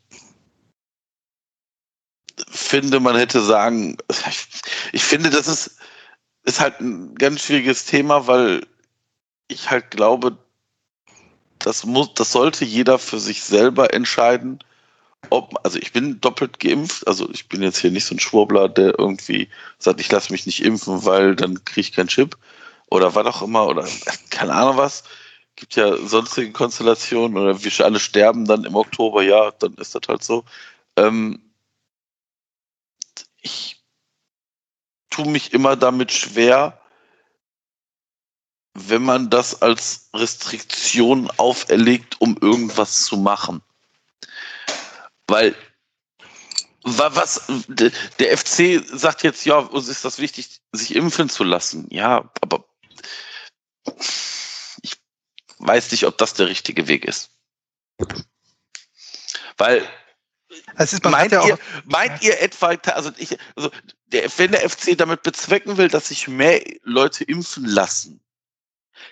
finde, man hätte sagen, ich, finde, das ist, ist halt ein ganz schwieriges Thema, weil ich halt glaube, das muss, das sollte jeder für sich selber entscheiden. Ob, also ich bin doppelt geimpft, also ich bin jetzt hier nicht so ein Schwurbler, der irgendwie sagt, ich lasse mich nicht impfen, weil dann kriege ich keinen Chip oder was auch immer oder keine Ahnung was. Gibt ja sonstige Konstellationen oder wir alle sterben dann im Oktober, ja, dann ist das halt so. Ähm, ich tue mich immer damit schwer, wenn man das als Restriktion auferlegt, um irgendwas zu machen. Weil was der FC sagt jetzt, ja, uns ist das wichtig, sich impfen zu lassen. Ja, aber weiß nicht, ob das der richtige Weg ist. Weil ist meint, ja ihr, meint ihr etwa, also, ich, also der, wenn der FC damit bezwecken will, dass sich mehr Leute impfen lassen,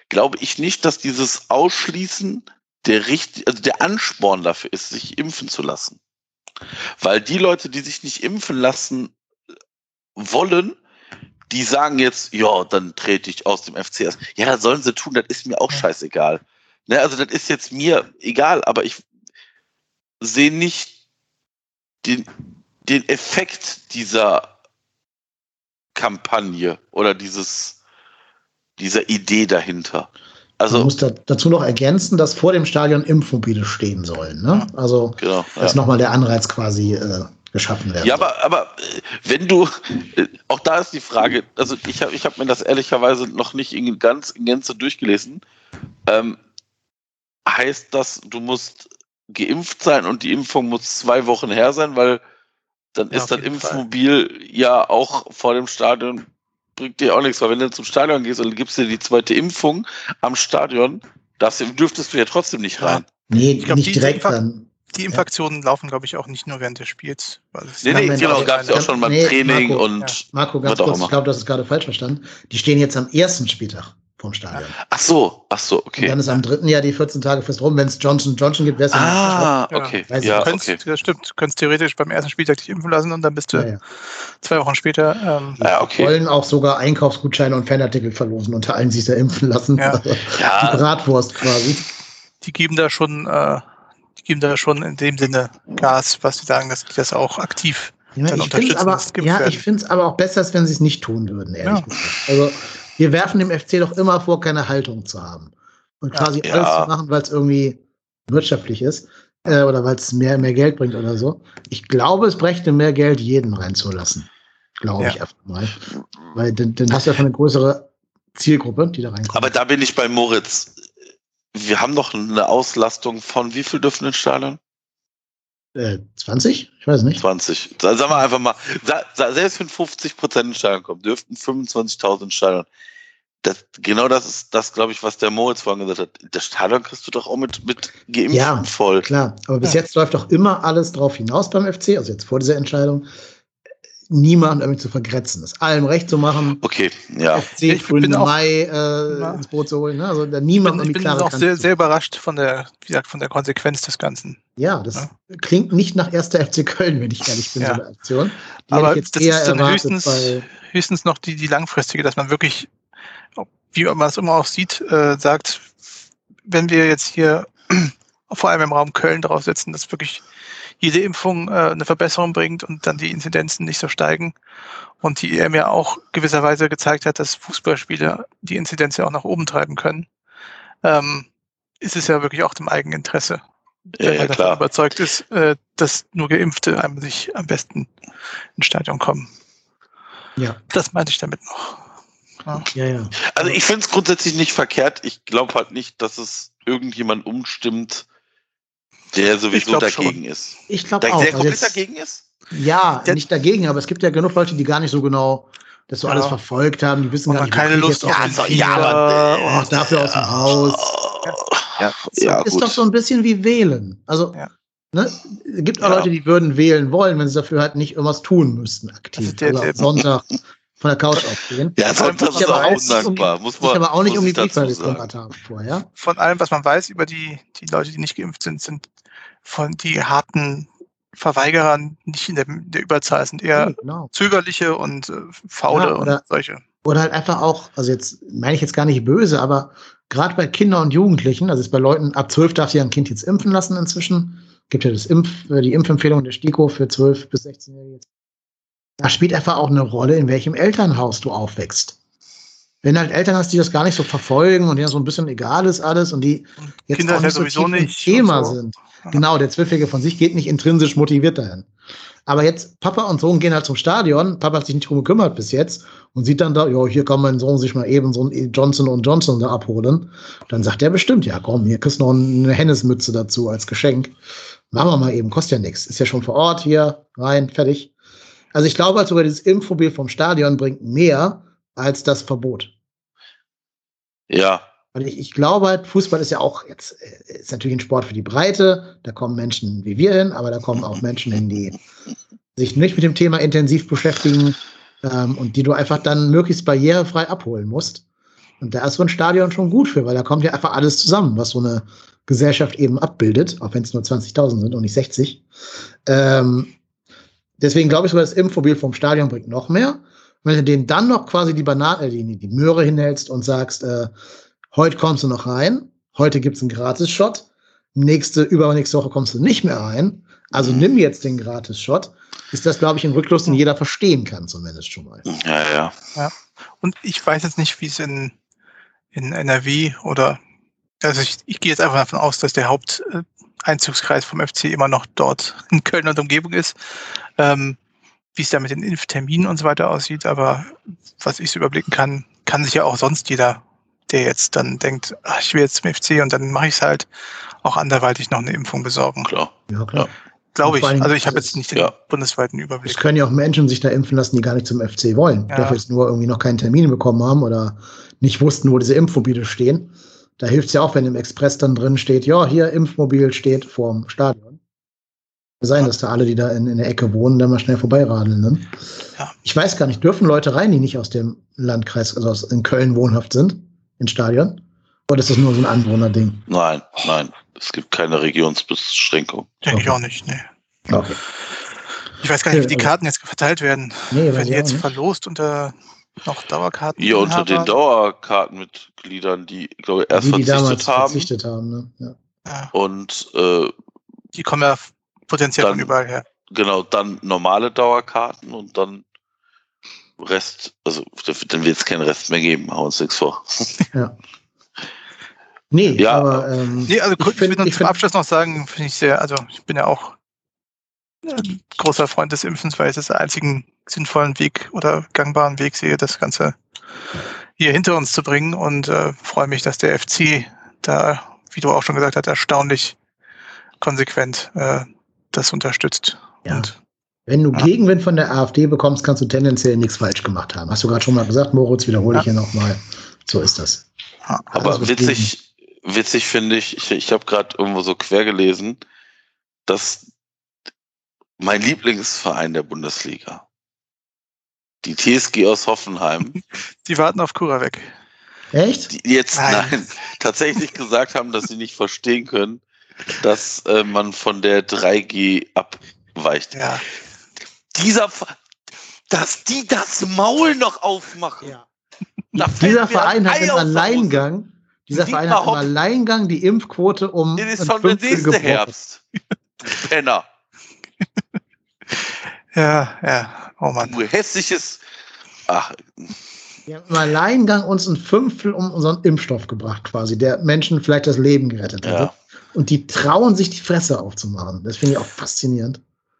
glaube ich nicht, dass dieses Ausschließen der richtig, also der Ansporn dafür ist, sich impfen zu lassen. Weil die Leute, die sich nicht impfen lassen wollen, die sagen jetzt, ja, dann trete ich aus dem FCS. Ja, sollen sie tun, das ist mir auch scheißegal. Ne, also das ist jetzt mir egal, aber ich sehe nicht den, den Effekt dieser Kampagne oder dieses, dieser Idee dahinter. Also, Man muss da, dazu noch ergänzen, dass vor dem Stadion Impfmobile stehen sollen. Ne? Also, genau. dass Ja. nochmal der Anreiz quasi äh, geschaffen werden Ja, aber, aber äh, wenn du, äh, auch da ist die Frage, also ich habe ich hab mir das ehrlicherweise noch nicht in ganz in Gänze durchgelesen. Ähm, heißt das, du musst geimpft sein und die Impfung muss zwei Wochen her sein, weil dann Ja, ist das jeden Fall. Impfmobil ja auch vor dem Stadion, bringt dir auch nichts, weil wenn du zum Stadion gehst und gibst dir die zweite Impfung am Stadion, darfst, du- dürftest du ja trotzdem nicht Ja. rein. Nee, Ich glaub, nicht die direkt einfach- dann. die Impfaktionen laufen, glaube ich, auch nicht nur während des Spiels. weil es- Nee, nee, genau, auch- gab es ja auch schon beim Nee, Training Marco, und Marco, ganz kurz, ich glaube, das ist gerade falsch verstanden. Die stehen jetzt am ersten Spieltag vom Stadion. ach so, ach so, Und okay. dann ist am dritten Jahr die 14 Tage fest rum. Wenn es Johnson Johnson gibt, wäre es Ah, Ja. okay. Ja, du könntest, okay. das stimmt, du könntest theoretisch beim ersten Spieltag dich impfen lassen und dann bist du ja, ja. zwei Wochen später. Ähm, Die Ja, okay. wollen auch sogar Einkaufsgutscheine und Fanartikel verlosen, unter allen sich da impfen lassen. Ja. Also, Ja. Die Bratwurst quasi. die geben da schon, äh, die geben da schon in dem Sinne Gas, was sie sagen, dass die das auch aktiv. Ja, Dann ich finde es unterstützen, aber, ja, ich aber auch besser, als wenn sie es nicht tun würden, ehrlich Ja. gesagt. Also, wir werfen dem FC doch immer vor, keine Haltung zu haben. Und Ja. quasi Ja. alles zu machen, weil es irgendwie wirtschaftlich ist äh, oder weil es mehr, mehr Geld bringt oder so. Ich glaube, es brächte mehr Geld, jeden reinzulassen. Glaube Ja. ich einfach mal. Weil dann, dann hast du einfach eine größere Zielgruppe, die da reinkommt. Aber da bin ich bei Moritz. Wir haben doch eine Auslastung von wie viel dürfen ins Stadion? Äh, 20? Ich weiß nicht. 20. Sa- Sagen wir einfach mal, selbst wenn 50 Prozent ins Stadion kommen, dürften 25.000 ins Stadion. Das, genau das ist das, glaube ich, was der Moritz vorhin gesagt hat. Das Stadion kriegst du doch auch mit, mit Geimpften Ja. voll. Klar, aber bis Ja. jetzt läuft doch immer alles drauf hinaus beim FC, also jetzt vor dieser Entscheidung, niemanden irgendwie zu vergrätzen, es allem recht zu machen, Okay, ja. FC Ich auch- Mai äh, Ja. ins Boot zu holen, ne? also da Ich niemand bin, ich bin auch sehr, sehr überrascht von der, wie gesagt, von der Konsequenz des Ganzen. Ja, das Ja. klingt nicht nach erster FC Köln, wenn ich ehrlich bin, Ja. so eine Aktion. Die Aber ich das eher ist dann erwartet höchstens, höchstens noch die, die langfristige, dass man wirklich, wie man es immer auch sieht, äh, sagt, wenn wir jetzt hier vor allem im Raum Köln draufsetzen, dass wirklich jede Impfung äh, eine Verbesserung bringt und dann die Inzidenzen nicht so steigen. Und die EM ja auch gewisserweise gezeigt hat, dass Fußballspiele die Inzidenz ja auch nach oben treiben können, ähm, ist es ja wirklich auch dem Eigeninteresse, Ja, wenn ja, man davon klar. überzeugt ist, äh, dass nur Geimpfte einem sich am besten ins Stadion kommen. ja, Das meinte ich damit noch. ja, ja. Also ich finde es grundsätzlich nicht verkehrt. Ich glaube halt nicht, dass es irgendjemand umstimmt, der sowieso dagegen ist. Ich glaube Der, auch. der also komplett jetzt- dagegen ist? Ja, Der- nicht dagegen, aber es gibt ja genug Leute, die gar nicht so genau das so Ja. alles verfolgt haben, die wissen gar nicht, keine Lust auf auch den ja, aber- und auch dafür aus dem Haus. Ja, ja ist gut. doch so ein bisschen wie wählen. Also, Ja. ne, es gibt auch Ja. Leute, die würden wählen wollen, wenn sie dafür halt nicht irgendwas tun müssten, aktiv. der- also der- am Sonntag von der Couch aufstehen. ja, sonst ist aber auch nicht um undankbar. Muss Ich man, aber auch nicht um die Briefwahl gekümmert haben vorher. Von allem, was man weiß über die, die Leute, die nicht geimpft sind, sind von die harten Verweigerern nicht in der, der Überzahl, sind eher Ja, genau. zögerliche und äh, faule Ja, oder- und solche. Oder halt einfach auch, also jetzt meine ich jetzt gar nicht böse, aber gerade bei Kindern und Jugendlichen, also jetzt bei Leuten ab 12 darf sich ja ein Kind jetzt impfen lassen inzwischen. Gibt ja das Impf, die Impfempfehlung der STIKO für 12 bis 16-Jährige. Da spielt einfach auch eine Rolle, in welchem Elternhaus du aufwächst. Wenn du halt Eltern hast, die das gar nicht so verfolgen und denen so ein bisschen egal ist alles und die jetzt Kinder auch ja nicht so tief im nicht Thema so. sind. Ja. Genau, der Zwölfjährige von sich geht nicht intrinsisch motiviert dahin. Aber jetzt, Papa und Sohn gehen halt zum Stadion. Papa hat sich nicht drum gekümmert bis jetzt und sieht dann da, ja, hier kann mein Sohn sich mal eben so ein Johnson und Johnson da abholen. Dann sagt er bestimmt, ja, komm, hier kriegst du noch eine Hennesmütze dazu als Geschenk. Machen wir mal eben, kostet ja nichts. Ist ja schon vor Ort hier, rein, fertig. Also ich glaube halt sogar, dieses Impfmobil vom Stadion bringt mehr als das Verbot. Ja, Weil ich, ich glaube halt, Fußball ist ja auch jetzt, äh, ist natürlich ein Sport für die Breite. Da kommen Menschen wie wir hin, aber da kommen auch Menschen hin, die sich nicht mit dem Thema intensiv beschäftigen ähm, und die du einfach dann möglichst barrierefrei abholen musst. Und da ist so ein Stadion schon gut für, weil da kommt ja einfach alles zusammen, was so eine Gesellschaft eben abbildet, auch wenn es nur 20.000 sind und nicht 60. Ähm, deswegen glaube ich sogar, das Impfmobil vom Stadion bringt noch mehr. Wenn du denen dann noch quasi die Banane, die, die Möhre hinhältst und sagst, äh, heute kommst du noch rein, heute gibt's einen Gratis-Shot, nächste, übernächste Woche kommst du nicht mehr rein, also mhm. nimm jetzt den Gratis-Shot, ist das, glaube ich, ein Rückschluss, den jeder verstehen kann, zumindest schon mal. Ja, ja. ja. Und ich weiß jetzt nicht, wie es in, in NRW oder, also ich, ich gehe jetzt einfach davon aus, dass der Haupteinzugskreis vom FC immer noch dort in Köln und Umgebung ist. Ähm, wie es da mit den Impfterminen und so weiter aussieht, aber was ich so überblicken kann, kann sich ja auch sonst jeder, der jetzt dann denkt, ach, ich will jetzt zum FC und dann mache ich es halt, auch anderweitig noch eine Impfung besorgen. Klar. Ja, klar. Glaube ich. Also ich habe jetzt nicht den ja. bundesweiten Überblick. Es können ja auch Menschen sich da impfen lassen, die gar nicht zum FC wollen. Ja. Dafür jetzt nur irgendwie noch keinen Termin bekommen haben oder nicht wussten, wo diese Impfmobile stehen. Da hilft es ja auch, wenn im Express dann drin steht, ja, hier Impfmobil steht vorm Stadion sein, dass da alle, die da in, in der Ecke wohnen, dann mal schnell vorbeiradeln. Ne? Ja. Ich weiß gar nicht, dürfen Leute rein, die nicht aus dem Landkreis, also aus, in Köln wohnhaft sind, ins Stadion? Oder ist das nur so ein Anwohnerding? Nein, nein. Es gibt keine Regionsbeschränkung. Denke ich auch nicht, nee. Okay. Ich weiß gar nicht, wie die Karten jetzt verteilt werden. Nee, werden die jetzt verlost unter noch Dauerkarten? Ja, unter den Dauerkartenmitgliedern, die, glaube ich, erst die, die verzichtet haben. Verzichtet haben ne? ja. Und äh, die kommen ja Potenziell dann, von überall her. Genau, dann normale Dauerkarten und dann Rest, also dann wird es keinen Rest mehr geben, hauen uns nichts vor. Ja. Nee, ja, aber ähm, nee, also ich, find, ich will zum Abschluss noch sagen, finde ich sehr, also ich bin ja auch ein großer Freund des Impfens, weil ich das einzigen sinnvollen Weg oder gangbaren Weg sehe, das Ganze hier hinter uns zu bringen und äh, freue mich, dass der FC da, wie du auch schon gesagt hast, erstaunlich konsequent äh, das unterstützt. Ja. Und, Wenn du ja. Gegenwind von der AfD bekommst, kannst du tendenziell nichts falsch gemacht haben. Hast du gerade schon mal gesagt, Moritz, wiederhole ja. ich hier nochmal. So ist das. Aber also, witzig, witzig finde ich, ich, ich habe gerade irgendwo so quer gelesen, dass mein Lieblingsverein der Bundesliga, die TSG aus Hoffenheim. Die warten auf Kura weg. Echt? Die jetzt, nein. nein, tatsächlich gesagt haben, dass sie nicht verstehen können, dass äh, man von der 3G abweicht. Ja. Dieser, dass die das Maul noch aufmachen. Ja. Dieser Verein hat im Alleingang, dieser Verein hat im Alleingang die Impfquote um. Das ist schon der nächste Herbst. Penner. Ja, ja. Oh Mann. Du hässliches. Ach. Die haben im Alleingang uns ein Fünftel um unseren Impfstoff gebracht, quasi, der Menschen vielleicht das Leben gerettet hat. Ja und die trauen sich die Fresse aufzumachen. Das finde ich auch faszinierend.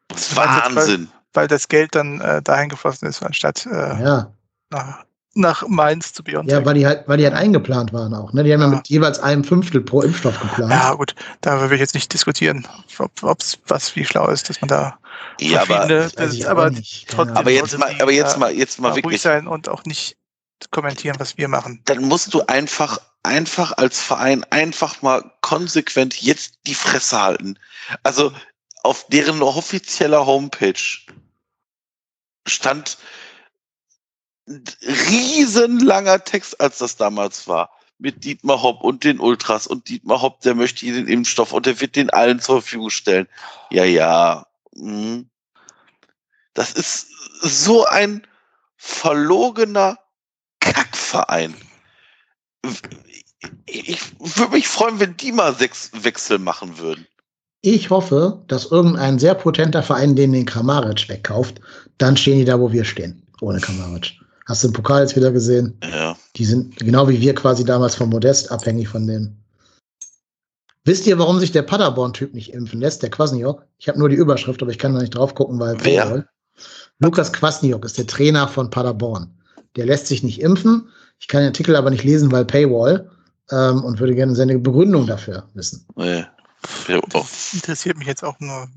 Das Wahnsinn. Weil, weil, das Geld dann äh, dahin geflossen ist, anstatt äh, ja. nach, nach Mainz zu Beyond. Ja, weil die halt, weil die halt eingeplant waren auch. Ne? Die haben ja. ja mit jeweils einem Fünftel pro Impfstoff geplant. Ja, gut, da will ich jetzt nicht diskutieren, ob es was wie schlau ist, dass man da ja, aber, das, aber, trotzdem aber jetzt mal, aber jetzt mal, jetzt mal wirklich sein und auch nicht kommentieren, was wir machen. Dann musst du einfach einfach als Verein einfach mal konsequent jetzt die Fresse halten. Also auf deren offizieller Homepage stand riesenlanger Text, als das damals war. Mit Dietmar Hopp und den Ultras und Dietmar Hopp, der möchte hier den Impfstoff und der wird den allen zur Verfügung stellen. Ja, ja. Mhm. Das ist so ein verlogener Kackverein ich würde mich freuen, wenn die mal sechs Wechsel machen würden. Ich hoffe, dass irgendein sehr potenter Verein den den Kramaric wegkauft. Dann stehen die da, wo wir stehen, ohne Kramaric. Hast du den Pokal jetzt wieder gesehen? Ja. Die sind genau wie wir quasi damals vom Modest abhängig von denen. Wisst ihr, warum sich der Paderborn-Typ nicht impfen lässt, der Kwasniok? Ich habe nur die Überschrift, aber ich kann da nicht drauf gucken, weil. Wer? Lukas Kwasniok ist der Trainer von Paderborn. Der lässt sich nicht impfen. Ich kann den Artikel aber nicht lesen, weil Paywall ähm, und würde gerne seine Begründung dafür wissen. Nee. Das interessiert mich jetzt auch nur.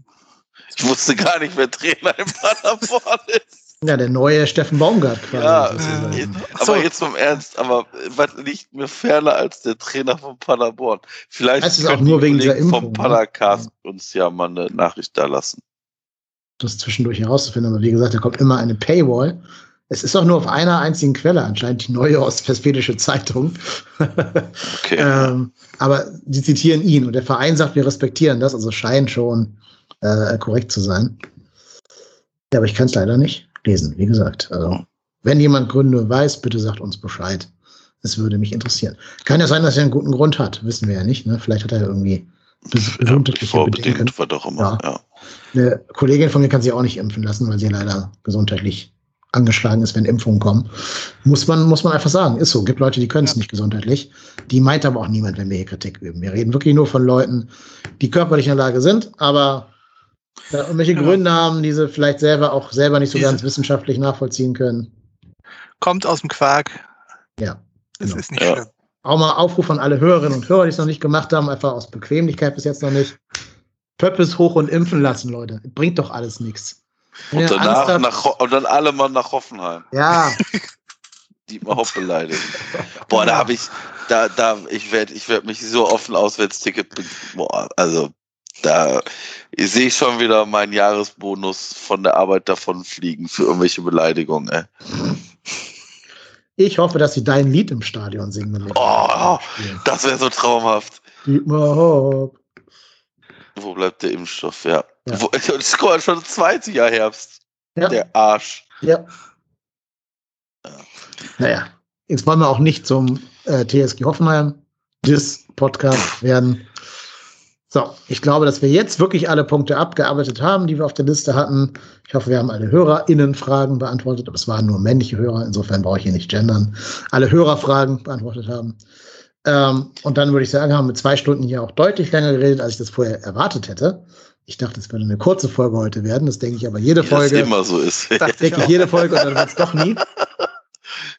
Ich wusste gar nicht, wer Trainer im Paderborn ist. Ja, der neue Steffen Baumgart quasi. Ja, sozusagen. aber so. jetzt vom Ernst, aber was liegt mir ferner als der Trainer von Paderborn? Vielleicht das ist auch nur wegen dieser Impfung, vom ne? Padercast ja. uns ja mal eine Nachricht da lassen. Das zwischendurch herauszufinden, aber wie gesagt, da kommt immer eine Paywall. Es ist auch nur auf einer einzigen Quelle, anscheinend die neue Ostwestfälische Zeitung. okay. ähm, aber sie zitieren ihn und der Verein sagt, wir respektieren das, also scheint schon äh, korrekt zu sein. Ja, aber ich kann es leider nicht lesen, wie gesagt. Also, wenn jemand Gründe weiß, bitte sagt uns Bescheid. Es würde mich interessieren. Kann ja sein, dass er einen guten Grund hat. Wissen wir ja nicht. Ne? Vielleicht hat er irgendwie gesundheitliche ja, Bedingungen. War doch immer, ja. ja. Eine Kollegin von mir kann sich auch nicht impfen lassen, weil sie leider gesundheitlich angeschlagen ist, wenn Impfungen kommen. Muss man, muss man einfach sagen. Ist so. Gibt Leute, die können es ja. nicht gesundheitlich. Die meint aber auch niemand, wenn wir hier Kritik üben. Wir reden wirklich nur von Leuten, die körperlich in der Lage sind, aber ja, irgendwelche genau. Gründe haben, die sie vielleicht selber auch selber nicht so Diese. ganz wissenschaftlich nachvollziehen können. Kommt aus dem Quark. Ja. Das genau. ist nicht ja. schlimm. Auch mal Aufruf an alle Hörerinnen und Hörer, die es noch nicht gemacht haben, einfach aus Bequemlichkeit bis jetzt noch nicht. Pöppes hoch und impfen lassen, Leute. Bringt doch alles nichts. Und danach nach, und dann alle mal nach Hoffenheim. Ja. Die mal Hopp beleidigen. Boah, da habe ich, da, da, ich werde ich werd mich so offen Auswärtsticket, boah, also da sehe ich schon wieder meinen Jahresbonus von der Arbeit davon fliegen für irgendwelche Beleidigungen. Ey. Ich hoffe, dass sie dein Lied im Stadion singen. Oh, das wäre so traumhaft. Hopp. Wo bleibt der Impfstoff? Ja. ja. Wo, das kommt schon das zweite Jahr Herbst. Ja. Der Arsch. Ja. ja. Naja, jetzt wollen wir auch nicht zum äh, TSG Hoffenheim Dis Podcast werden. So, ich glaube, dass wir jetzt wirklich alle Punkte abgearbeitet haben, die wir auf der Liste hatten. Ich hoffe, wir haben alle HörerInnen-Fragen beantwortet, aber es waren nur männliche Hörer, insofern brauche ich hier nicht gendern. Alle Hörerfragen beantwortet haben. Ähm, und dann würde ich sagen, haben wir zwei Stunden hier auch deutlich länger geredet, als ich das vorher erwartet hätte. Ich dachte, es würde eine kurze Folge heute werden. Das denke ich aber jede Wie Folge. Das immer so ist. Denke ich jede Folge und dann wird es doch nie.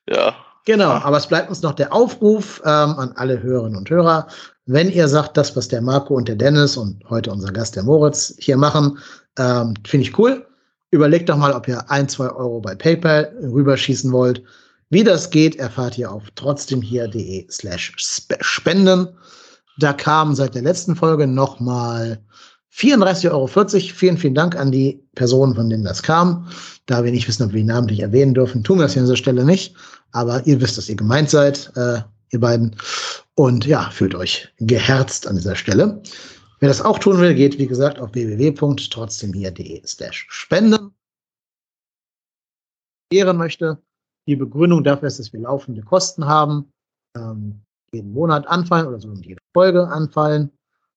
Ja. Genau, aber es bleibt uns noch der Aufruf ähm, an alle Hörerinnen und Hörer. Wenn ihr sagt, das, was der Marco und der Dennis und heute unser Gast, der Moritz, hier machen, ähm, finde ich cool. Überlegt doch mal, ob ihr ein, zwei Euro bei PayPal rüberschießen wollt. Wie das geht, erfahrt ihr auf trotzdemhier.de slash spenden. Da kam seit der letzten Folge nochmal 34,40 Euro. Vielen, vielen Dank an die Personen, von denen das kam. Da wir nicht wissen, ob wir die namentlich erwähnen dürfen, tun wir das hier an dieser Stelle nicht. Aber ihr wisst, dass ihr gemeint seid, äh, ihr beiden. Und ja, fühlt euch geherzt an dieser Stelle. Wer das auch tun will, geht wie gesagt auf www.trotzdemhier.de slash spenden. Ehren möchte. Die Begründung dafür ist, dass wir laufende Kosten haben, ähm, jeden Monat anfallen oder so jede Folge anfallen.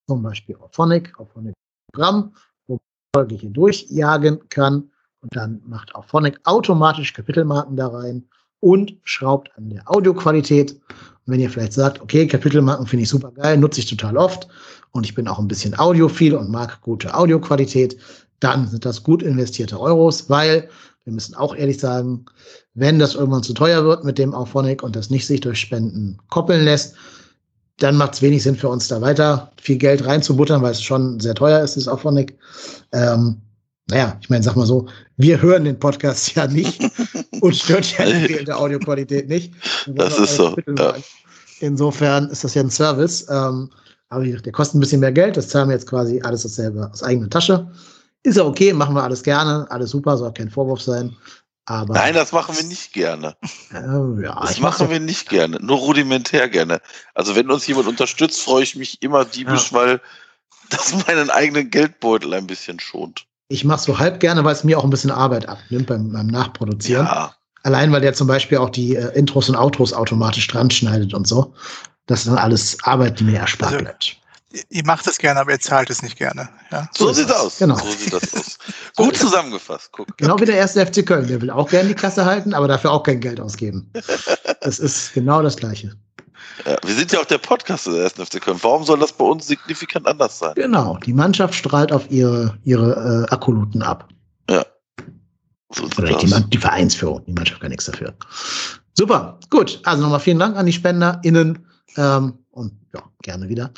Zum Beispiel auf Phonic, auf Phonic Programm, wo man die Folge hier durchjagen kann. Und dann macht auch Phonic automatisch Kapitelmarken da rein und schraubt an der Audioqualität. Und wenn ihr vielleicht sagt, okay, Kapitelmarken finde ich super geil, nutze ich total oft und ich bin auch ein bisschen audiophil und mag gute Audioqualität, dann sind das gut investierte Euros, weil wir müssen auch ehrlich sagen, wenn das irgendwann zu teuer wird mit dem Auphonic und das nicht sich durch Spenden koppeln lässt, dann macht es wenig Sinn für uns da weiter viel Geld reinzubuttern, weil es schon sehr teuer ist, das Auphonic. Ähm, naja, ich meine, sag mal so, wir hören den Podcast ja nicht und stört ja die fehlende Audioqualität nicht. Das ist so. Ja. Insofern ist das ja ein Service. Ähm, aber der kostet ein bisschen mehr Geld. Das zahlen wir jetzt quasi alles dasselbe aus eigener Tasche. Ist ja okay, machen wir alles gerne, alles super, soll kein Vorwurf sein. Aber Nein, das machen wir nicht gerne. Äh, ja, das machen wir nicht gerne, nur rudimentär gerne. Also wenn uns jemand unterstützt, freue ich mich immer diebisch, ja. weil das meinen eigenen Geldbeutel ein bisschen schont. Ich mache so halb gerne, weil es mir auch ein bisschen Arbeit abnimmt beim, beim Nachproduzieren. Ja. Allein, weil der zum Beispiel auch die äh, Intros und Outros automatisch dran schneidet und so. Das ist dann alles Arbeit, die mir erspart also, bleibt. Ihr macht es gerne, aber ihr zahlt es nicht gerne. Ja? So, so sieht es aus. Genau. So sieht das aus. Gut zusammengefasst. Guck. Genau wie der erste FC Köln. Der will auch gerne die Klasse halten, aber dafür auch kein Geld ausgeben. Das ist genau das Gleiche. Ja, wir sind ja auch der Podcast des ersten FC Köln. Warum soll das bei uns signifikant anders sein? Genau. Die Mannschaft strahlt auf ihre, ihre äh, Akkuluten ab. Ja. So Oder die, die, Vereinsführung. Die Mannschaft kann nichts dafür. Super. Gut. Also nochmal vielen Dank an die SpenderInnen. Ähm, und ja, gerne wieder.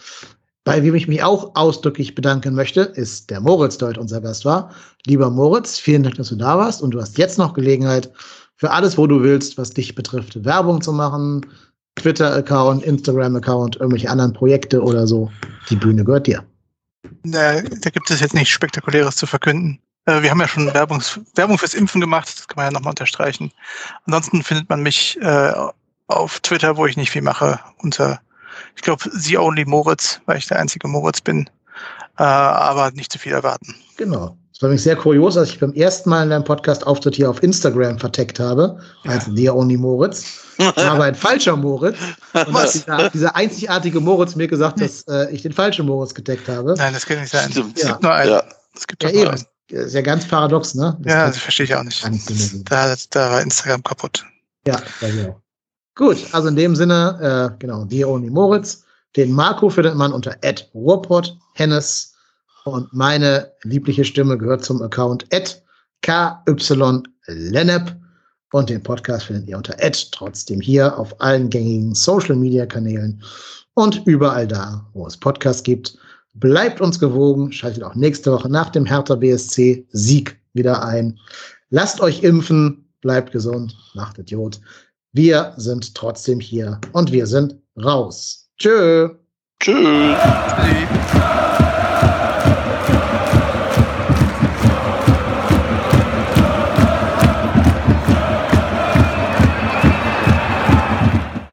Bei wem ich mich auch ausdrücklich bedanken möchte, ist der Moritz, der heute unser Gast war. Lieber Moritz, vielen Dank, dass du da warst und du hast jetzt noch Gelegenheit, für alles, wo du willst, was dich betrifft, Werbung zu machen, Twitter-Account, Instagram-Account, irgendwelche anderen Projekte oder so. Die Bühne gehört dir. Da, da gibt es jetzt nichts Spektakuläres zu verkünden. Äh, wir haben ja schon Werbungs Werbung fürs Impfen gemacht, das kann man ja nochmal unterstreichen. Ansonsten findet man mich äh, auf Twitter, wo ich nicht viel mache, unter, ich glaube, The Only Moritz, weil ich der einzige Moritz bin. Äh, aber nicht zu viel erwarten. Genau. Das war nämlich sehr kurios, als ich beim ersten Mal in deinem Podcast Auftritt hier auf Instagram verteckt habe, als ja. The Only Moritz. War aber ein falscher Moritz. Und Was? Dieser, dieser, einzigartige Moritz mir gesagt, dass äh, ich den falschen Moritz gedeckt habe. Nein, das kann nicht sein. Stimmt. Es gibt nur einen. Ja. Es gibt ja, nur eben. einen. Das ist ja ganz paradox, ne? Das ja, das verstehe ich auch nicht. Da, da war Instagram kaputt. Ja, auch. Gut, also in dem Sinne, äh, genau, The Only Moritz. Den Marco findet man unter Ed Ruhrpott Hennes. Und meine liebliche Stimme gehört zum Account Ed KY Und den Podcast findet ihr unter Ed trotzdem hier auf allen gängigen Social Media Kanälen und überall da, wo es Podcasts gibt. Bleibt uns gewogen, schaltet auch nächste Woche nach dem Hertha BSC Sieg wieder ein. Lasst euch impfen, bleibt gesund, macht Idiot. Wir sind trotzdem hier und wir sind raus. Tschö. Tschüss.